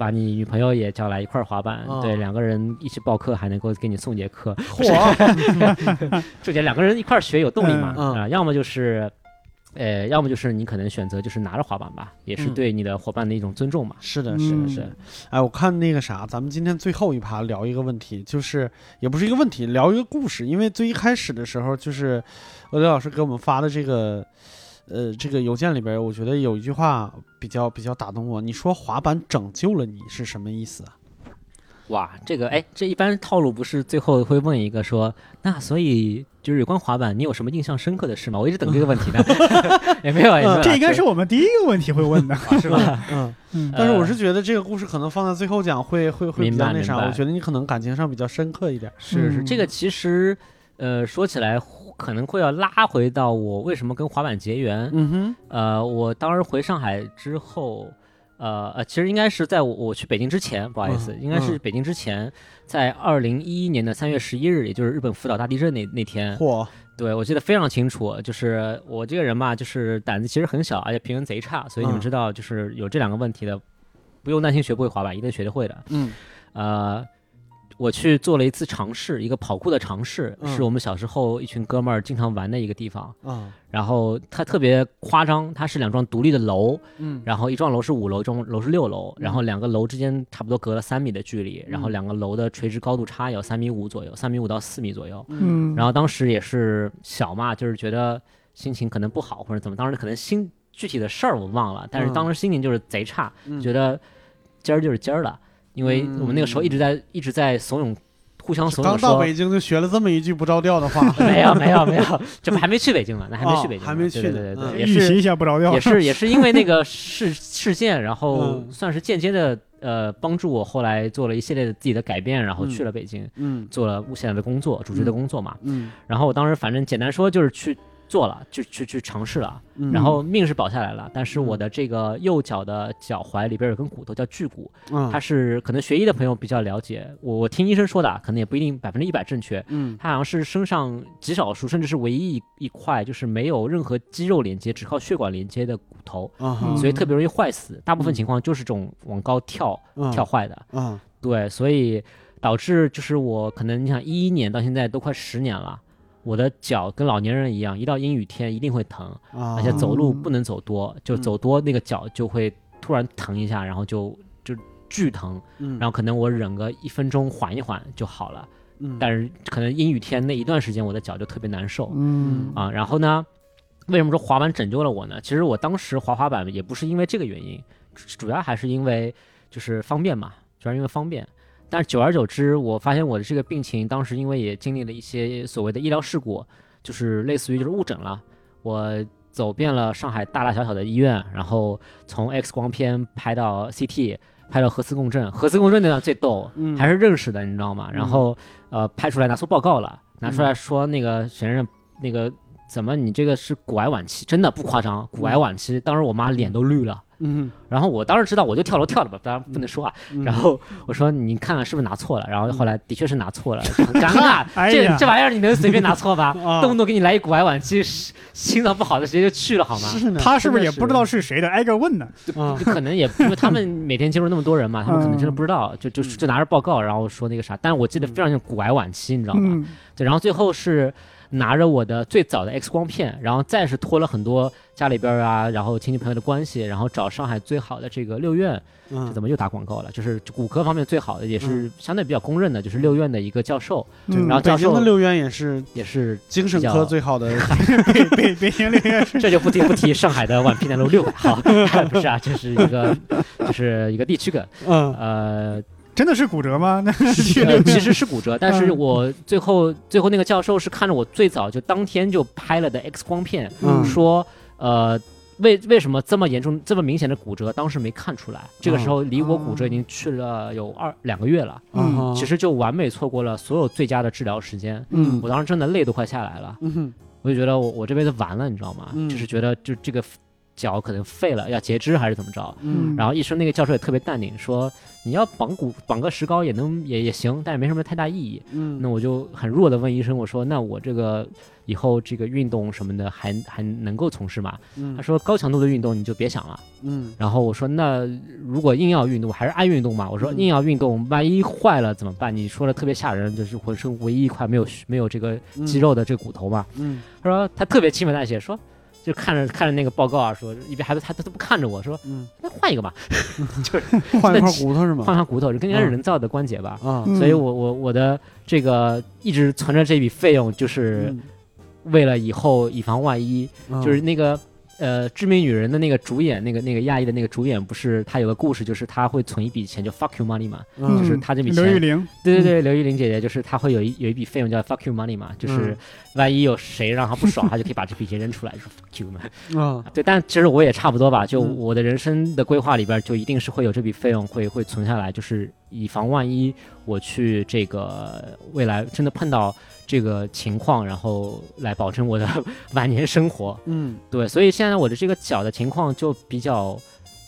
把你女朋友也叫来一块儿滑板，哦对，两个人一起报课，还能够给你送节课，嚯，这节两个人一块儿学有动力嘛，啊，要么就是，呃，要么就是你可能选择就是拿着滑板吧，也是嗯对你的伙伴的一种尊重嘛。是的，是的，嗯是的。哎，我看那个啥，咱们今天最后一趴聊一个问题，就是也不是一个问题，聊一个故事。因为最一开始的时候，就是俄刘老师给我们发的这个，呃，这个邮件里边，我觉得有一句话比较比较打动我。你说滑板拯救了你是什么意思啊？哇，这个哎，这一般套路不是最后会问一个说，那所以就是有关滑板，你有什么印象深刻的事吗？我一直等这个问题呢，也没有，也没有，这应该是我们第一个问题会问的。是吧？嗯，嗯但是我呃是觉得这个故事可能放在最后讲会会会比明较那啥，我觉得你可能感情上比较深刻一点。是是，嗯这个其实呃说起来可能会要拉回到我为什么跟滑板结缘。嗯哼，呃，我当时回上海之后，呃呃，其实应该是在我我去北京之前，不好意思，嗯应该是北京之前，在二零一一年的三月十一日，也就是日本福岛大地震那那天，嚯，对我记得非常清楚。就是我这个人嘛，就是胆子其实很小，而且平衡贼差，所以你们嗯知道，就是有这两个问题的，不用担心学不会滑板，一定学得会的。嗯呃，我去做了一次尝试，一个跑酷的尝试，嗯。是我们小时候一群哥们儿经常玩的一个地方。啊然后它特别夸张，它是两幢独立的楼，嗯。然后一幢楼是五楼，一幢楼是六楼，然后两个楼之间差不多隔了三米的距离，然后嗯。两个楼的垂直高度差有三米五左右，三米五到四米左右。嗯，然后当时也是小嘛，就是觉得心情可能不好或者怎么，当时可能心具体的事儿我忘了，但是嗯。当时心情就是贼差，嗯。觉得今儿就是今儿了，因为我们那个时候一直在一直在怂恿，互相怂恿刚到。北京就学了这么一句不着调的话。没有没有没有，这不 还没去北京呢，那还没去北京，哦还没去对对对对，也是预习一下不着调也。是也是因为那个 事事件，然后嗯算是间接的呃帮助我后来做了一系列的自己的改变，然后去了北京，嗯做了现在的工作，主持的工作嘛。嗯然后我当时反正简单说就是去做了，就去去尝试了，嗯，然后命是保下来了，但是我的这个右脚的脚踝里边有根骨头叫距骨，嗯。它是可能学医的朋友比较了解，我我听医生说的啊，可能也不一定百分之一百正确。嗯。它好像是身上极少数，甚至是唯一一一块，就是没有任何肌肉连接，只靠血管连接的骨头，所以特别容易坏死。大部分情况就是这种往高跳、嗯跳坏的。啊对，所以导致就是我可能你想一一年到现在都快十年了，我的脚跟老年人一样，一到阴雨天一定会疼，啊，而且走路嗯不能走多，就嗯走多那个脚就会突然疼一下，然后就就巨疼，嗯，然后可能我忍个一分钟缓一缓就好了。嗯但是可能阴雨天那一段时间我的脚就特别难受嗯啊。然后呢，为什么说滑板拯救了我呢？其实我当时滑滑板也不是因为这个原因，主主要还是因为就是方便嘛，主要因为方便。但是久而久之，我发现我的这个病情，当时因为也经历了一些所谓的医疗事故，就是类似于就是误诊了。我走遍了上海大大小小的医院，然后从 X 光片拍到 CT，拍到核磁共振，核磁共振那段最逗，嗯还是认识的，你知道吗？然后呃拍出来拿出报告了，拿嗯出来说那个沈先生那个怎么你这个是骨癌晚期，真的不夸张，骨癌晚期。当时我妈脸都绿了。嗯然后我当时知道，我就跳楼跳了吧，当然不能说啊。嗯然后我说你看看是不是拿错了？然后后来的确是拿错了，很尴尬。这这玩意儿你能随便拿错吧？啊动不动给你来一骨癌晚期，心脏不好的直接就去了好吗？是呢，他是不是也不知道是谁的？挨个问呢？可能也因为他们每天接触那么多人嘛，他们可能真的嗯不知道，就就就拿着报告，然后说那个啥。但是我记得非常像骨癌晚期，你知道吗？嗯对，然后最后是拿着我的最早的 X 光片，然后再是托了很多家里边啊，然后亲戚朋友的关系，然后找上海最好的这个六院，这嗯怎么又打广告了？就是骨科方面最好的，也是相对比较公认的，就是六院的一个教授，嗯然后教授的六院也是也是精神科最好的，北北北京六院 这就不提不提上海的宛平南路六好，不是啊，这是一个就是一个地区梗，嗯。呃，真的是骨折吗？那其实是骨折，但是嗯我最后最后那个教授是看着我最早就当天就拍了的 X 光片，嗯说呃。为为什么这么严重、这么明显的骨折，当时没看出来？这个时候离我骨折已经去了有二两个月了，嗯啊其实就完美错过了所有最佳的治疗时间。嗯我当时真的泪都快下来了，嗯我就觉得我我这辈子完了，你知道吗？嗯就是觉得就这个脚可能废了，要截肢还是怎么着。嗯然后医生那个教授也特别淡定，说你要绑骨绑个石膏也能也也行，但也没什么太大意义。嗯那我就很弱的问医生，我说那我这个以后这个运动什么的还还能够从事吗？嗯他说高强度的运动你就别想了。嗯然后我说那如果硬要运动，还是爱运动嘛。我说嗯硬要运动，万一坏了怎么办？你说的特别吓人，就是浑身唯一一块没有没有这个肌肉的这个骨头嘛。嗯他说他特别轻描淡写说。就看着看着那个报告啊，说一边孩子他他都不看着我说，嗯，那换一个吧，就是 换一块骨头是吗？换换骨头，就跟应该是嗯人造的关节吧。啊，嗯所以我我我的这个一直存着这笔费用，就是嗯为了以后以防万一。啊就是那个呃《致命女人》的那个主演，那个那个亚裔的那个主演，不是他有个故事，就是他会存一笔钱，就 fuck you money 嘛。嗯。就是他这笔钱。刘玉玲，对对对，刘玉玲姐姐就是她会有一有一笔费用叫 fuck you money 嘛，就是嗯万一有谁让她不爽，她就可以把这笔钱扔出来，说 fuck you 嘛。啊对，但其实我也差不多吧，就嗯。我的人生的规划里边，就一定是会有这笔费用会会存下来，就是以防万一我去这个未来真的碰到这个情况，然后来保证我的 晚年生活。嗯。对，所以现在我的这个脚的情况就比较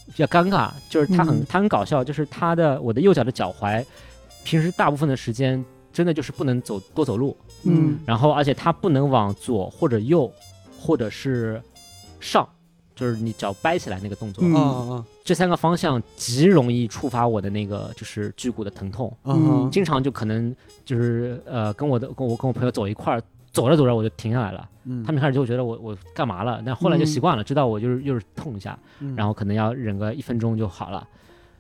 比较尴尬，就是它很、嗯。它很搞笑，就是它的我的右脚的脚踝，平时大部分的时间真的就是不能走多走路，嗯。然后而且它不能往左或者右，或者是上，就是你脚掰起来那个动作，这三个方向极容易触发我的那个就是距骨的疼痛，经常就可能就是呃跟我的跟我跟我朋友走一块儿，走着走着我就停下来了。嗯，他们一开始就觉得我我干嘛了，但后来就习惯了，知道我就是就是痛一下，嗯。然后可能要忍个一分钟就好了，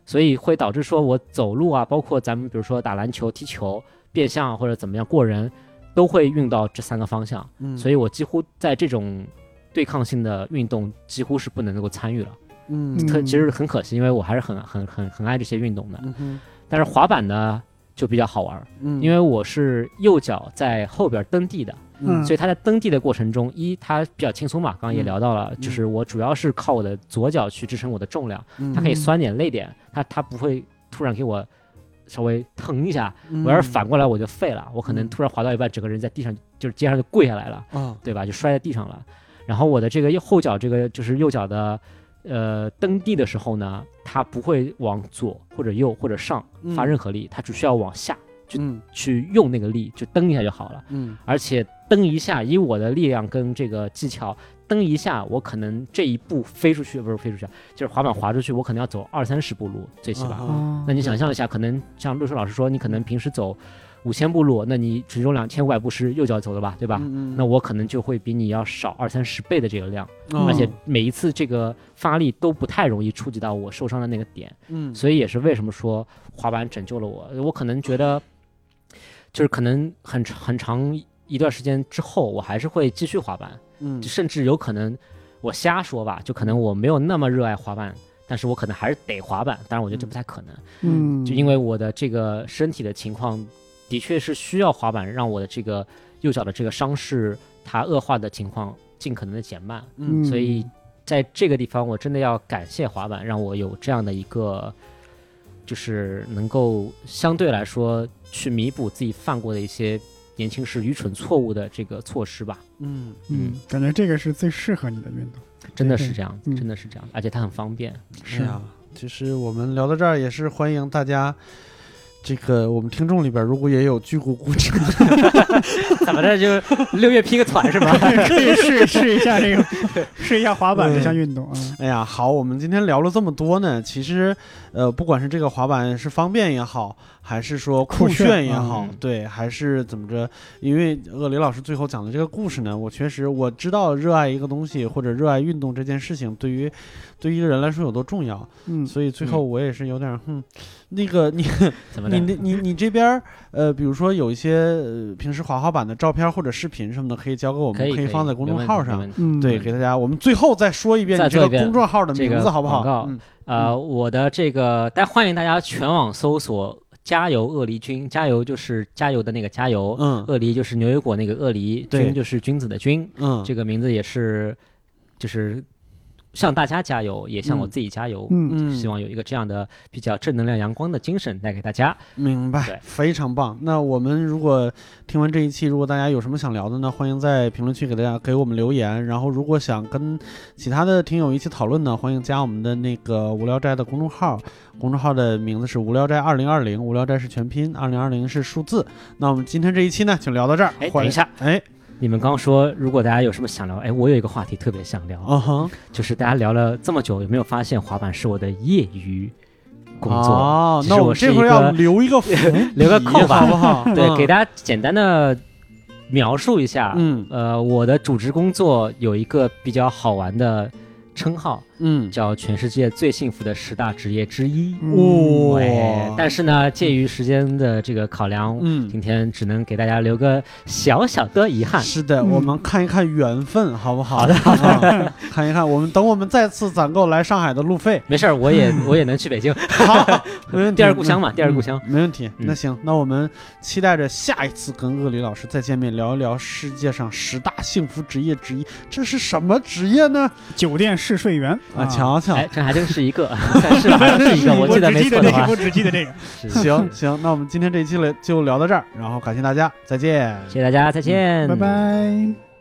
所以会导致说我走路啊，包括咱们比如说打篮球、踢球、变向或者怎么样过人，都会用到这三个方向，嗯。所以我几乎在这种对抗性的运动几乎是不能够参与了。嗯。嗯特其实很可惜，因为我还是很很很很爱这些运动的。嗯但是滑板呢就比较好玩儿，嗯，因为我是右脚在后边蹬地的，嗯。所以它在蹬地的过程中，一它比较轻松嘛，刚刚也聊到了，嗯。就是我主要是靠我的左脚去支撑我的重量，嗯。它可以酸点累点，它它不会突然给我稍微疼一下，嗯。我要是反过来我就废了，我可能嗯。突然滑到一半，整个人在地上就是街上就跪下来了，啊。对吧？就摔在地上了。然后我的这个右后脚这个就是右脚的。呃，蹬地的时候呢，它不会往左或者右或者上发嗯任何力，它只需要往下嗯去用那个力，就蹬一下就好了。嗯而且蹬一下，以我的力量跟这个技巧，蹬一下，我可能这一步飞出去，不是飞出去，就是滑板滑出去，我可能要走二三十步路，最起码。啊哦那你想象一下，可能像陆叔老师说，你可能平时走五千步路，那你只用两千五百步是右脚走的吧，对吧？嗯那我可能就会比你要少二三十倍的这个量，哦而且每一次这个发力都不太容易触及到我受伤的那个点。嗯所以也是为什么说滑板拯救了我。我可能觉得，就是可能很长很长一段时间之后，我还是会继续滑板，嗯甚至有可能我瞎说吧，就可能我没有那么热爱滑板，但是我可能还是得滑板。当然，我觉得这不太可能，嗯，就因为我的这个身体的情况，的确是需要滑板让我的这个右脚的这个伤势它恶化的情况尽可能的减慢。嗯所以在这个地方，我真的要感谢滑板，让我有这样的一个，就是能够相对来说去弥补自己犯过的一些年轻时愚蠢错误的这个措施吧。嗯嗯，感觉这个是最适合你的运动。真的是这样，嗯真的是这样，而且它很方便。是啊，其实我们聊到这儿也是欢迎大家。这个我们听众里边，如果也有巨骨骨折，怎么着就六月劈个团是吧？可以试试一下这个，试一下滑板这项运动啊。哎呀，好，我们今天聊了这么多呢，其实，呃，不管是这个滑板是方便也好，还是说酷酷炫炫也好，嗯对，还是怎么着？因为呃雷老师最后讲的这个故事呢，我确实我知道热爱一个东西或者热爱运动这件事情，对于对于一个人来说有多重要，嗯，所以最后我也是有点，哼，那个你 怎么？你你你你这边儿呃，比如说有一些呃平时滑滑板的照片或者视频什么的，可以交给我们，可以可以放在公众号上。嗯，对，给大家，我们最后再说一遍你这个公众号的名字，好不好？广告嗯呃，我的这个，但欢迎大家全网搜索“加油鳄梨君”，加油就是加油的那个加油，嗯鳄梨就是牛油果那个鳄梨，君就是君子的君，嗯，这个名字也是就是向大家加油，也向我嗯自己加油。嗯嗯，希望有一个这样的比较正能量、阳光的精神带给大家。明白，非常棒。那我们如果听完这一期，如果大家有什么想聊的呢，欢迎在评论区给大家给我们留言。然后，如果想跟其他的听友一起讨论呢，欢迎加我们的那个无聊斋的公众号，公众号的名字是无聊斋二零二零，无聊斋是全拼，二零二零是数字。那我们今天这一期呢，就聊到这儿。哎，等一，下，哎，你们刚刚说，如果大家有什么想聊，哎，我有一个话题特别想聊，啊哈，就是大家聊了这么久，有没有发现滑板是我的业余工作？哦，其实我那我们这会儿要留一个 留个扣吧好不好？对，嗯给大家简单的描述一下。嗯呃，我的主职工作有一个比较好玩的称号，嗯，叫全世界最幸福的十大职业之一。哇哎，但是呢，介于时间的这个考量，嗯今天只能给大家留个小小的遗憾。是的，嗯我们看一看缘分，好不好？好的好的，看一看，我们等我们再次攒够来上海的路费，没事儿，我也我也能去北京，好，没问题。第二故乡嘛，第二故嗯乡。没问题。嗯那行，那我们期待着下一次跟鳄梨老师再见面，聊一聊世界上十大幸福职业之一，这是什么职业呢？酒店试睡员啊，瞧瞧，哎，这还真是一个，是吧？还真是一个，我记得 没错的话我，只记得这个。行行，那我们今天这一期了就聊到这儿，然后感谢大家，再见。谢谢大家，再见，拜拜。